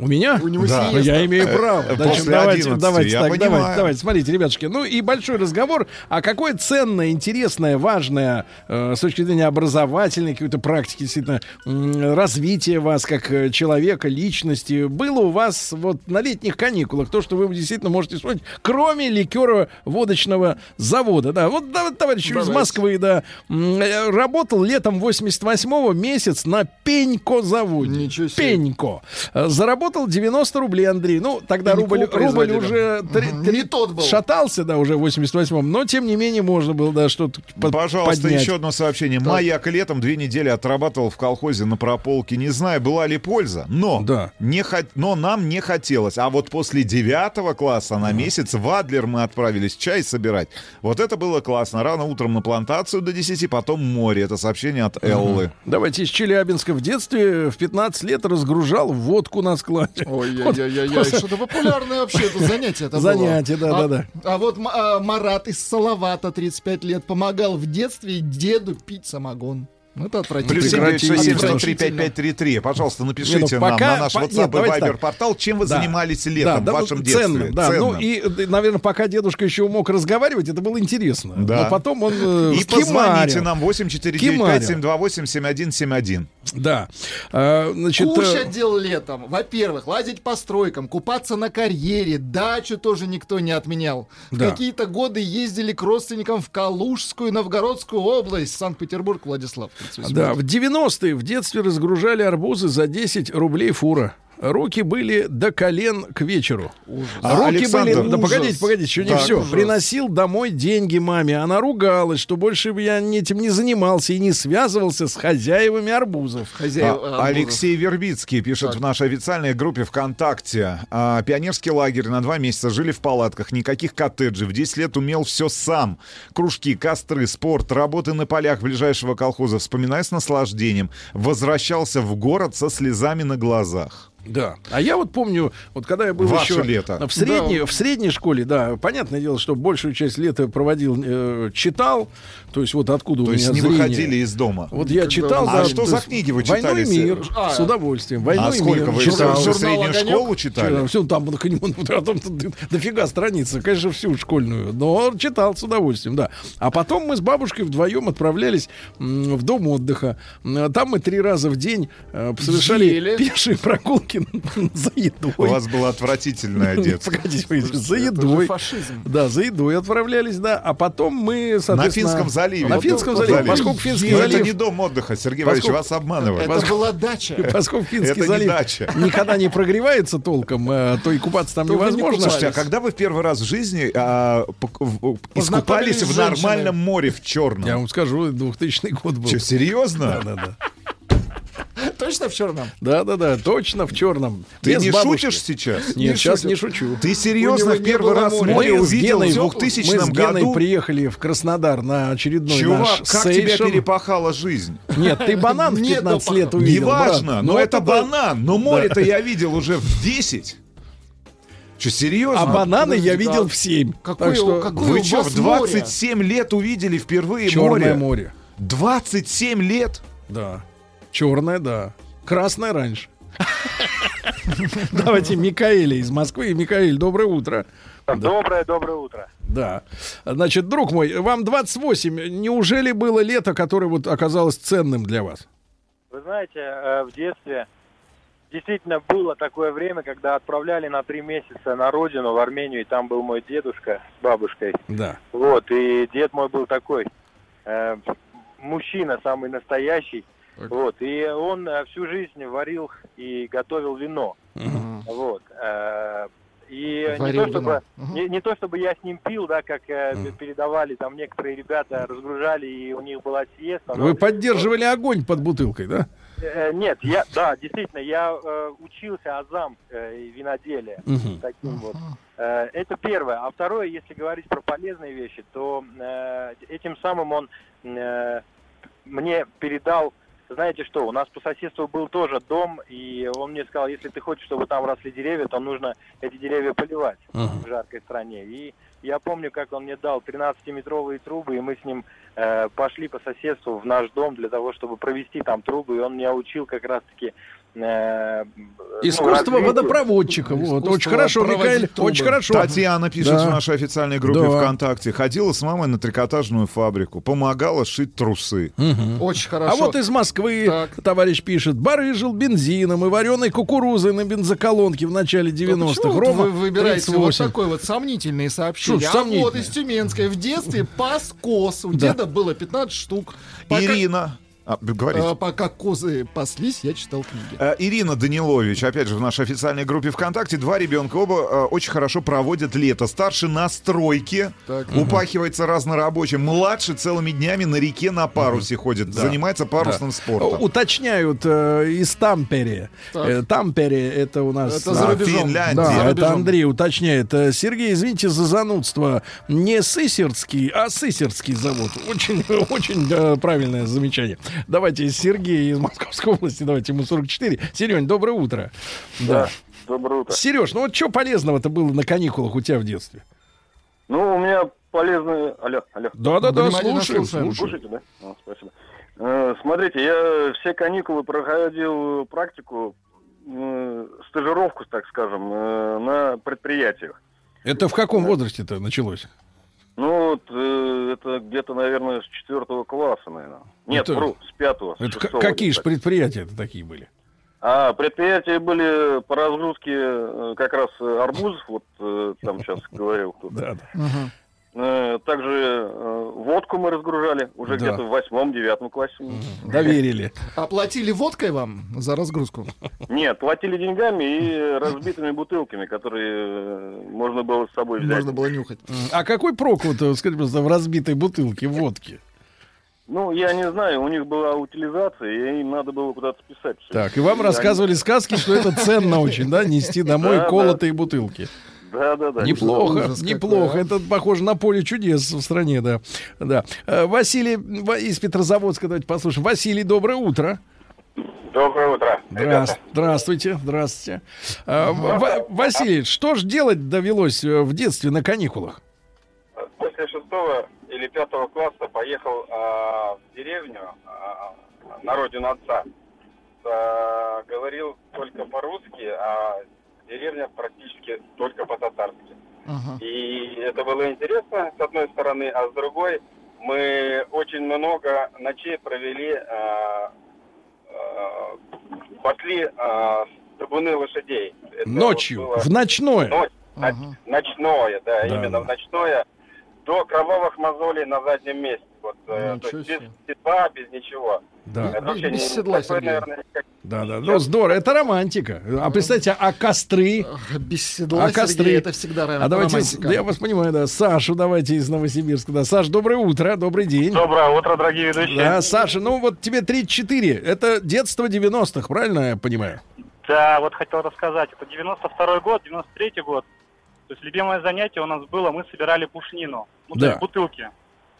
У меня? У него Да. Ну, я имею Э, право. э, Значит, после давайте, 11, давайте я так, понимаю. давайте, давайте. Смотрите, ребятушки, ну и большой разговор. А какое ценное, интересное, важное э, с точки зрения образовательной какой-то практики, действительно, м, развития вас как э, человека, личности, было у вас вот на летних каникулах? То, что вы действительно можете вспомнить, кроме ликера водочного завода. Да, вот да, вот товарищ из Давайте. Москвы, да, э, работал летом 88-го месяц на Пенько заводе. Ничего себе. Пенько. Э, Заработал 90 рублей, Андрей. Ну, тогда рубль, рубль уже три- Мгм. три- Не тот был. шатался, да, уже в 88-м, но тем не менее можно было, да, что-то Пожалуйста, поднять. еще одно сообщение. Маяк летом две недели отрабатывал в колхозе на прополке. Не знаю, была ли польза, но, Да. не хот... но нам не хотелось. А вот после девятого класса на месяц в Адлер мы отправились чай собирать. Вот это было классно. Рано утром на плантацию до 10, потом море. Это сообщение от Эллы. Давайте из Челябинска. В детстве в 15 лет разгружал водку на складе. Ой-ой-ой, что-то популярное вообще это занятие. это. Занятие, да, А- да, да. А вот а, Марат из Салавата, 35 лет, помогал в детстве деду пить самогон. Ну, это отвратительно. Плюс Прекратите. 7967 Пожалуйста, напишите ну, нам пока- на наш по- WhatsApp нет, и Viber портал, чем вы Да. занимались летом да, в вашем ну, детстве. ценным, да. Ну Ценным. и, наверное, пока дедушка еще мог разговаривать, это было интересно. Да. Но потом он э, И позвоните нам 8495-728-7171. Да. А, значит, Кушать э, дел летом. Во-первых, лазить по стройкам, купаться на карьере, дачу тоже никто не отменял. В Да. какие-то годы ездили к родственникам в Калужскую, Новгородскую область, Санкт-Петербург, Владислав. 38. Да, в 90-е в детстве разгружали арбузы за 10 рублей фура. Руки были до колен к вечеру. А, Руки Александр, были... Да ужас. погодите, погодите, еще не Так, все. ужас. Приносил домой деньги маме. Она ругалась, что больше бы я этим не занимался и не связывался с хозяевами арбузов. Хозяева А, арбузов. Алексей Вербицкий пишет в нашей официальной группе ВКонтакте. А, Пионерский лагерь на два месяца жили в палатках, никаких коттеджей. В 10 лет умел все сам. Кружки, костры, спорт, работы на полях ближайшего колхоза. Вспоминаю с наслаждением. Возвращался в город со слезами на глазах. Да. А я вот помню, вот когда я был Ваше еще лето. в средней, Да. в средней школе, да, понятное дело, что большую часть лета проводил, э, читал, то есть вот откуда То у есть меня не зрение. выходили из дома. Вот я Когда читал, вы да, А что то за есть книги вы «Войну читали? и мир» А, с удовольствием. «Войну А и сколько мир» вы читал. всю Журнал среднюю «Огонек»? школу читали? Все, там ну, к нему, а там дофига страницы, конечно, всю школьную, но читал с удовольствием, да. А потом мы с бабушкой вдвоем отправлялись в дом отдыха. Там мы три раза в день э, совершали Ели. пешие прогулки за едой. У вас было отвратительное детство. Погодите, погодите, за едой. фашизм. Да, за едой отправлялись, да. А потом мы, соответственно... Финском заливе. На Финском заливе. залив. Поскольку Финский Но залив... это не дом отдыха, Сергей Валерьевич, вас обманывают. Это была дача. Поскольку Финский залив никогда не прогревается толком, э, то и купаться там невозможно. Слушайте, а когда вы в первый раз в жизни а, искупались в нормальном море в черном? Я вам скажу, 2000 год был. Что, серьезно? Да, да, да. Точно в черном? Да, да, да, точно в черном. Ты Без не бабушки. шутишь сейчас? Нет, Не сейчас не шучу. Ты серьезно в первый раз море Мы с увидел в 2000 Мы с Геной году? приехали в Краснодар на очередной Чувак, наш как тебя сейшн. перепахала жизнь? Нет, ты банан в Не 15 допахал. лет увидел. Неважно, брат. но Ну, это банан. Но море-то я видел уже в 10. Что, серьезно? А бананы я видел да. в 7. Какое, Так что какое Вы что, в 27 лет увидели впервые черное море? море. 27 лет? Да. Черное, да. Красное раньше. Давайте Микаэля из Москвы. Микаэль, доброе утро. Доброе, доброе утро. Да. Значит, друг мой, вам 28. Неужели было лето, которое вот оказалось ценным для вас? Вы знаете, э, в детстве действительно было такое время, когда отправляли на три месяца на родину, в Армению, и там был мой дедушка с бабушкой. Да. Вот, и дед мой был такой э, мужчина, самый настоящий. Вот, и он э, всю жизнь варил и готовил вино. Вот. э, и не то, чтобы, не, не то чтобы я с ним пил, да, как э, передавали там некоторые ребята, разгружали, и у них была сиеста. но- Вы поддерживали огонь под бутылкой, да? Э, Нет, я, да, действительно, я э, учился азам э, виноделия. Мгм. Таким вот. Э, это первое. А второе, если говорить про полезные вещи, то э, этим самым он э, мне передал, знаете что, у нас по соседству был тоже дом, и он мне сказал, если ты хочешь, чтобы там росли деревья, то нужно эти деревья поливать Ага. в жаркой стране. И я помню, как он мне дал 13-метровые трубы, и мы с ним э, пошли по соседству в наш дом для того, чтобы провести там трубы, и он меня учил как раз-таки э, ну, Искусство развитию. водопроводчика. Вот. Искусство Очень хорошо, трубы. Очень хорошо. Татьяна пишет Да. в нашей официальной группе Да. ВКонтакте. Ходила с мамой на трикотажную фабрику. Помогала шить трусы. Мгм. Очень хорошо. А вот из Москвы Так. товарищ пишет, барыжил бензином и вареной кукурузой на бензоколонке в начале 90-х. Почему вот Рома, вы выбираете 38. вот такой вот сомнительные сообщения? Что а вот из Тюменской. В детстве пас коз. У Да. деда было 15 штук. Пока, Ирина. А, говорите. э, пока козы паслись, я читал книги. Э, Ирина Данилович, опять же, в нашей официальной группе ВКонтакте. Два ребенка, оба э, очень хорошо проводят лето. Старший на стройке, Так. упахивается разнорабочим. Младший целыми днями на реке на парусе ходит, Да. занимается парусным Да. спортом. Уточняют э, из Тампере. Э, Тампере это у нас... Это за а, рубежом. Финляндия. Да, За это. Андрей уточняет. Э, Сергей, извините за занудство. Не Сысердский, а Сысердский завод. Очень, очень э, правильное замечание. Давайте Сергей из Московской области, давайте ему 44. Серень, доброе утро. Да. Доброе утро. Сереж, ну вот что полезного-то было на каникулах у тебя в детстве? Ну, у меня полезные... Алло, алло. Да-да-да, слушаем, слушаем. Слушайте, да? А, спасибо. Э, Смотрите, я все каникулы проходил практику, э, стажировку, так скажем, э, на предприятиях. Это в каком возрасте-то началось? Ну, вот, э, это где-то, наверное, с четвертого класса, наверное. Нет, Это- вру, с пятого. с Это шестого какие же где-то. предприятия-то такие были? А, предприятия были по разгрузке э, как раз э, арбузов, вот э, там сейчас говорил кто-то. Да, да. Э, Также э, водку мы разгружали уже Да. где-то в восьмом-девятом классе. Доверили. Оплатили водкой вам за разгрузку? Нет, платили деньгами и разбитыми бутылками, которые э, можно было с собой взять. Можно было нюхать. А какой прок вот, скажите, пожалуйста, в разбитой бутылке водки? Ну, я не знаю, у них была утилизация, и им надо было куда-то списать. Так, и вам рассказывали сказки, что это ценно очень, да, нести домой колотые бутылки. Да, да, да. Неплохо, Ужас какой, неплохо. а. Это похоже на поле чудес в стране, да. да. Э, Василий Ва- из Петрозаводска, давайте послушаем. Василий, доброе утро. Доброе утро. Здра- Здравствуйте, здравствуйте. А, В- Василий, что ж делать довелось э, в детстве на каникулах? После шестого или пятого класса поехал а, в деревню а, на родину отца. А, говорил только по-русски, а деревня практически только по-татарски. И это было интересно, с одной стороны, а с другой мы очень много ночей провели, а, а, пасли а, табуны лошадей. Это Ночью, было- в ночное. Ночь, ноч- ночное, да, Да, именно в ночное, до кровавых мозолей на заднем месте. Вот, э, то есть без седла, без ничего. Да. Это вообще Без не- седла, такое, Сергей. наверное, никак- Да, да, ну здорово, это романтика. А представьте, а костры? Без седла, а костры? Сергей, это всегда ро- А давайте, романтика. да, я вас понимаю, да. Сашу давайте из Новосибирска. Да, Саш, доброе утро, добрый день. Доброе утро, дорогие ведущие. Да, Саша, ну вот тебе 34. Это детство 90-х, правильно я понимаю? Да, вот хотел рассказать. Это 92 год, 93 год. То есть любимое занятие у нас было, мы собирали пушнину. Ну, то Да. есть бутылки,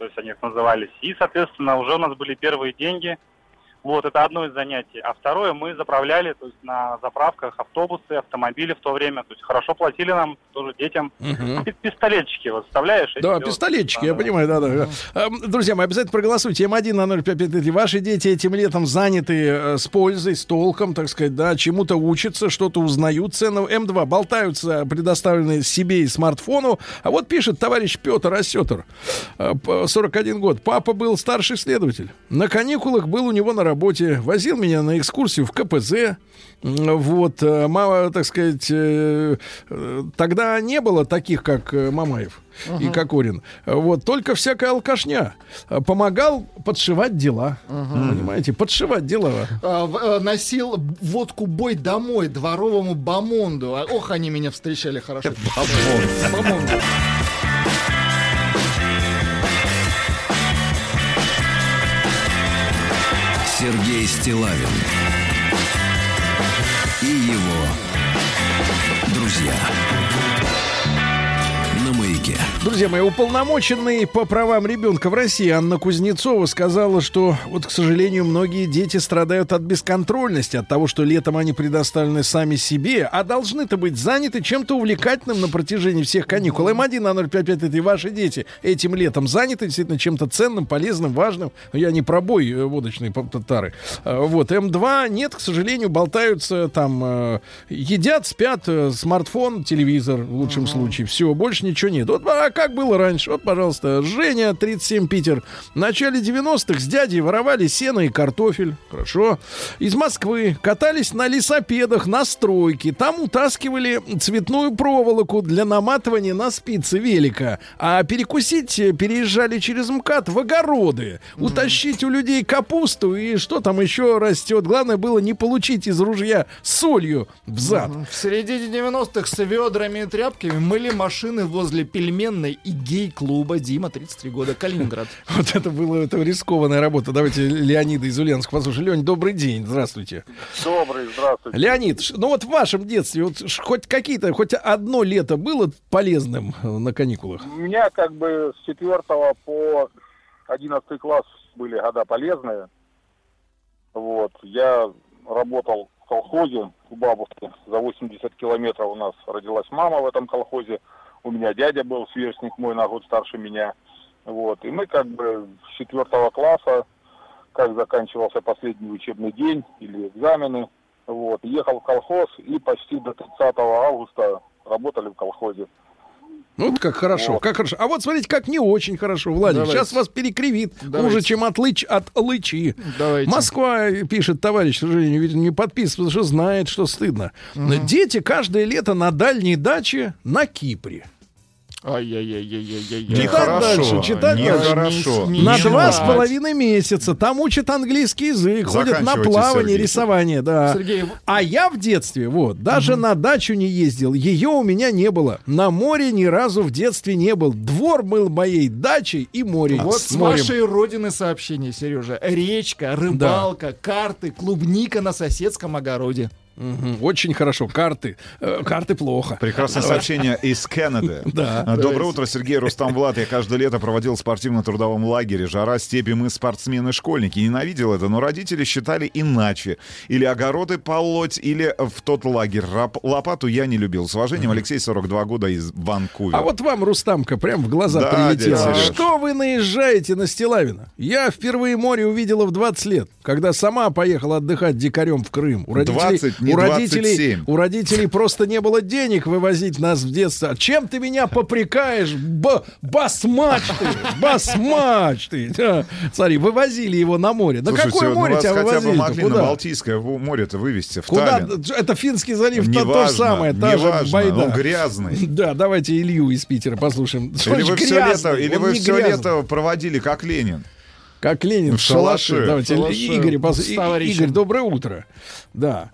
то есть они их назывались. И, соответственно, уже у нас были первые деньги. Вот, это одно из занятий. А второе, мы заправляли, то есть на заправках автобусы, автомобили в то время. То есть хорошо платили нам, тоже детям. Пи- Пистолетчики вот вставляешь. Да, всё. пистолетчики, я понимаю, да, да. Эм, Друзья мои, обязательно проголосуйте. М1 на 0553. Ваши дети этим летом заняты э, с пользой, с толком, так сказать, да, чему-то учатся, что-то узнают ценного. М2 болтаются, предоставленные себе и смартфону. А вот пишет товарищ Петр Осетр, э, п- 41 год. Папа был старший следователь. На каникулах был у него на работе. Возил меня на экскурсию в КПЗ. Вот, э, мама, так сказать, э, э, тогда не было таких, как Мамаев и Мгм. Кокорин. Вот, только всякая алкашня. Помогал подшивать дела. Понимаете, подшивать дела. А, носил водку бой домой дворовому бомонду. А, ох, они меня встречали хорошо. Бомонд. Стилавин Друзья мои, уполномоченный по правам ребенка в России Анна Кузнецова сказала, что вот, к сожалению, многие дети страдают от бесконтрольности, от того, что летом они предоставлены сами себе, а должны-то быть заняты чем-то увлекательным на протяжении всех каникул. М1 на 055 это и ваши дети этим летом заняты действительно чем-то ценным, полезным, важным. Я не про бой э, водочные по- татары. Э, Вот, М2 нет, к сожалению, болтаются там, э, едят, спят, смартфон, телевизор в лучшем случае. Все, больше ничего нет. Вот а как было раньше? Вот, пожалуйста, Женя, 37, Питер. В начале 90-х с дядей воровали сено и картофель. Хорошо. Из Москвы катались на лесопедах, на стройке. Там утаскивали цветную проволоку для наматывания на спицы велика. А перекусить переезжали через МКАД в огороды. Утащить у людей капусту и что там еще растет. Главное было не получить из ружья солью в зад. В середине 90-х с ведрами и тряпками мыли машины возле пельменной и гей-клуба Дима, 33 года, Калининград. Вот это было это рискованная работа. Давайте Леонида из Ульяновска послушаем. Леонид, добрый день. Здравствуйте. Добрый, здравствуйте. Леонид, ну вот в вашем детстве вот хоть какие-то, хоть одно лето было полезным э, на каникулах? У меня как бы с 4 по 11 класс были года полезные. Вот. Я работал в колхозе у бабушки. За 80 километров у нас родилась мама в этом колхозе. У меня дядя был сверстник мой на год старше меня. Вот. И мы как бы с 4 класса, как заканчивался последний учебный день или экзамены, вот, ехал в колхоз и почти до 30 августа работали в колхозе. Ну, вот как хорошо, Вот. как хорошо. А вот смотрите, как не очень хорошо, Владимир. Давайте. Сейчас вас перекривит Давайте. хуже, чем от, лыч, от лычи. Москва, э, пишет товарищ, к сожалению, не подписывается, потому что знает, что стыдно. Мгм. Дети каждое лето на дальней даче на Кипре. Ай-яй-яй-яй-яй-яй. Читать дальше, читать дальше. На два с половиной месяца. Там учат английский язык, ходят на плавание, Сергей. рисование, да. Сергей, А я в детстве, вот, даже на дачу не ездил. Ее у меня не было. На море ни разу в детстве не был. Двор был моей дачей и море. Вот с с морем. вашей родины сообщение, Сережа. Речка, рыбалка, карты, клубника на соседском огороде. Очень хорошо. Карты. Э, Карты плохо. Прекрасное сообщение из Канады. Да. А, Доброе утро, Сергей Рустам Влад. Я каждое лето проводил в спортивно-трудовом лагере. Жара, степи, мы спортсмены-школьники. Ненавидел это, но родители считали иначе. Или огороды полоть, или в тот лагерь. Рап- Лопату я не любил. С уважением, Алексей, 42 года из Ванкувера. А вот вам, Рустамка, прям в глаза Да, прилетело. Что вы наезжаете на Стилавина? Я впервые море увидела в 20 лет, когда сама поехала отдыхать дикарем в Крым. У родителей, 20, не у родителей, 27. у родителей просто не было денег вывозить нас в детство. Чем ты меня попрекаешь? Б- басмач ты! Басмач ты! Смотри, вывозили его на море. Да Слушайте, какое ну море тебя хотя бы вывозили? могли на? Балтийское море-то вывести, в Куда? Таллин. Это Финский залив, то, то Неважно, же самое, та же неважно, байда. он грязный. Да, давайте Илью из Питера послушаем. Что Или вы все лето, или вы не все лето проводили как Ленин. Как Ленин В шалаше. шалаше. Давайте, шалаше Игорь, пос-. Игорь, доброе утро. Да.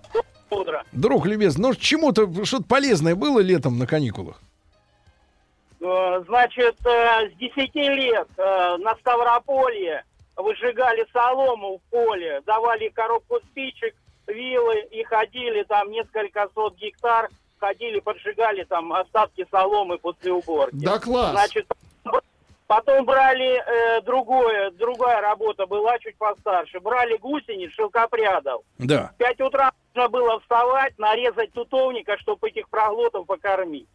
Утро. Друг любезный, ну чему-то что-то полезное было летом на каникулах? Э, Значит, э, с 10 лет э, на Ставрополье выжигали солому в поле, давали коробку спичек, вилы и ходили там несколько сот гектар, ходили, поджигали там остатки соломы после уборки. Да класс. Значит, потом брали э, другое, другая работа была чуть постарше. Брали гусениц, шелкопрядов. Да. В 5 утра нужно было вставать, нарезать тутовника, чтобы этих проглотов покормить.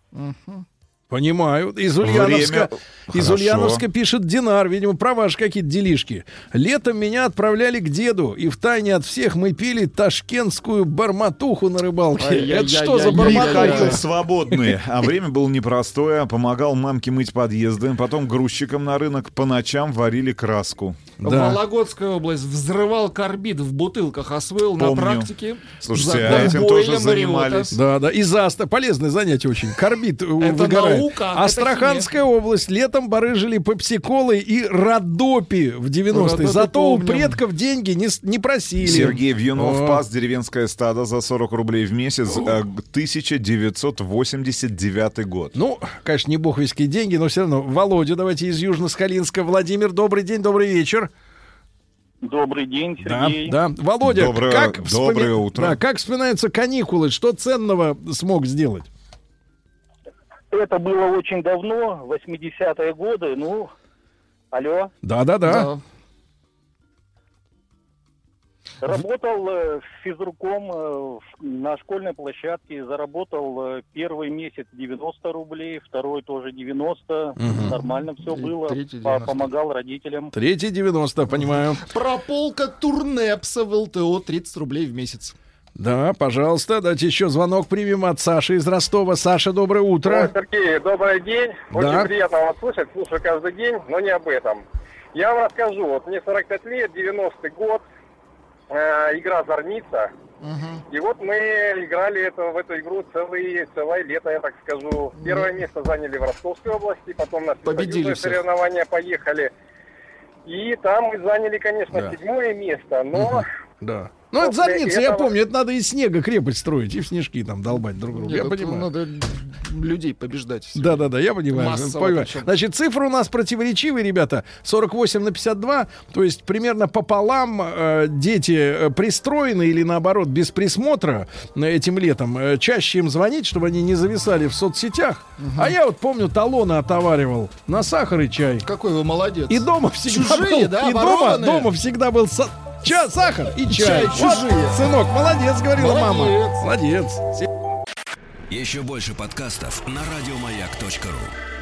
Понимаю. Из Ульяновска, из. Ульяновска пишет Динар, видимо, про ваши какие-то делишки. Летом меня отправляли к деду, и втайне от всех мы пили ташкентскую барматуху на рыбалке. Ай-яй-яй-яй-яй. Это что за Михаил барматуха? свободный. А время было непростое. Помогал мамке мыть подъезды. Потом грузчикам на рынок по ночам варили краску. Да. Вологодская область взрывал карбид в бутылках, освоил на Помню. практике. Слушайте, За а этим тоже занимались. Да, да. И заста. Полезное занятие очень. Карбид Это выгорает. Наука, это Астраханская область. Летом барыжили пепсиколы и радопи в 90-е. Радопи Зато у предков деньги не, просили. Сергей Вьюнов О. пас деревенское стадо за 40 рублей в месяц. э, 1989 год. Ну, конечно, не буховские деньги, но все равно. Володя, давайте из Южно-Сахалинска. Владимир, добрый день, добрый вечер. Добрый день, Да, Сергей. да. Володя, Доброе- как, доброе утро. Да, как вспоминаются каникулы? Что ценного смог сделать? Это было очень давно, 80-е годы. Ну, алло. Да, да, да. Работал э, физруком э, на школьной площадке. Заработал э, первый месяц 90 рублей, второй тоже 90. Мгм. Нормально все было. третий По- 90. Помогал родителям. Третий 90, понимаю. Прополка турнепса в ЛТО 30 рублей в месяц. Да, пожалуйста, дайте еще звонок примем от Саши из Ростова. Саша, доброе утро. Сергей, добрый день. Очень Да. приятно вас слышать. Слушаю каждый день, но не об этом. Я вам расскажу. Вот мне 45 лет, 90-й год. э, игра «Зорница». И вот мы играли это, в эту игру целый, целое лето, я так скажу. Первое место заняли в Ростовской области, потом на Победили соревнования поехали. И там мы заняли, конечно, Да. седьмое место, но... Да. Ну, это зорница, я помню, это надо из снега крепость строить и в снежки там долбать друг друга. Я это понимаю. надо людей побеждать. всё. Да, да, да, я понимаю. Массово Понимаю. Значит, цифры у нас противоречивые, ребята. 48 на 52, то есть примерно пополам э, дети э, пристроены или наоборот без присмотра э, этим летом. Э, чаще им звонить, чтобы они не зависали в соцсетях. А я вот помню, талоны отоваривал на сахар и чай. Какой вы молодец. И дома всегда Чужие, был, да, и дома, дома всегда был ча- сахар и чай. Чай Вот, чужие. сынок, молодец, говорила мама. Молодец. Молодец. Еще больше подкастов на радиомаяк.ру.